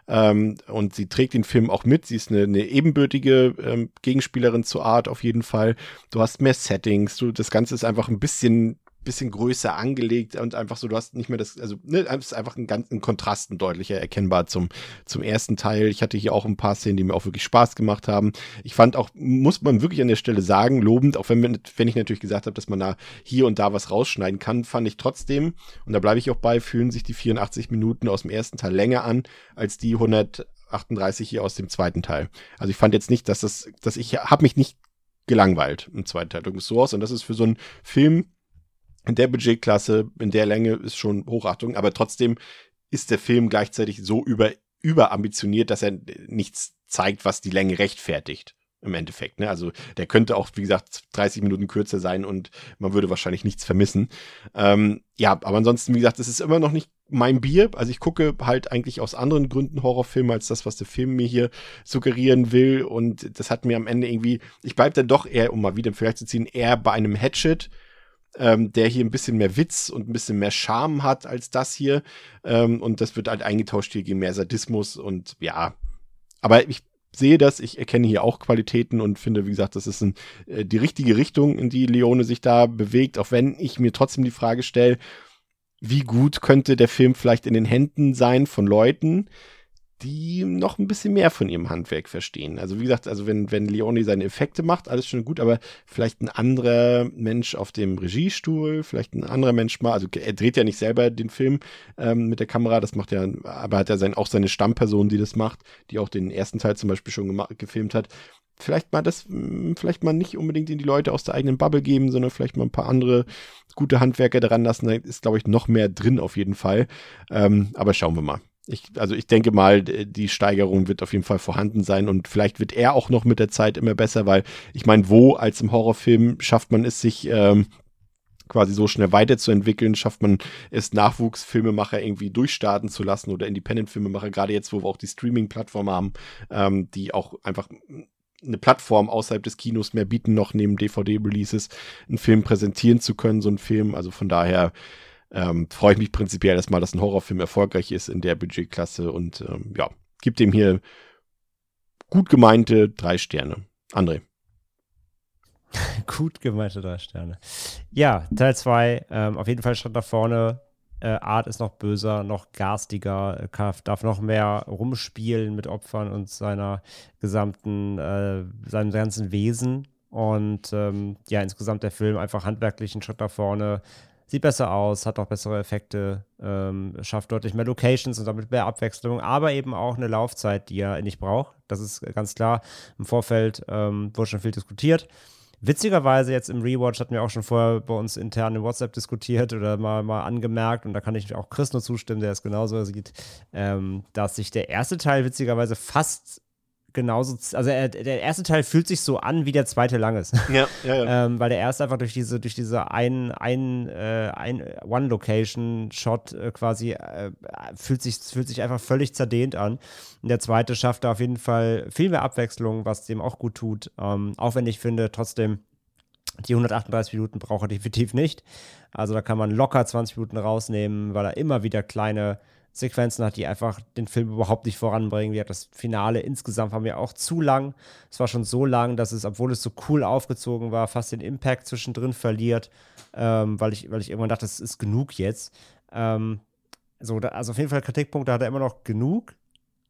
Ähm, und sie trägt den Film auch mit. Sie ist eine, eine ebenbürtige ähm, Gegenspielerin zur Art auf jeden Fall. Du hast mehr Settings. Du, das Ganze ist einfach ein bisschen bisschen größer angelegt und einfach so, du hast nicht mehr das, also ne, es ist einfach ein ganz ein Kontrasten deutlicher erkennbar zum, zum ersten Teil. Ich hatte hier auch ein paar Szenen, die mir auch wirklich Spaß gemacht haben. Ich fand auch, muss man wirklich an der Stelle sagen, lobend, auch wenn, wir, wenn ich natürlich gesagt habe, dass man da hier und da was rausschneiden kann, fand ich trotzdem, und da bleibe ich auch bei, fühlen sich die 84 Minuten aus dem ersten Teil länger an, als die 138 hier aus dem zweiten Teil. Also ich fand jetzt nicht, dass das, dass ich habe mich nicht gelangweilt im zweiten Teil. Es so aus. Und das ist für so einen Film, in der Budgetklasse, in der Länge ist schon Hochachtung, aber trotzdem ist der Film gleichzeitig so über, überambitioniert, dass er nichts zeigt, was die Länge rechtfertigt. Im Endeffekt, ne? Also der könnte auch, wie gesagt, 30 Minuten kürzer sein und man würde wahrscheinlich nichts vermissen. Ähm, ja, aber ansonsten, wie gesagt, es ist immer noch nicht mein Bier. Also ich gucke halt eigentlich aus anderen Gründen Horrorfilme als das, was der Film mir hier suggerieren will. Und das hat mir am Ende irgendwie, ich bleib dann doch eher, um mal wieder vielleicht zu ziehen, eher bei einem Hatchet, ähm, der hier ein bisschen mehr Witz und ein bisschen mehr Charme hat als das hier. Ähm, und das wird halt eingetauscht hier gegen mehr Sadismus und ja. Aber ich sehe das, ich erkenne hier auch Qualitäten und finde, wie gesagt, das ist ein, äh, die richtige Richtung, in die Leone sich da bewegt, auch wenn ich mir trotzdem die Frage stelle, wie gut könnte der Film vielleicht in den Händen sein von Leuten, die noch ein bisschen mehr von ihrem Handwerk verstehen. Also wie gesagt, also wenn, wenn Leone seine Effekte macht, alles schon gut, aber vielleicht ein anderer Mensch auf dem Regiestuhl, vielleicht ein anderer Mensch mal, also er dreht ja nicht selber den Film ähm, mit der Kamera, das macht ja, aber hat er sein, auch seine Stammperson, die das macht, die auch den ersten Teil zum Beispiel schon gefilmt hat. Vielleicht mal das, mh, vielleicht mal nicht unbedingt in die Leute aus der eigenen Bubble geben, sondern vielleicht mal ein paar andere gute Handwerker daran lassen. Da ist, glaube ich, noch mehr drin auf jeden Fall. Ähm, aber schauen wir mal. Ich, also ich denke mal, die Steigerung wird auf jeden Fall vorhanden sein und vielleicht wird er auch noch mit der Zeit immer besser, weil ich meine, wo als im Horrorfilm schafft man es sich ähm, quasi so schnell weiterzuentwickeln, schafft man es Nachwuchsfilmemacher irgendwie durchstarten zu lassen oder Independent-Filmemacher, gerade jetzt, wo wir auch die Streaming-Plattform haben, ähm, die auch einfach eine Plattform außerhalb des Kinos mehr bieten, noch neben DVD-Releases einen Film präsentieren zu können, so einen Film. Also von daher ähm, freue ich mich prinzipiell erstmal, dass ein Horrorfilm erfolgreich ist in der Budgetklasse und ähm, ja, gibt dem hier gut gemeinte drei Sterne. André. Gut gemeinte drei Sterne. Ja, Teil 2, ähm, auf jeden Fall Schritt nach vorne. Äh, Art ist noch böser, noch garstiger, darf, darf noch mehr rumspielen mit Opfern und seiner gesamten, äh, seinem ganzen Wesen. Und ähm, ja, insgesamt der Film einfach handwerklich einen Schritt nach vorne. Sieht besser aus, hat auch bessere Effekte, ähm, schafft deutlich mehr Locations und damit mehr Abwechslung, aber eben auch eine Laufzeit, die er nicht braucht. Das ist ganz klar. Im Vorfeld ähm, wurde schon viel diskutiert. Witzigerweise jetzt im Rewatch hatten wir auch schon vorher bei uns intern in WhatsApp diskutiert oder mal, mal angemerkt, und da kann ich auch Chris nur zustimmen, der es genauso sieht, ähm, dass sich der erste Teil witzigerweise fast genauso, also er, der erste Teil fühlt sich so an, wie der zweite lang ist. Ja, ja, ja. ähm, weil der erste einfach durch diese, durch diese ein, ein, äh, ein One-Location-Shot äh, quasi äh, fühlt, sich, fühlt sich einfach völlig zerdehnt an. Und der zweite schafft da auf jeden Fall viel mehr Abwechslung, was dem auch gut tut. Ähm, auch wenn ich finde, trotzdem, die 138 Minuten braucht er definitiv nicht. Also da kann man locker 20 Minuten rausnehmen, weil er immer wieder kleine Sequenzen hat, die einfach den Film überhaupt nicht voranbringen. Wie das Finale insgesamt war mir auch zu lang. Es war schon so lang, dass es, obwohl es so cool aufgezogen war, fast den Impact zwischendrin verliert, ähm, weil, ich, weil ich irgendwann dachte, es ist genug jetzt. Ähm, so, da, also auf jeden Fall Kritikpunkte hat er immer noch genug,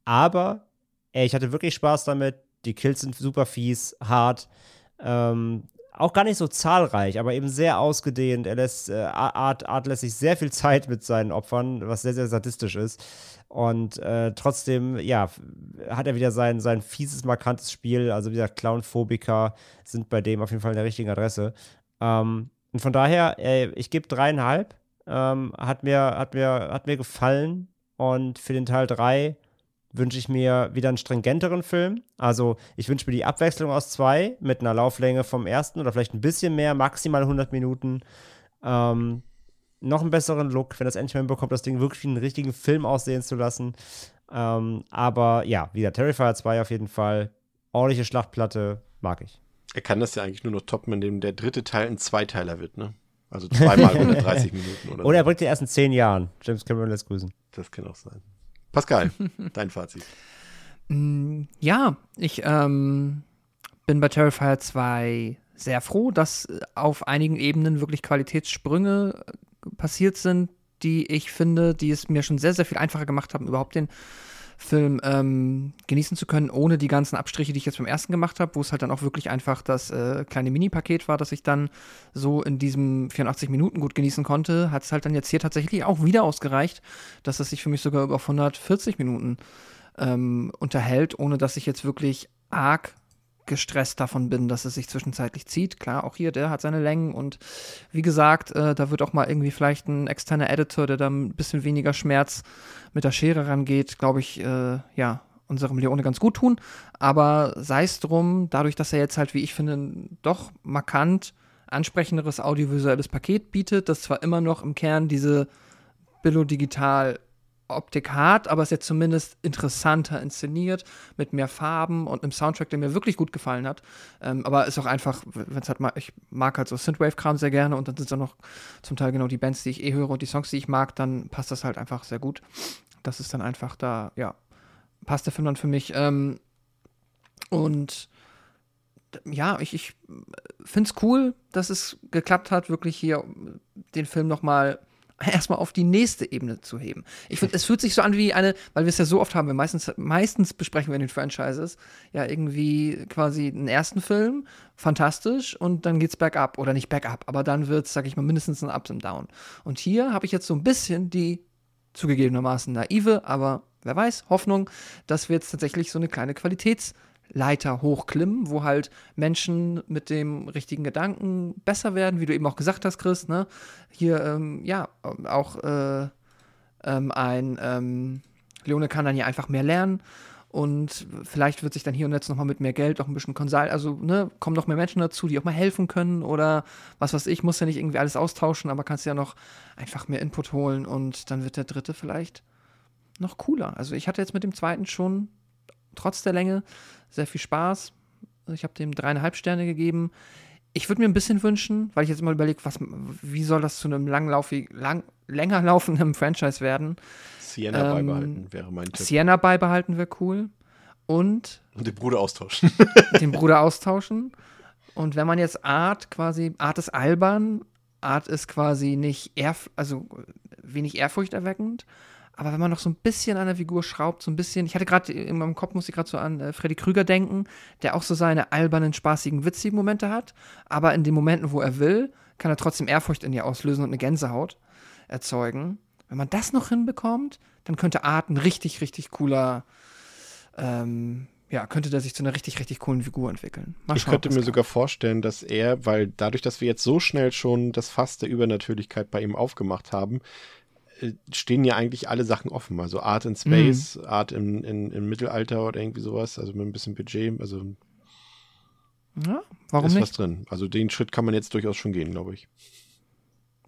aber ey, ich hatte wirklich Spaß damit. Die Kills sind super fies, hart. Ähm, auch gar nicht so zahlreich, aber eben sehr ausgedehnt. Er lässt, äh, Art, Art lässt sich sehr viel Zeit mit seinen Opfern, was sehr, sehr sadistisch ist. Und äh, trotzdem, ja, hat er wieder sein, sein fieses, markantes Spiel. Also, wie gesagt, Clownphobiker sind bei dem auf jeden Fall in der richtigen Adresse. Ähm, und von daher, ey, ich gebe dreieinhalb. Ähm, hat, mir, hat, mir, hat mir gefallen. Und für den Teil 3 wünsche ich mir wieder einen stringenteren Film. Also ich wünsche mir die Abwechslung aus zwei mit einer Lauflänge vom ersten oder vielleicht ein bisschen mehr, maximal 100 Minuten. Ähm, noch einen besseren Look, wenn das endlich mal hinbekommt, das Ding wirklich wie einen richtigen Film aussehen zu lassen. Ähm, aber ja, wieder Terrifier 2 auf jeden Fall. Ordentliche Schlachtplatte, mag ich. Er kann das ja eigentlich nur noch toppen, indem der dritte Teil ein Zweiteiler wird, ne? Also zweimal 130 Minuten oder Oder er bringt die ersten zehn Jahren. James Cameron lässt grüßen. Das kann auch sein. Pascal, dein Fazit. Mm, Ja, ich ähm, bin bei Terrifier 2 sehr froh, dass auf einigen Ebenen wirklich Qualitätssprünge äh, passiert sind, die ich finde, die es mir schon sehr, sehr viel einfacher gemacht haben, überhaupt den Film ähm, genießen zu können, ohne die ganzen Abstriche, die ich jetzt beim ersten gemacht habe, wo es halt dann auch wirklich einfach das äh, kleine Mini-Paket war, das ich dann so in diesem 84 Minuten gut genießen konnte, hat es halt dann jetzt hier tatsächlich auch wieder ausgereicht, dass es sich für mich sogar über auf 140 Minuten ähm, unterhält, ohne dass ich jetzt wirklich arg gestresst davon bin, dass es sich zwischenzeitlich zieht. Klar, auch hier, der hat seine Längen und wie gesagt, äh, da wird auch mal irgendwie vielleicht ein externer Editor, der da ein bisschen weniger Schmerz mit der Schere rangeht, glaube ich, äh, ja, unserem Leone ganz gut tun. Aber sei es drum, dadurch, dass er jetzt halt, wie ich finde, doch markant ansprechenderes audiovisuelles Paket bietet, das zwar immer noch im Kern diese Billo-Digital Optik hat, aber es ist jetzt zumindest interessanter inszeniert, mit mehr Farben und einem Soundtrack, der mir wirklich gut gefallen hat. Ähm, aber ist auch einfach, wenn es halt mal, ich mag halt so Synthwave-Kram sehr gerne und dann sind es auch noch zum Teil genau die Bands, die ich eh höre und die Songs, die ich mag, dann passt das halt einfach sehr gut. Das ist dann einfach da, ja, passt der Film dann für mich. Ähm, und ja, ich, ich finde es cool, dass es geklappt hat, wirklich hier den Film nochmal erstmal auf die nächste Ebene zu heben. Ich finde, es fühlt sich so an wie eine, weil wir es ja so oft haben, wir meistens, meistens besprechen wir in den Franchises ja irgendwie quasi einen ersten Film, fantastisch, und dann geht's bergab. Oder nicht bergab, aber dann wird's, sag ich mal, mindestens ein Ups und Down. Und hier habe ich jetzt so ein bisschen die zugegebenermaßen naive, aber wer weiß, Hoffnung, dass wir jetzt tatsächlich so eine kleine Qualitäts- Leiter hochklimmen, wo halt Menschen mit dem richtigen Gedanken besser werden, wie du eben auch gesagt hast, Chris. Ne? Hier, ähm, ja, auch äh, ähm, ein ähm, Leone kann dann ja einfach mehr lernen und vielleicht wird sich dann hier und jetzt nochmal mit mehr Geld auch ein bisschen Consult, also ne, kommen noch mehr Menschen dazu, die auch mal helfen können oder was weiß ich, muss ja nicht irgendwie alles austauschen, aber kannst ja noch einfach mehr Input holen und dann wird der dritte vielleicht noch cooler. Also ich hatte jetzt mit dem zweiten schon trotz der Länge sehr viel Spaß. Ich habe dem dreieinhalb Sterne gegeben. Ich würde mir ein bisschen wünschen, weil ich jetzt mal überlege, was, wie soll das zu einem langlaufig, lang, länger laufenden Franchise werden? Sienna ähm, beibehalten wäre mein Tipp. Sienna beibehalten wäre cool. Und, Und den Bruder austauschen. den Bruder austauschen. Und wenn man jetzt Art quasi, Art ist albern, Art ist quasi nicht, ehrf also wenig ehrfurchterweckend, aber wenn man noch so ein bisschen an der Figur schraubt, so ein bisschen, ich hatte gerade in meinem Kopf, muss ich gerade so an äh, Freddy Krüger denken, der auch so seine albernen, spaßigen, witzigen Momente hat, aber in den Momenten, wo er will, kann er trotzdem Ehrfurcht in ihr auslösen und eine Gänsehaut erzeugen. Wenn man das noch hinbekommt, dann könnte Art ein richtig, richtig cooler, ähm, ja, könnte der sich zu einer richtig, richtig coolen Figur entwickeln. Mal ich schauen, könnte mir kann. sogar vorstellen, dass er, weil dadurch, dass wir jetzt so schnell schon das Fass der Übernatürlichkeit bei ihm aufgemacht haben, stehen ja eigentlich alle Sachen offen. Also Art in Space, mhm. Art im, in, im Mittelalter oder irgendwie sowas, also mit ein bisschen Budget. Also ja, warum ist nicht? was drin. Also den Schritt kann man jetzt durchaus schon gehen, glaube ich.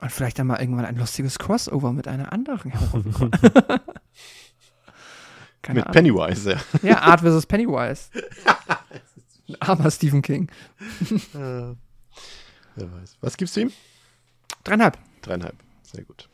Und vielleicht dann mal irgendwann ein lustiges Crossover mit einer anderen mit Ahnung. Pennywise, ja. Ja, Art versus Pennywise. Armer Stephen King. äh, wer weiß. Was gibst du ihm? Dreieinhalb. Dreieinhalb. Sehr gut.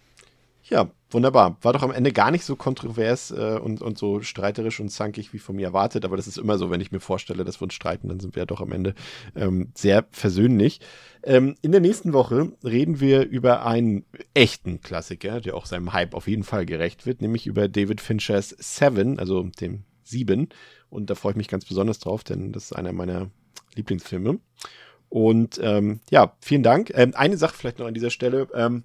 Ja, wunderbar. War doch am Ende gar nicht so kontrovers äh, und, und so streiterisch und zankig wie von mir erwartet, aber das ist immer so, wenn ich mir vorstelle, dass wir uns streiten, dann sind wir ja doch am Ende ähm, sehr versöhnlich. Ähm, in der nächsten Woche reden wir über einen echten Klassiker, der auch seinem Hype auf jeden Fall gerecht wird, nämlich über David Finchers Seven, also dem Sieben. Und da freue ich mich ganz besonders drauf, denn das ist einer meiner Lieblingsfilme. Und ähm, ja, vielen Dank. Ähm, eine Sache vielleicht noch an dieser Stelle. Ähm,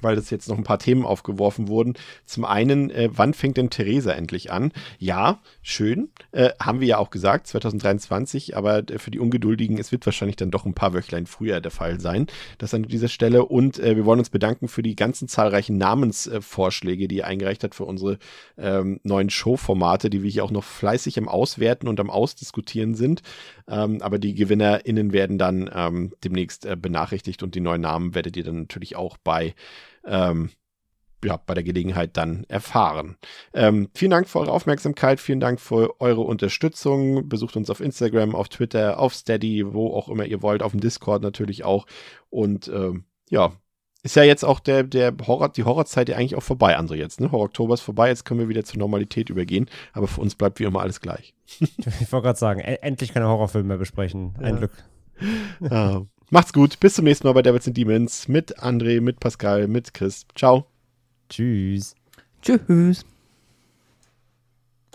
weil das jetzt noch ein paar Themen aufgeworfen wurden. Zum einen, äh, wann fängt denn Theresa endlich an? Ja, schön, äh, haben wir ja auch gesagt, 2023, aber äh, für die Ungeduldigen, es wird wahrscheinlich dann doch ein paar Wöchlein früher der Fall sein. Das an dieser Stelle. Und äh, wir wollen uns bedanken für die ganzen zahlreichen Namensvorschläge, die ihr eingereicht habt für unsere ähm, neuen Showformate, die wir hier auch noch fleißig am Auswerten und am Ausdiskutieren sind. Ähm, aber die GewinnerInnen werden dann ähm, demnächst äh, benachrichtigt und die neuen Namen werdet ihr dann natürlich auch bei ähm, ja, bei der Gelegenheit dann erfahren. Ähm, vielen Dank für eure Aufmerksamkeit, vielen Dank für eure Unterstützung. Besucht uns auf Instagram, auf Twitter, auf Steady, wo auch immer ihr wollt, auf dem Discord natürlich auch. Und ähm, ja, ist ja jetzt auch der, der Horror, die Horrorzeit ja eigentlich auch vorbei, André, jetzt, ne? Horror Oktober ist vorbei, jetzt können wir wieder zur Normalität übergehen, aber für uns bleibt wie immer alles gleich. ich wollte gerade sagen, e endlich keine Horrorfilme mehr besprechen. Ein ja. Glück. ah, Macht's gut. Bis zum nächsten Mal bei Devils and Demons mit André, mit Pascal, mit Chris. Ciao. Tschüss. Tschüss.